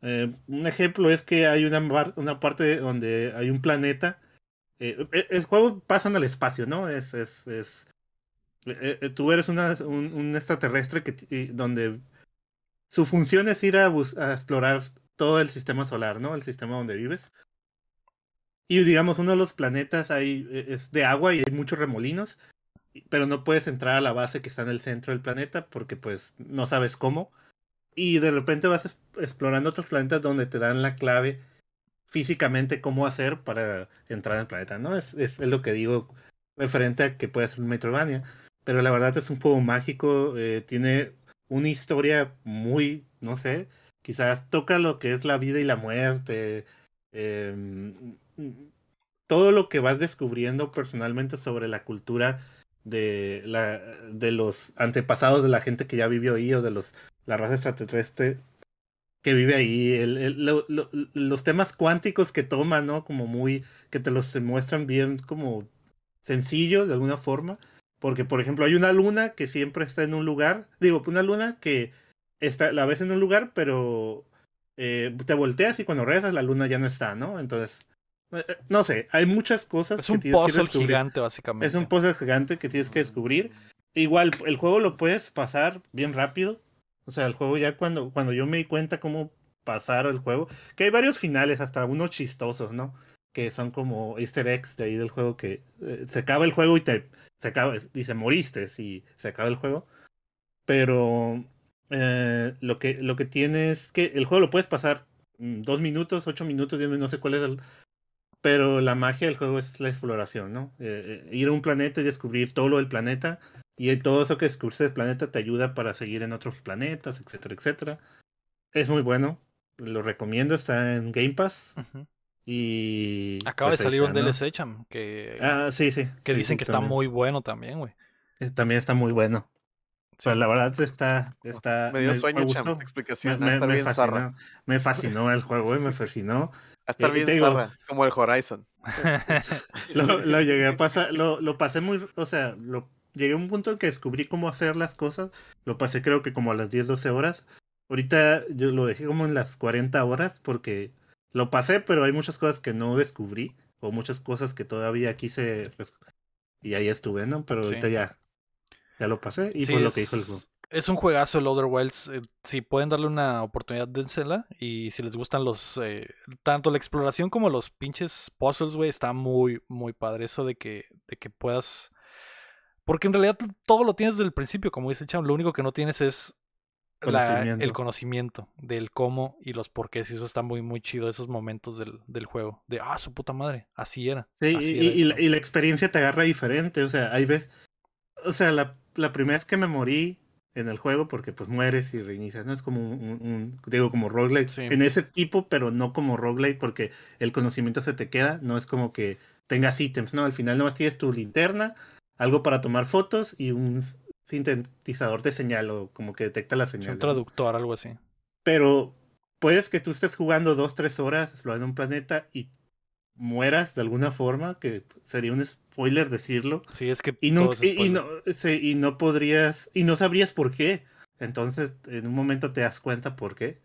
Eh, un ejemplo es que hay una, una parte donde hay un planeta. eh, eh, el juego pasa en el espacio, ¿no? Es, es, es tú eres una- un, extraterrestre que, donde su función es ir a, explorar todo el sistema solar, ¿no? El sistema donde vives. Y digamos, uno de los planetas eh, es de agua y hay muchos remolinos, pero no puedes entrar a la base que está en el centro del planeta porque pues no sabes cómo. Y de repente vas explorando otros planetas donde te dan la clave físicamente cómo hacer para entrar al planeta, ¿no? Es, es, es lo que digo referente a que puede ser un Metroidvania. Pero la verdad es un juego mágico, eh, tiene una historia muy, no sé, quizás toca lo que es la vida y la muerte, eh, todo lo que vas descubriendo personalmente sobre la cultura de, la, de los antepasados de la gente que ya vivió ahí o de los la raza extraterrestre que vive ahí, el, el- lo- lo- los temas cuánticos que toma, ¿no? Como muy, que te los muestran bien como sencillos de alguna forma. Porque, por ejemplo, hay una luna que siempre está en un lugar. Digo, una luna que está, la ves en un lugar, pero eh, te volteas y cuando regresas la luna ya no está, ¿no? Entonces, eh, eh, no sé, hay muchas cosas Es que un tienes que puzzle descubrir. gigante, básicamente. Es un puzzle gigante que tienes que descubrir. Igual, el juego lo puedes pasar bien rápido. O sea, el juego ya cuando, cuando yo me di cuenta cómo pasar el juego, que hay varios finales, hasta unos chistosos, ¿no? Que son como easter eggs de ahí del juego que eh, se acaba el juego y te se acaba, dice moriste si se acaba el juego. Pero eh, lo que lo que tiene es que el juego lo puedes pasar mm, dos minutos, ocho minutos, diez minutos, no sé cuál es el, pero la magia del juego es la exploración, ¿no? Eh, ir a un planeta y descubrir todo lo del planeta. Y todo eso que descubriste del planeta te ayuda para seguir en otros planetas, etcétera, etcétera. Es muy bueno. Lo recomiendo. Está en Game Pass. Ujú. Y. Acaba pues de salir un ¿no? DLC, cham, que, Ah, sí, sí. que sí, dicen sí, que está muy bueno también, güey. Eh, También está muy bueno. Pero la verdad está, está Me dio me, sueño, me champ. gustó. Explicación. me- estar me bien zarra. fascinó, me fascinó el juego, eh, me fascinó. A estar Eh, bien digo- zarra. Como el Horizon. Lo, lo llegué a pasar, lo, lo pasé muy, o sea, lo, llegué a un punto en que descubrí cómo hacer las cosas. Lo pasé creo que como a las 10, 12 horas. Ahorita yo lo dejé como en las 40 horas porque lo pasé, pero hay muchas cosas que no descubrí o muchas cosas que todavía quise pues, y ahí estuve, ¿no? Pero Sí. ahorita ya, ya lo pasé y Sí, fue lo es, que dijo el juego. es un juegazo el Outer Wilds. eh, si pueden darle una oportunidad, dénsela. Y si les gustan los. eh, tanto la exploración como los pinches puzzles, güey, está muy, muy padre. Eso de que, de que puedas. Porque en realidad todo lo tienes desde el principio, como dice Cham. Lo único que no tienes es. La- el conocimiento del cómo y los porqués. Y eso está muy, muy chido. Esos momentos del, del juego. De, ah, su puta madre. Así era. Sí, así y, era y la, esto". y la experiencia te agarra diferente, o sea, hay veces, o sea, la, la primera vez que me morí en el juego, porque pues mueres y reinicias, ¿no? Es como un, un- un- digo, como roguelike, Sí. en ese tipo, pero no como roguelike, porque el conocimiento se te queda, no es como que tengas ítems, ¿no? Al final nomás tienes tu linterna, algo para tomar fotos y un sintetizador de señal, o como que detecta la Es señal. un ¿no? traductor, algo así. Pero puedes que tú estés jugando dos, tres horas explorando un planeta y mueras de alguna forma, que sería un spoiler decirlo, Sí, es que. y no, es y, no, sí, y no podrías, y no sabrías por qué. Entonces, en un momento te das cuenta por qué.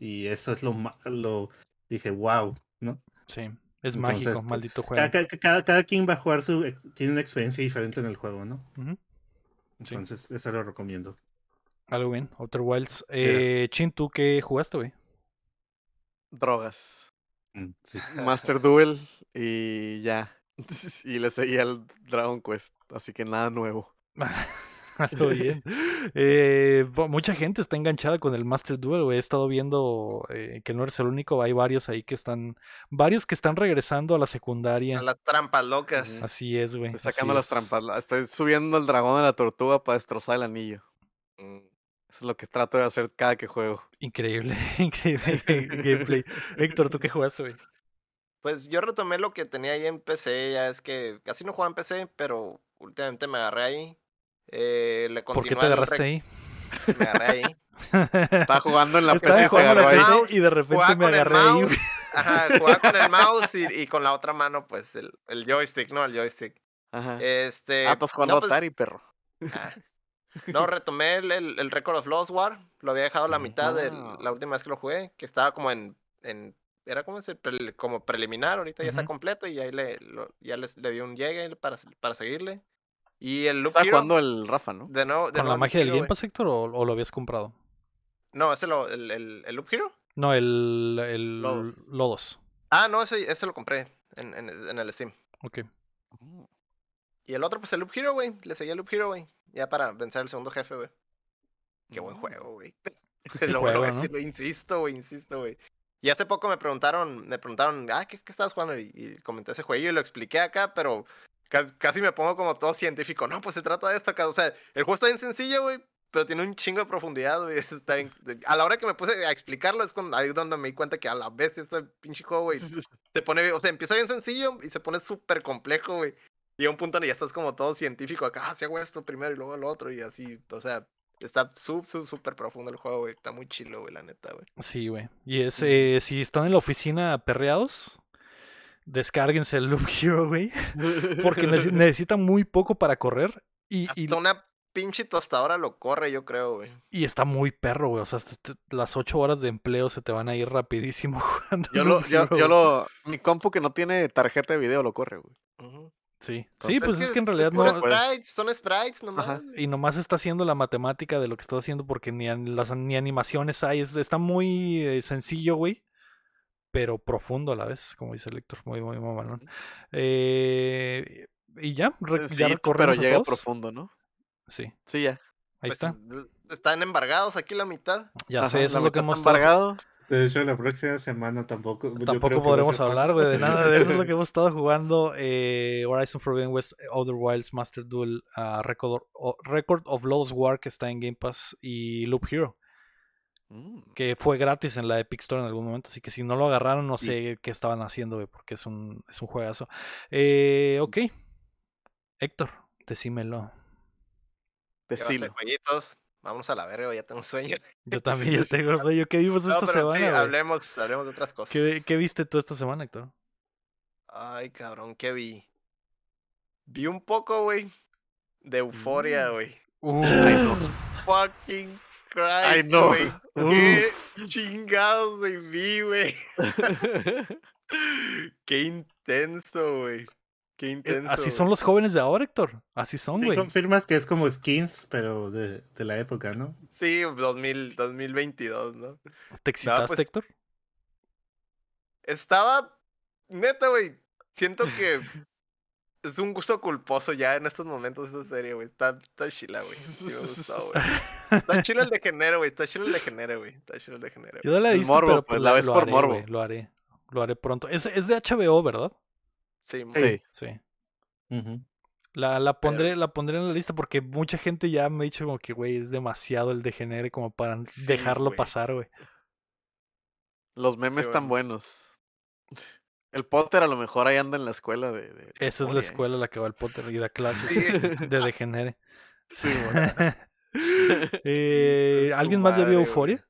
Y eso es lo malo. Dije, wow, ¿no? Sí, es Entonces, mágico, maldito juego. Cada, cada, quien va a jugar su, tiene una experiencia diferente en el juego, ¿no? Entonces, eso lo recomiendo. Algo bien, Outer Wilds. Eh, Chin, ¿tú qué jugaste, güey? Drogas. Mm, Sí. Master Duel y ya. Y le seguía el Dragon Quest. Así que nada nuevo. Bien. Eh, mucha gente está enganchada con el Master Duel, güey. He estado viendo eh, que no eres el único. Hay varios ahí que están. Varios que están regresando a la secundaria. A las trampas locas. Así es, güey. Estoy así sacando las es. trampas. Estoy subiendo el dragón de la tortuga para destrozar el anillo. Mm. Eso es lo que trato de hacer cada que juego. Increíble, increíble gameplay. Héctor, ¿tú qué jugaste, güey? Pues yo retomé lo que tenía ahí en PC, ya es que casi no jugaba en PC, pero últimamente me agarré ahí. Eh, le ¿Por qué te agarraste ahí? Me agarré ahí. Estaba jugando en la PC y se agarró la ahí. PC y de repente Jugaba me con el agarré ahí. mouse. Ajá, jugaba con el mouse y, y con la otra mano, pues, el, el joystick, ¿no? El joystick. Ajá. Este. ah, estás jugando no, pues, Atari, perro. ah. No, retomé el, el, el Record of Lost War. Lo había dejado a la Mm. mitad de Ah. la última vez que lo jugué, que estaba como en. en era como, ese como preliminar, ahorita ya está Ujú. completo y ahí le, lo- ya les, le di un llegue para, para seguirle. Y el Loop Hero, jugando el Rafa, ¿no? de nuevo, de ¿Con nuevo la magia del Game. Pass, Héctor, o, o lo habías comprado? No, ese lo, el, el, el Loop Hero. No, el, el Lodos. Lodos. Ah, no, ese, ese lo compré en, en, en el Steam. Ok. Y el otro, pues el Loop Hero, güey. Le seguí el Loop Hero, güey. Ya para vencer al segundo jefe, güey. Qué buen Mm. juego, güey. lo, juego, lo- ¿no? lo insisto, güey, insisto, güey. Y hace poco me preguntaron, me preguntaron, ah, ¿qué, qué estabas jugando? Y, y comenté ese juego y lo expliqué acá, pero casi me pongo como todo científico. No, pues se trata de esto. O sea, el juego está bien sencillo, güey, pero tiene un chingo de profundidad, güey. Está bien- A la hora que me puse a explicarlo es cuando, ahí donde me di cuenta que a la vez este pinche juego, güey, se pone, o sea, empieza bien sencillo y se pone súper complejo, güey. Y a un punto donde ya estás como todo científico acá, ah, si hago esto primero y luego lo otro y así, o sea, está súper, súper profundo el juego, güey. Está muy chilo, güey, la neta, güey. Sí, güey. Y es, eh, si están en la oficina perreados, descárguense el Loop Hero, güey. Porque nece- necesitan muy poco para correr. Y, y, Hasta una pinche tostadora lo corre, yo creo, güey. y está muy perro, güey. O sea, te- las ocho horas de empleo se te van a ir rapidísimo jugando. Yo Loop lo, yo, Hero, yo lo, mi compu que no tiene tarjeta de video lo corre, güey. Sí, sí, Entonces, pues es que en realidad son no. sprites, son sprites nomás. Ajá. Y nomás está haciendo la matemática de lo que está haciendo porque ni, las, ni animaciones hay. es- está muy eh, sencillo, güey. Pero profundo a la vez, como dice el Héctor. Muy, muy mamalón. Eh, y ya, re- ya Sencillito, pero llega todos. profundo, ¿no? Sí, Sí, ya. ahí Pues, está. Están embargados aquí la mitad. Ya Ajá, sé, eso es lo que hemos embargado. De hecho, la próxima semana tampoco. yo creo Tampoco podremos hablar, güey, de nada de eso. Es lo que hemos estado jugando. eh, Horizon Forbidden West, Outer Wilds, Master Duel, ah, Record, o- Record of Lost War, que está en Game Pass, y Loop Hero, Mm. que fue gratis en la Epic Store en algún momento. Así que si no lo agarraron, no Sí. sé qué estaban haciendo, güey, porque es un, es un juegazo. Eh, ok. Héctor, decímelo. Decilo. jueguitos. Vamos a la verga, ya tengo sueño. Yo también ya tengo sueño. ¿Qué vimos No, esta pero sí, semana, güey? hablemos, hablemos de otras cosas. ¿Qué, qué viste tú esta semana, Héctor? Ay, cabrón, ¿qué vi? Vi un poco, güey, de euforia, Mm. güey. Ay, no. Fucking Ay, Christ, no. güey. Qué chingados, güey, vi, güey. Qué intenso, güey. Qué Eh, intenso. Así son los jóvenes de ahora, Héctor. Así son, Sí, güey. confirmas que es como skins, pero de, de la época, ¿no? Sí, 2000, 2022, ¿no? ¿Te excitaste, pues, Héctor? Estaba, neta, güey, siento que es un gusto culposo ya en estos momentos esa serie, güey. Está, está chila, güey. Sí me gustó, güey. Está chila el de genere, güey. Está chila el de genere, güey. Está chila el de. Yo no la he visto, morbo, pero pues, pues, la ves lo por haré, morbo. güey, Lo haré. Lo haré pronto. Es, es de HBO, ¿verdad? Sí, Sí. Sí. La, la, Pero- pondré, la pondré en la lista porque mucha gente ya me ha dicho como que, güey, es demasiado el degenere como para Sí, dejarlo pasar, güey. Los memes Sí, están bueno. buenos. El Potter a lo mejor ahí anda en la escuela de. de- de Esa es la ¿eh? escuela a la que va el Potter y da clases Sí. de degenere. Sí, bueno. Eh, ¿Alguien más ya vio. Euforia?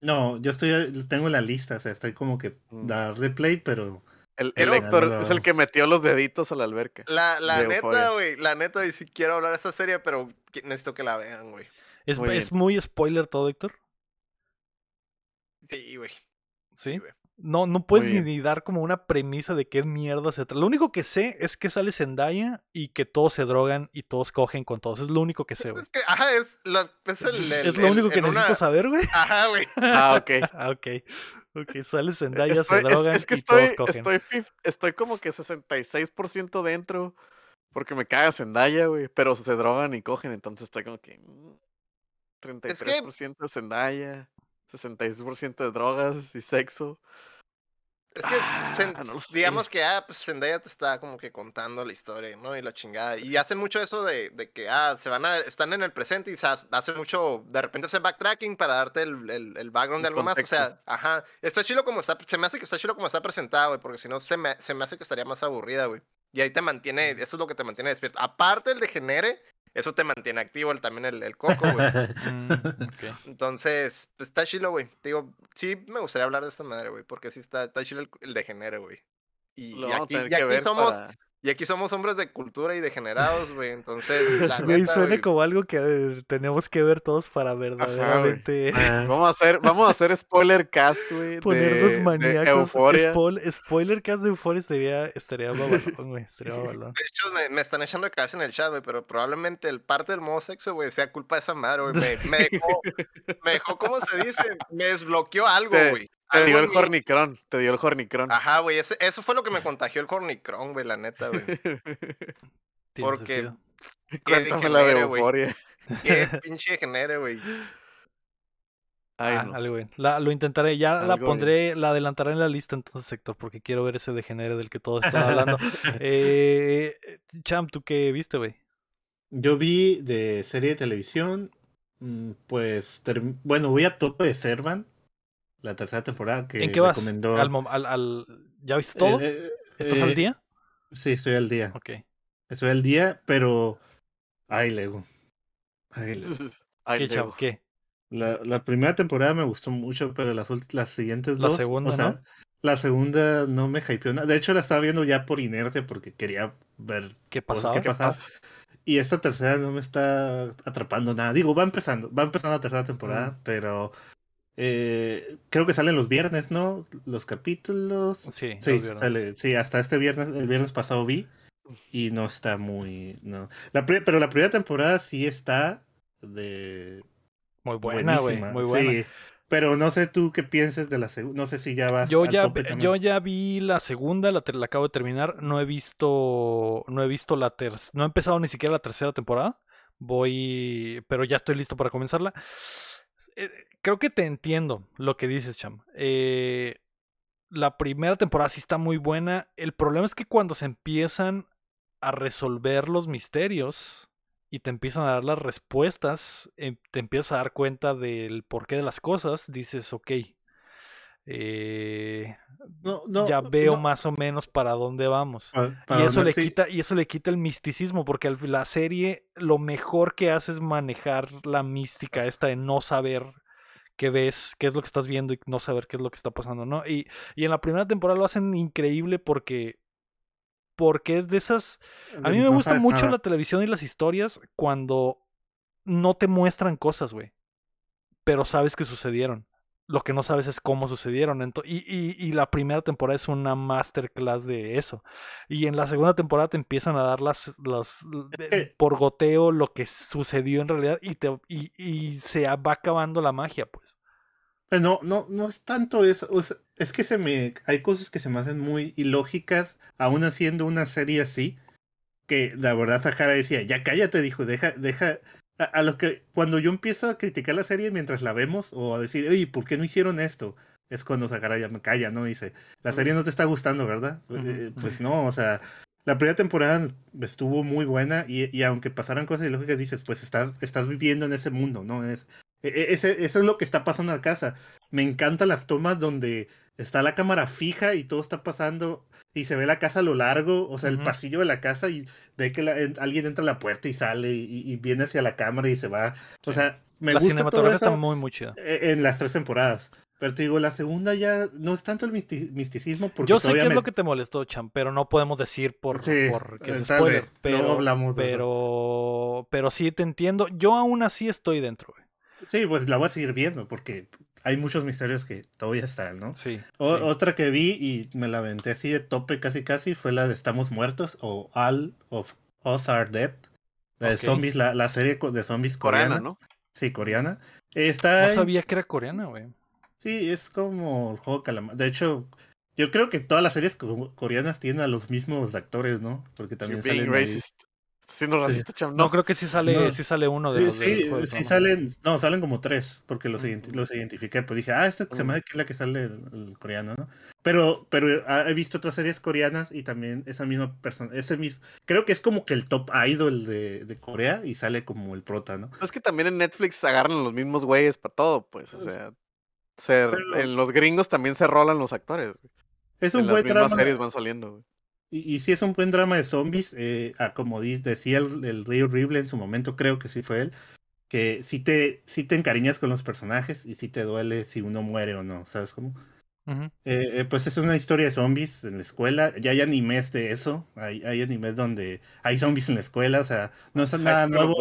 No, yo estoy, tengo la lista, o sea, estoy como que Mm. dar de play, pero El, Héctor es el que metió los deditos a la alberca. La, la neta, güey. La neta, güey, sí quiero hablar de esta serie, pero necesito que la vean, güey. Es Muy es muy spoiler todo, Héctor. Sí, güey. Sí. güey. No, no puedes ni, dar como una premisa de qué mierda se trata. Lo único que sé es que sale Zendaya y que todos se drogan y todos cogen con todos. Es lo único que sé, güey. Es que, ajá, es, la, es el, el- Es lo el- único que una- necesito saber, güey. Ajá, güey. Ah, ok. Ah, ok. Ok, sale Zendaya, Estoy, se drogan es, que y estoy, todos cogen. estoy, como que 66% dentro porque me caga Zendaya, güey. Pero se drogan y cogen, entonces estoy como que. mm, 33% de Zendaya, 66% de drogas y sexo. Es que, Ah, no digamos sé. que, ah, pues Zendaya te está como que contando la historia, ¿no? Y la chingada. Y hacen mucho eso de, de que, ah, se van a, están en el presente y se ha- hacen mucho, de repente hacen backtracking para darte el, el, el background de algo más. O sea, ajá. Está chido como está, se me hace que está chido como está presentado, güey, porque si no se me, se me hace que estaría más aburrida, güey. Y ahí te mantiene, eso es lo que te mantiene despierto. Aparte el de genere, eso te mantiene activo el, también el, el coco, güey. Mm. Entonces, pues está chilo, güey. Te digo, sí me gustaría hablar de esta madre, güey, porque sí está, está chilo el, el degenere, güey. Y, y aquí, y somos, para- y aquí somos hombres de cultura y degenerados, güey. Entonces, la Güey, neta, suena güey, como algo que eh, tenemos que ver todos para verdaderamente Ah, Vamos a hacer, vamos a hacer spoiler cast, güey. ponernos de, de maníacos. Euforia. Spoil- spoiler cast de Euforia estaría, estaría babalón, güey. Estaría babalón. De hecho, me, me están echando de cabeza en el chat, güey, pero probablemente el parte del modo sexo, güey, sea culpa de esa madre, güey. Me, me dejó, me dejó, ¿cómo se dice? Me desbloqueó algo, güey. Te Algo dio el hornicrón, te dio el hornicrón. Ajá, güey, eso fue lo que me contagió el cornicrón, güey, la neta, güey. Porque-. Cuéntame la de euforia. Qué pinche genere, güey. Ay, Ah, no. algo bien. La- lo intentaré, ya la pondré, la adelantaré en la lista entonces, sector, porque quiero ver ese degenere del que todos están hablando. eh, Champ, ¿tú qué viste, güey? Yo vi de serie de televisión, mm, pues, bueno, voy a tope de Servan, la tercera temporada que ¿En qué vas? recomendó. Al, al- al- ¿Ya viste todo? Eh, eh, ¿Estás al eh, día? Sí, estoy al día. Ok. Estoy al día, pero. Ay, Lego. Ay, Lego. Ay, ¿Qué? Lego. ¿Qué? La, la primera temporada me gustó mucho, pero las, las siguientes La dos. segunda, o sea, ¿no? La segunda no me hypeó nada. De hecho, la estaba viendo ya por inercia porque quería ver ¿Qué pasaba? qué ¿Qué pasaba. pasa? Y esta tercera no me está atrapando nada. Digo, va empezando, va empezando la tercera temporada, Mm. pero eh, creo que salen los viernes, ¿no? Los capítulos. Sí, los Sí, viernes. sale, sí, hasta este viernes, el viernes pasado vi y no está muy, no. La pero la primera temporada sí está de Muy buena, güey. Muy buena. Sí, pero no sé tú qué pienses de la segunda, no sé si ya vas Yo al ya, tope vi- también. yo ya vi la segunda, la, la acabo de terminar. No he visto, no he visto la tercera, no he empezado ni siquiera la tercera temporada. Voy, pero ya estoy listo para comenzarla. Eh, creo que te entiendo lo que dices, Cham. Eh, la primera temporada sí está muy buena. El problema es que cuando se empiezan a resolver los misterios y te empiezan a dar las respuestas, em- te empiezas a dar cuenta del porqué de las cosas, dices, ok, eh, No, no, ya veo no, más o menos para dónde vamos. Y eso le sí, quita, y eso le quita el misticismo, porque la serie lo mejor que hace es manejar la mística esta de no saber qué ves, qué es lo que estás viendo y no saber qué es lo que está pasando, ¿no? Y, y en la primera temporada lo hacen increíble porque. Porque es de esas. A mí me no gusta mucho nada. la televisión y las historias cuando no te muestran cosas, güey. Pero sabes que sucedieron. Lo que no sabes es cómo sucedieron. y, y, y la primera temporada es una masterclass de eso. Y en la segunda temporada te empiezan a dar las, las de- por goteo lo que sucedió en realidad y, te, y, y se va acabando la magia, pues. Pues no, no, no es tanto eso. o sea, es que se me. Hay cosas que se me hacen muy ilógicas, aún haciendo una serie así. Que la verdad Sahara decía, ya cállate, dijo, deja, deja. A, a lo que cuando yo empiezo a criticar la serie mientras la vemos, o a decir, oye, ¿por qué no hicieron esto? Es cuando Sahara ya me calla, ¿no? Dice, la serie no te está gustando, ¿verdad? Eh. Pues no, o sea, la primera temporada estuvo muy buena y, y aunque pasaran cosas ilógicas, dices, pues estás, estás viviendo en ese mundo, ¿no? Es, ese, eso es lo que está pasando en la casa. Me encantan las tomas donde está la cámara fija y todo está pasando y se ve la casa a lo largo, o sea, el pasillo de la casa y ve que la- en- alguien entra a la puerta y sale y, y viene hacia la cámara y se va. O Sí. sea, me la gusta todo cinematografía eso está muy, muy chida. e- en las tres temporadas. Pero te digo, la segunda ya no es tanto el misti- misticismo porque Yo sé que es me- lo que te molestó, Cham, pero no podemos decir por, Sí, es tal spoiler. vez, Pero, luego hablamos pero, pero sí te entiendo. Yo aún así estoy dentro, güey. Sí, pues la voy a seguir viendo porque hay muchos misterios que todavía están, ¿no? Sí. O- sí. Otra que vi y me la aventé así de tope casi casi fue la de Estamos Muertos o All of Us Are Dead. La de zombies, la, la serie de zombies coreana. Coreana, ¿no? Sí, coreana. Está, No sabía que era coreana, güey. sí, es como el juego calamar. De hecho, yo creo que todas las series co- coreanas tienen a los mismos actores, ¿no? Porque también You're being salen ahí. racist. Sí, no racista, cham. No, No, creo que sí sale, No. sí sale uno de Sí, los sí, sí salen, no, salen como tres, porque los, Mm. identi- los identifiqué, pues dije, ah, este se Mm. me hace que es la que sale el, el coreano, ¿no? Pero, pero ah, he visto otras series coreanas y también esa misma persona, ese mismo, creo que es como que el top idol de, de Corea y sale como el prota, ¿no? Es que también en Netflix agarran los mismos güeyes para todo, pues. O sea, se- Pero- en los gringos también se rolan los actores. güey. Es En un las buen mismas drama, series van saliendo, güey. Y, y sí es un buen drama de zombies, eh, ah, como decía el, el Rey Horrible en su momento, creo que sí fue él, que sí te, sí te encariñas con los personajes y sí te duele si uno muere o no, ¿sabes cómo? Eh, eh, pues es una historia de zombies en la escuela. Ya hay animes de eso. Hay, hay animes donde hay zombies en la escuela. O sea, no es nada nuevo.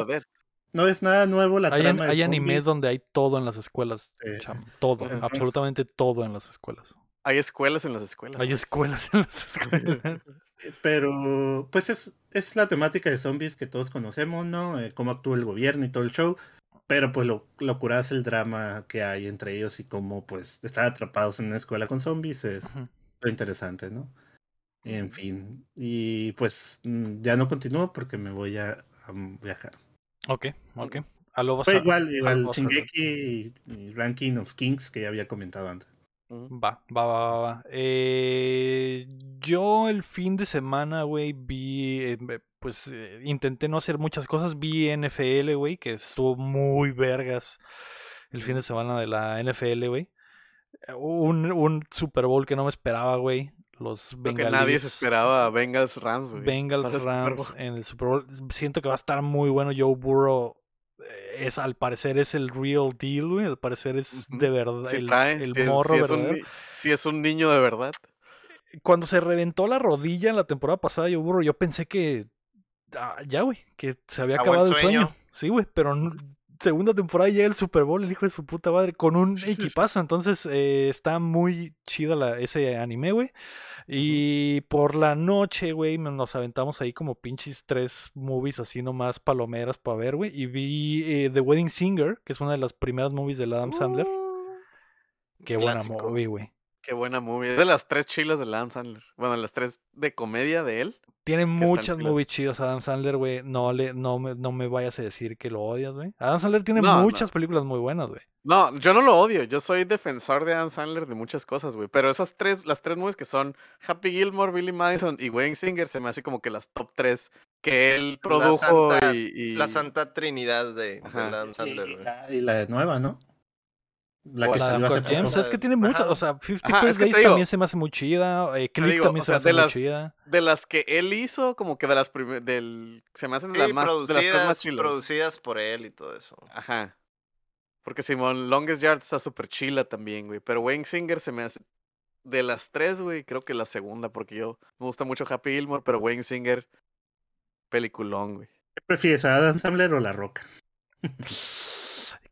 No es nada nuevo la Hay, trama hay animes donde hay todo en las escuelas. Eh, Cham, todo, Entonces- absolutamente todo en las escuelas. Hay escuelas en las escuelas. Hay escuelas en las escuelas. Pero, pues es, es la temática de zombies que todos conocemos, ¿no? Eh, cómo actúa el gobierno y todo el show. Pero pues lo, lo curado es el drama que hay entre ellos y cómo pues están atrapados en una escuela con zombies. Es lo interesante, ¿no? En fin. Y pues mm, ya no continúo porque me voy a, a viajar. Ok, ok. A lo vas Fue a- igual, a igual a. Shingeki y, y Ranking of Kings que ya había comentado antes. Va, va, va, va, va. Eh, yo el fin de semana, güey, vi, eh, pues eh, intenté no hacer muchas cosas, vi NFL, güey, que estuvo muy vergas el fin de semana de la NFL, güey. Un, un Super Bowl que no me esperaba, güey. Los Creo que nadie se esperaba Bengals Rams, güey. Bengals Rams en el Super Bowl. Siento que va a estar muy bueno. Joe Burrow es al parecer es el real deal, güey. Al parecer es de verdad Sí el, sí es- morro sí es un sí es un niño de verdad. Cuando se reventó la rodilla en la temporada pasada, Joe Burrow, yo pensé que ah, ya, güey, que se había acabado el sueño. sueño. Sí, güey, pero no- segunda temporada y llega el Super Bowl, el hijo de su puta madre, con un equipazo. Entonces eh, está muy chida la, ese anime, güey. Y por la noche, güey, nos aventamos ahí como pinches tres movies así nomás palomeras para ver, güey. Y vi eh, The Wedding Singer, que es una de las primeras movies del Adam Sandler. Uh, Qué buena movie, güey. Qué buena movie. Es de las tres chilas de Adam Sandler. Bueno, las tres de comedia de él. Tiene muchas movies chidas Adam Sandler, güey. No, le, no, me, no me vayas a decir que lo odias, güey. Adam Sandler tiene No, no. muchas películas muy buenas, güey. No, yo no lo odio. Yo soy defensor de Adam Sandler de muchas cosas, güey. Pero esas tres, las tres movies que son Happy Gilmore, Billy Madison y Wayne Singer, se me hace como que las top tres que él La produjo santa- y, y- La santa trinidad de. Adam Y, Sandler, y güey. la, y la nueva, ¿no? La O que salió hace Uncut Gems, poco. es que tiene muchas, o sea, 50 Ajá, es First Days digo- también se me hace muy chida, eh, Click digo, también o se me sea, hace de muy las- chida. De las que él hizo, como que de las primeras, del, se me hacen Sí, las más, de las tres más producidas, chilas. producidas por él y todo eso. Ajá. Porque Simón, Longest Yard está súper chila también, güey. Pero Wayne Singer se me hace. De las tres, güey, creo que la segunda, porque yo me gusta mucho Happy Gilmore, pero Wayne Singer, peliculón, güey. ¿Qué prefieres, a Adam Sandler o La Roca?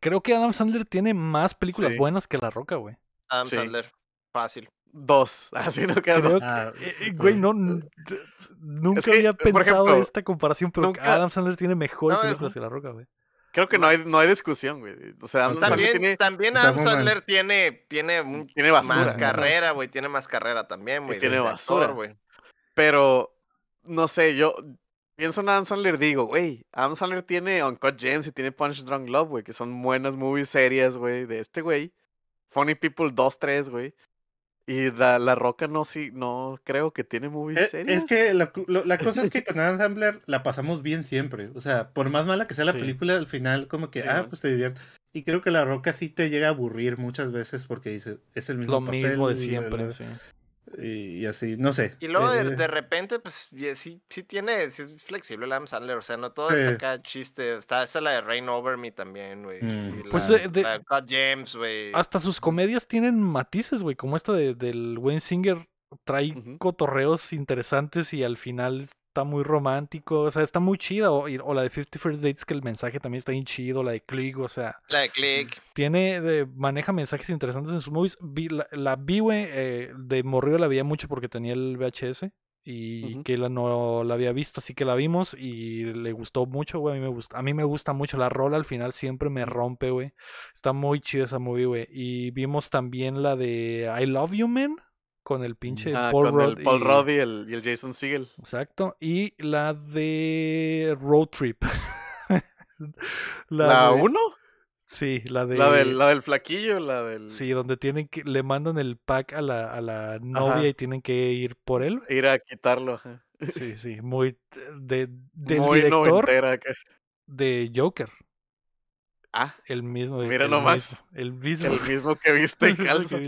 Creo que Adam Sandler tiene más películas Sí. buenas que La Roca, güey. Adam Sí. Sandler. Fácil. Dos, así no queda Creo dos. Ah, Eh, eh, güey, no, nunca que, había pensado ejemplo, esta comparación, pero nunca- Adam Sandler tiene mejores No, es- películas que La Roca, güey. Creo que no hay, no hay discusión, güey. O sea, Adam Sandler También, tiene. también Adam. Sandler tiene, tiene, un- Tiene basura. más carrera, güey. Tiene más carrera también, güey. tiene basura. güey. Pero, no sé, yo pienso en Adam Sandler, digo, güey, Adam Sandler tiene Uncut Gems y tiene Punch Drunk Love, güey, que son buenas movies serias, güey, de este güey. Funny People 2, 3, güey. Y la, la Roca no, sí, no creo que tiene movies Es, serias. es que la, lo- la cosa es que con Adam Sandler la pasamos bien siempre. O sea, por más mala que sea la Sí. película, al final como que, Sí, ah, man. pues te diviertes. Y creo que La Roca sí te llega a aburrir muchas veces porque dice, es el mismo Lo papel. mismo de la- siempre, la- sí. Y, y así, no sé. Y luego Eh, de, de repente, pues sí, sí tiene, sí es flexible el Adam Sandler, o sea, no todo es acá chiste. Está esa la de Rain Over Me también, güey. Mm. y Pues la, de- de- la de Cut James, güey. Hasta sus comedias tienen matices, güey, como esta de, del Wayne Singer trae cotorreos interesantes y al final está muy romántico, o sea, está muy chida. O, la de 50 First Dates, que el mensaje también está bien chido, la de Click, o sea, La de Click. tiene, de- maneja mensajes interesantes en sus movies. Vi- la, la vi, güey, eh, de morrido la veía mucho porque tenía el VHS y que la no la había visto, así que la vimos y le gustó mucho, güey, a mí me gusta, a mí me gusta mucho la rola, al final siempre me rompe, güey. Está muy chida esa movie, güey. Y vimos también la de I Love You Man con el pinche Ah, Paul con Rudd el Paul y- Rudd y el, y el Jason Segel. Exacto. Y la de Road Trip. ¿La de- 1? Sí, la de. La, del, la del flaquillo, la del... Sí, donde tienen que. Le mandan el pack a la, a la novia Ajá. y tienen que ir por él. Ir a quitarlo, ajá. Sí, sí. Muy. De, del Muy director noventera de Joker. Ah, El mismo. Mira el nomás. mismo, El mismo. el mismo que viste el en mismo calza.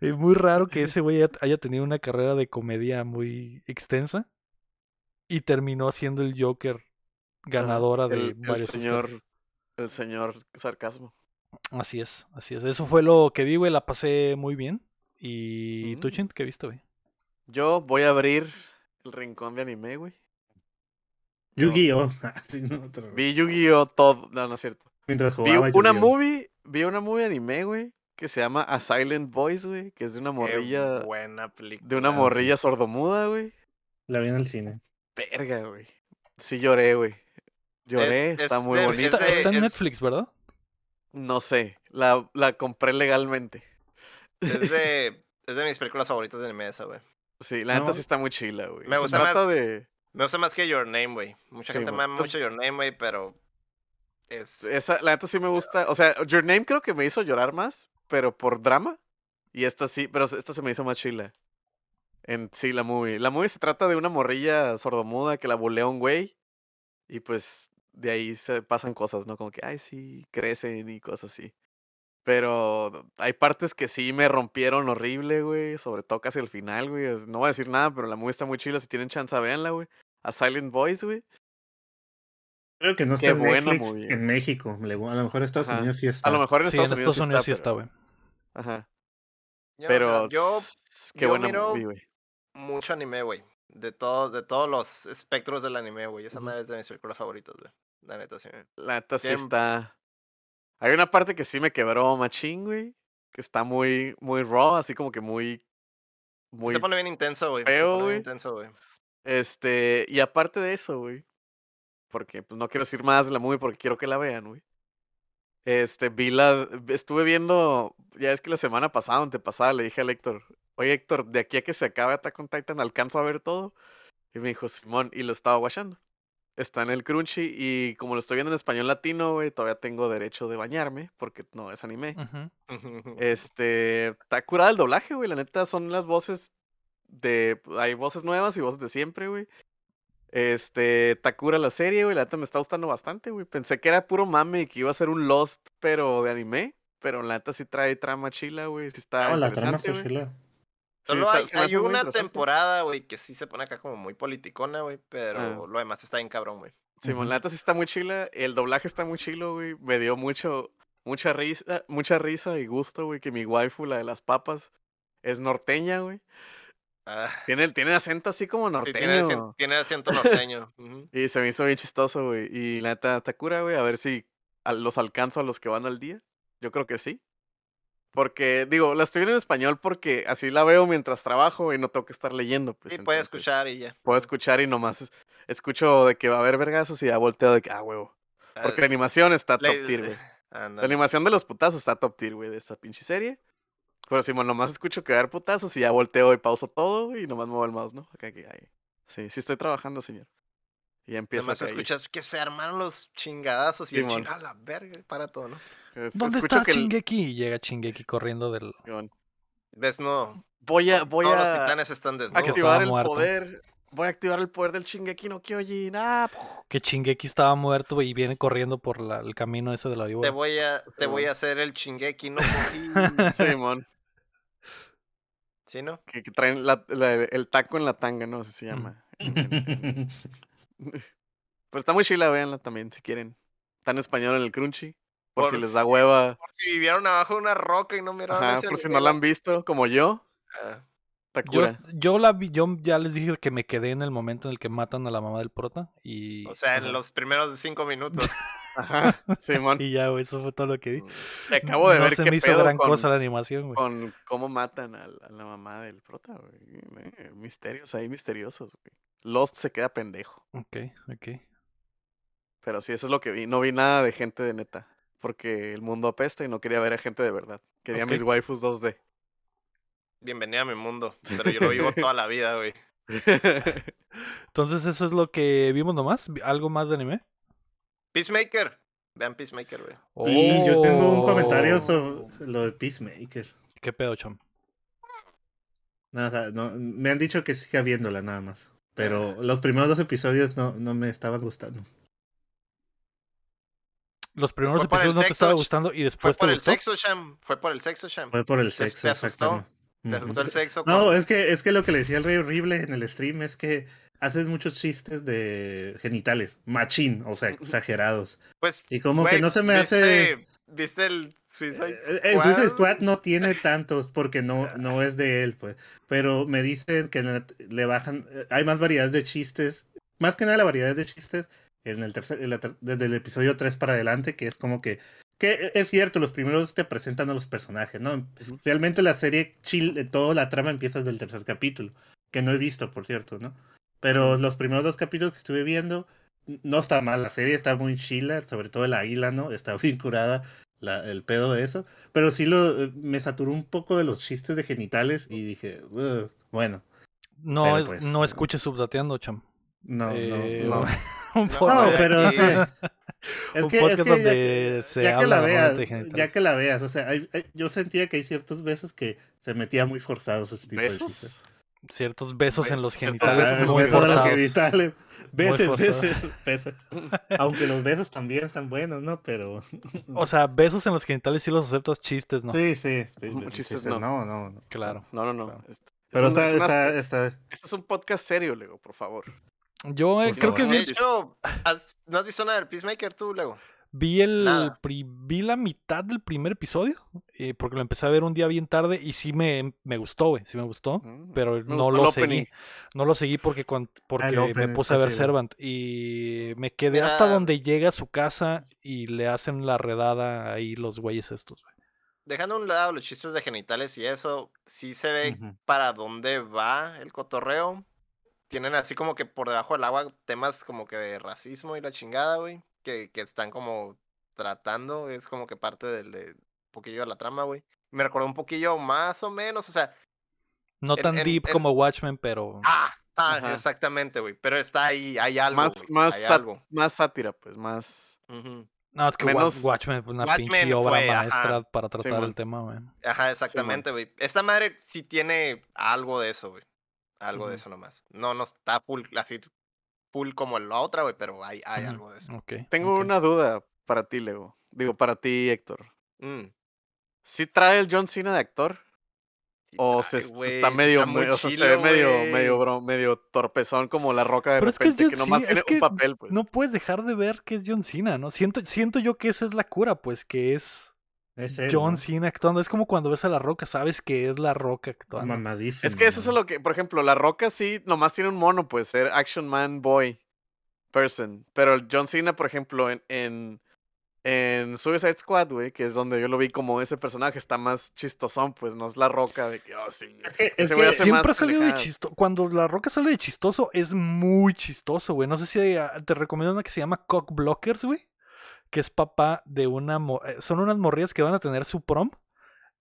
Es muy raro que ese güey haya- tenido una carrera de comedia muy extensa y terminó siendo el Joker ganadora de el, el varios señor, Oscars. el señor sarcasmo. Así es, así es. Eso fue lo que vi, güey. La pasé muy bien. ¿Y tú, Mm. Chin, qué viste, güey? Yo voy a abrir el rincón de anime, güey. Yu-Gi-Oh! Ah. Vi Yu-Gi-Oh! todo. No, no es cierto. Mientras Vi jugaba una Yu-Gi-Oh. movie, vi una movie anime, güey, que se llama A Silent Voice, güey, que es de una Qué morrilla, buena película. de una morrilla sordomuda, güey. La vi en el cine. Verga, güey. Sí lloré, güey. Lloré, Es- está es muy bonita. Está, de- está en es- Netflix, ¿verdad? No sé, la, la compré legalmente. Es de, es de mis películas favoritas de anime esa, güey. Sí, la neta No. sí está muy chila, güey. Me Se gusta trata más- de... Me gusta más que Your Name, güey. Mucha Sí, gente me ama Pues- mucho Your Name, güey, pero es... Esa, la neta sí me gusta. O sea, Your Name creo que me hizo llorar más, pero por drama. Y esta sí, pero esta se me hizo más chila. En sí, la movie. La movie se trata de una morrilla sordomuda que la bulea un güey. Y pues de ahí se pasan cosas, ¿no? Como que, ay, sí, crecen y cosas así. Pero hay partes que sí me rompieron horrible, güey. Sobre todo casi al final, güey. No voy a decir nada, pero la movie está muy chila. Si tienen chance, véanla, güey. A Silent Voice, güey. Creo que no Qué está en buena Netflix movie. en México. A lo mejor en Estados Ajá. Unidos sí está. A lo mejor en sí, en Estados Unidos, Unidos sí está, güey. Ajá. Pero yo qué yo buena miro- movie, güey. mucho anime, güey. De, todo, de todos los espectros del anime, güey. Esa Ujú. madre es de mis películas favoritas, güey. La neta, sí. La neta sí está. Hay una parte que sí me quebró machín, güey. Que está muy, muy raw, así como que muy. Muy. Se pone bien intenso, güey. Feo, güey. intenso, güey. Este. Y aparte de eso, güey. Porque pues no quiero decir más de la movie porque quiero que la vean, güey. Este, vi la. Estuve viendo. Ya es que la semana pasada, antepasada, le dije a Héctor. Oye, Héctor, de aquí a que se acabe Attack on Titan, ¿alcanzo a ver todo? Y me dijo, Simón, y lo estaba guachando. Está en el Crunchy y como lo estoy viendo en español latino, güey, todavía tengo derecho de bañarme porque no es anime. Este, está curada el doblaje, güey. La neta son las voces de. Hay voces nuevas y voces de siempre, güey. Este, está cura la serie, güey. La neta me está gustando bastante, güey. Pensé que era puro mame y que iba a ser un Lost, pero de anime. pero la neta sí trae trama chila, güey. Sí está No, la trama está chila. Sí, Solo hay, se una temporada, güey, que sí se pone acá como muy politicona, güey, pero Ah. lo demás está bien cabrón, güey. Simón, Ujú. la neta sí está muy chila. El doblaje está muy chilo, güey. Me dio mucho, mucha risa, mucha risa y gusto, güey, que mi waifu, la de las papas, es norteña, güey. Ah, Tiene, tiene acento así como sí, norteño. tiene, acien- tiene asiento norteño. Y se me hizo bien chistoso, güey. Y la neta está cura, güey. A ver si los alcanzo a los que van al día. Yo creo que sí. Porque, digo, la estoy viendo en español porque así la veo mientras trabajo y no tengo que estar leyendo. Pues, Sí, puede escuchar y ya. Puedo escuchar y nomás es- escucho de que va a haber vergazos y ya volteo de que, ah, huevo. Porque la Ah, animación está top tier, güey. La animación de los putazos está top tier, güey, de esa pinche serie. Pero si nomás escucho que va a haber putazos y ya volteo y pauso todo y nomás muevo el mouse, ¿no? Acá, que, ay. Sí, sí estoy trabajando, señor. Y ya empiezo Además y- escuchas que se armaron los chingadazos y el Simón. ching, a la verga, para todo, ¿no? es- ¿Dónde está que el- Chingeki? Y llega Chingeki corriendo del. Simón. Desnudo. Voy a, voy Todos a los titanes están desnudos. activar el muerto. poder. Voy a activar el poder del Shingeki no Kyojin. Ah. Que Chingeki estaba muerto y viene corriendo por la- el camino ese de la Te víbora. voy a, te voy a hacer el chingeki, no cogí. Simón. ¿Sí, no? Que, que traen la- la- el taco en la tanga, ¿no? Así se llama. Pero está muy chila, véanla también si quieren. Está en español en el Crunchy. Por, Por si les da hueva. Por si vivieron abajo de una roca y no miraron Ajá, ese por si no la han visto, como yo. ah, Está Yo, cura. yo la vi, yo ya les dije que me quedé en el momento en el que matan a la mamá del prota y, O sea, en los primeros cinco minutos. Ajá, Simón. y ya, güey, eso fue todo lo que vi. Te acabo de no ver se qué me hizo pedo gran con, cosa la animación, güey. con cómo matan a, la- a la mamá del prota, güey. Misterios ahí misteriosos, güey. Lost se queda pendejo. Ok, ok. Pero sí, eso es lo que vi. No vi nada de gente de neta. Porque el mundo apesta y no quería ver a gente de verdad. Quería mis waifus 2D. Bienvenida a mi mundo. Pero yo lo vivo toda la vida, güey. Entonces, eso es lo que vimos nomás. ¿Algo más de anime? Peacemaker. Vean Peacemaker, güey. Y yo tengo un comentario Oh. sobre lo de Peacemaker. ¿Qué pedo, chom? Nada, no, me han dicho que siga viéndola nada más. Pero los primeros dos episodios no, no me estaban gustando. Los primeros Fue por episodios no te estaba gustando y Fue después por te el gustó. sexo, Sham. Fue por el sexo, Sham. Fue por el ¿Te- sexo, te asustó? ¿Te asustó el sexo? No, es que, es que lo que le decía el rey horrible en el stream es que haces muchos chistes de genitales, machín, o sea, exagerados. Pues, Y como que no se me hace... ¿viste- ¿Viste el Suicide Eh, El Squad? Suicide Squad no tiene tantos porque no, no es de él, pues. Pero me dicen que le bajan, eh, hay más variedad de chistes, más que nada la variedad de chistes en el tercer, en la desde el episodio 3 para adelante, que es como que, que es cierto, los primeros te presentan a los personajes, ¿no? Ujú. Realmente la serie, chill, eh, toda la trama empieza desde el tercer capítulo, que no he visto, por cierto, ¿no? Pero los primeros dos capítulos que estuve viendo, no está mal, la serie está muy chila, sobre todo el águila, ¿no? Está bien curada la- el pedo de eso. Pero sí lo, eh, me saturó un poco de los chistes de genitales y dije, "Ugh, bueno, No, Pero pues, no eh, escuches subdateando, cham. no, Eh, no, no. un No, podcast- No, pero es que, es Un que, es podcast que ya, donde que- se ya que la veas, ya que la veas, o sea, hay- hay- yo sentía que hay ciertas veces que se metía muy forzado ese tipo de chistes. Ciertos besos en Besos, los genitales besos muy besos a los forzados. genitales. Besos, Muy besos, besos. Aunque los besos también están buenos, ¿no? Pero. O sea, besos en los genitales sí los aceptas, chistes, ¿no? Sí, sí. sí, Ujú, chistes, chistes no. no, no, no. Claro. No, no, no. claro. Esto- Pero está, es una- está, está. Este es un podcast serio, Lego, por favor. Yo eh, Por creo favor. que De hecho, ¿has- ¿no has visto nada del Peacemaker tú, Lego? Vi el Nada. pri- vi la mitad del primer episodio, eh, porque lo empecé a ver un día bien tarde y sí me, me gustó, güey, sí me gustó, Mm, pero me no gustó lo opening. seguí. No lo seguí porque, cuan- porque me puse a ver. Servant y me quedé hasta donde llega a su casa y le hacen la redada ahí los güeyes estos, güey. Dejando a un lado los chistes de genitales y eso, sí se ve para dónde va el cotorreo. Tienen así como que por debajo del agua temas como que de racismo y la chingada, güey. Que, que están como tratando. Es como que parte del de un poquillo de la trama, güey. Me recordó un poquillo más o menos, o sea. No En- tan en- deep en- como Watchmen, pero Ah, ah, exactamente, güey. Pero está ahí, hay algo. Más, más, hay algo. más sátira, pues, más. No, es que menos- Watchmen fue una Watchmen pinche obra fue, ajá. maestra para tratar el tema, güey. Ajá, exactamente, güey. Esta madre sí tiene algo de eso, güey. Algo de eso nomás. No, no está full, así, full como la otra, güey, pero hay, hay algo de eso. Ok, Tengo una duda para ti, Lego. Digo, para ti, Héctor. Mm. ¿Sí trae el John Cena de actor? Sí O trae, se está medio, muy o sea, se ve medio, medio, bro- medio torpezón como la roca de Pero es que es repente, que, John nomás Cena, tiene es que un papel, pues. no puedes dejar de ver que es John Cena, ¿no? Siento, siento yo que esa es la cura, pues, que es Es él, John ¿no? Cena actuando. Es como cuando ves a La Roca, sabes que es La Roca actuando. Mamadísimo. Es que eso es lo que, por ejemplo, la roca sí, nomás tiene un mono, pues, ser action man boy person. Pero el John Cena, por ejemplo, en, en, en Suicide Squad, güey, que es donde yo lo vi como ese personaje, está más chistosón, pues, no es la roca de que, oh, sí. Es que- es que Siempre ha salido de chistoso. Cuando La Roca sale de chistoso, es muy chistoso, güey. No sé si ah, te recomiendo una que se llama Cock Blockers, güey. Que es papá de una. eh, Son unas morrillas que van a tener su prom.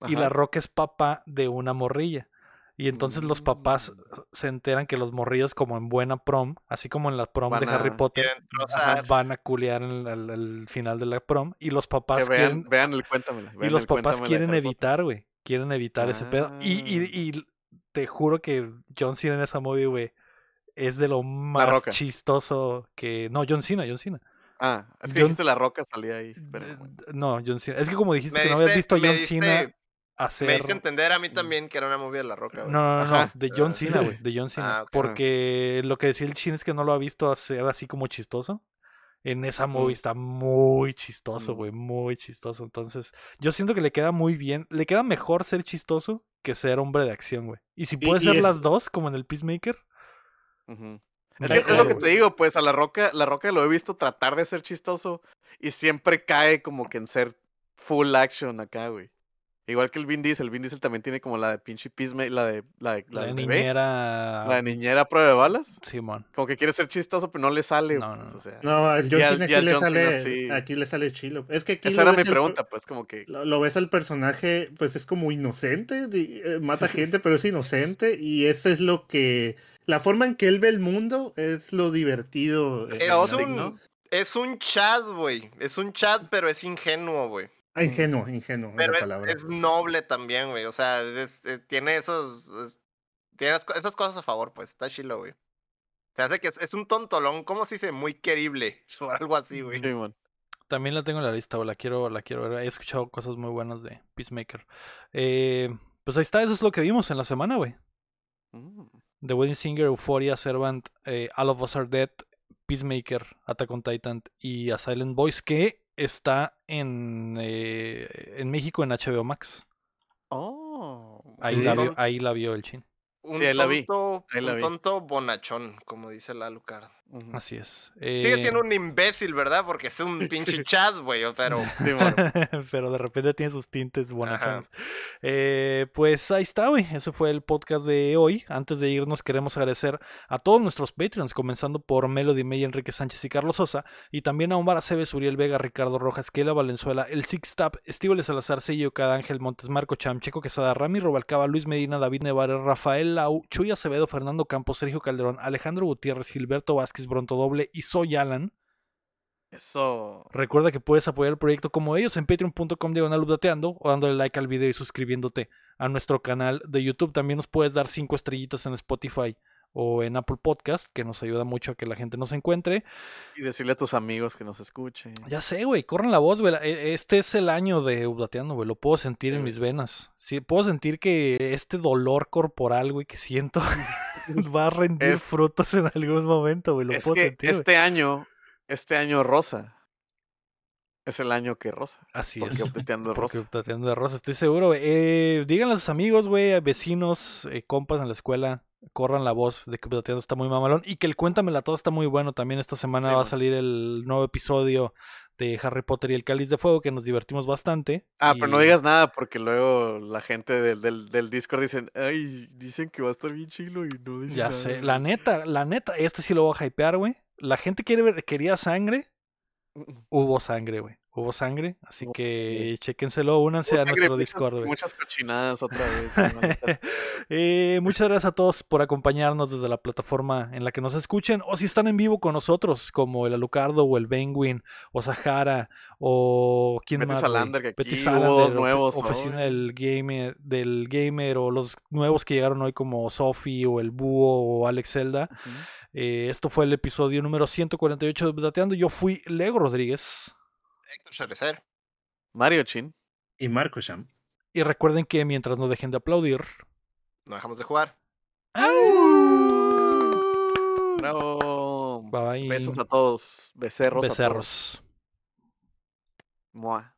Y La. Roca es papá de una morrilla. Y entonces los papás Mm. se enteran que los morrillos, como en buena prom, así como en la prom Van de Harry Potter, ajá, van a culear en el, al final de la prom. Y los Que papás vean, quieren. vean el cuéntamela. Y los el papás quieren evitar, güey. Quieren evitar ese pedo. Y, y, Ah. y te juro que John Cena en esa movie, güey, es de lo más chistoso que. No, John Cena, John Cena. Ah, es que John- dijiste la roca salía ahí. Pero. No, John Cena. Es que como dijiste que no habías visto a John diste- Cena hacer. Me diste entender a mí también que era una movie de La Roca, No, güey. no, no, no, Ajá. de John. Cena, güey, de John Cena. Ah. Porque lo que decía el chin es que no lo ha visto hacer así como chistoso. En esa movie Mm. está muy chistoso, Mm. güey, muy chistoso. Entonces, yo siento que le queda muy bien, le queda mejor ser chistoso que ser hombre de acción, güey. Y si puede y ser las dos, como en el Peacemaker, Ujú. Es, que es lo que te digo, pues a la roca, la roca lo he visto tratar de ser chistoso y siempre cae como que en ser full action acá, güey. Igual que el Vin Diesel, el Vin Diesel también tiene como la de pinche Pisme, la de la de, la La del de bebé, niñera. la de niñera a prueba de balas. Simón. Como que quiere ser chistoso, pero no le sale. No, pues, no, o sea. No, al John Cena aquí le John Cena sale. sí. Aquí le sale chilo. Es que aquí Esa era mi el pregunta, pues como que Lo, lo ves al personaje, pues es como inocente, di- eh, mata gente, pero es inocente, y eso es lo que. La forma en que él ve el mundo es lo divertido. Es Es caótico, un, ¿no? es un chat, güey. Es un chat, pero es ingenuo, güey. ah, ingenuo, ingenuo es Pero la es, palabra. es noble también, güey. O sea, es- es- tiene esos. es- tiene esas co- esas cosas a favor, pues. Está chilo, güey. Se hace que es, es un tontolón, ¿cómo se dice? Muy querible. O algo así, güey. sí, man. También la tengo en la lista, o la quiero, la quiero ver. He escuchado cosas muy buenas de Peacemaker. Eh, pues ahí está, eso es lo que vimos en la semana, güey. Mm. The Wedding Singer, Euphoria, Servant, eh, All of Us Are Dead, Peacemaker, Attack on Titan y A Silent Voice, que está en, eh, en México en HBO Max. Oh. Ahí, Sí. la, vio, ahí la vio el chin. Un Sí, tonto, un vi. tonto bonachón, como dice la Lucar. Así es. Sigue Eh, siendo un imbécil, ¿verdad? Porque es un pinche chat, güey. Pero Sí. Pero de repente tiene sus tintes bonachones. Eh, pues ahí está, güey. Eso fue el podcast de hoy. Antes de irnos, queremos agradecer a todos nuestros Patreons, comenzando por Melody May, Enrique Sánchez y Carlos Sosa. Y también a Omar Aceves, Uriel Vega, Ricardo Rojas, Kela Valenzuela, El Six Tap, Estíbales Salazar, Sello, Cada Ángel Montes, Marco Cham, Checo Quesada, Rami Robalcaba, Luis Medina, David Nevares, Rafael Lau, Chuy Acevedo, Fernando Campos, Sergio Calderón, Alejandro Gutiérrez, Gilberto Vázquez, Bronto Doble y Soy Alan. Eso. Recuerda que puedes apoyar el proyecto como ellos en patreon.com diagonal o dándole like al video y suscribiéndote a nuestro canal de YouTube. También nos puedes dar cinco estrellitas en Spotify o en Apple Podcast, que nos ayuda mucho a que la gente nos encuentre. Y decirle a tus amigos que nos escuchen. Ya sé, güey, corran la voz, güey. E- Este es el año de updateando, güey. Lo puedo sentir Sí, en mis venas. Sí, puedo sentir que este dolor corporal, güey, que siento va a rendir Es- frutos en algún momento, güey. Lo Es puedo que sentir. este año, este año rosa. Es el año que rosa. Así Porque es. updateando Porque rosa. updateando de rosa, estoy seguro. Eh, díganle a sus amigos, güey, a vecinos, eh, compas en la escuela, corran la voz de que updateando está muy mamalón y que el Cuéntamela Todo está muy bueno. También esta semana Sí, va a salir el nuevo episodio de Harry Potter y el Cáliz de Fuego, que nos divertimos bastante. Ah, pero no digas nada porque luego la gente del, del, del Discord dicen, ay, dicen que va a estar bien chilo y no dicen Ya nada". sé, la neta, la neta, este sí lo voy a hypear, güey. La gente quiere ver, quería sangre, hubo sangre, güey. Hubo sangre, así que chéquenselo, únanse a nuestro muchas- Discord. Muchas cochinadas otra vez. Eh, muchas gracias a todos por acompañarnos desde la plataforma en la que nos escuchen o si están en vivo con nosotros como el Alucardo o el Penguin o Sahara o quién Betty más? Salander, que Betty aquí Salander, hubo dos nuevos oficina hoy. del gamer del gamer o los nuevos que llegaron hoy como Sophie o el Búho o Alex Zelda Ujú. Eh, esto fue el episodio número 148 de Updateando yo fui Lego Rodríguez Héctor Cerecer. Mario Chin. Y Marco Sham. Y recuerden que mientras no dejen de aplaudir. No dejamos de jugar. Bravo. Bye. Besos a todos. Becerros. a todos. Becerros. Mua.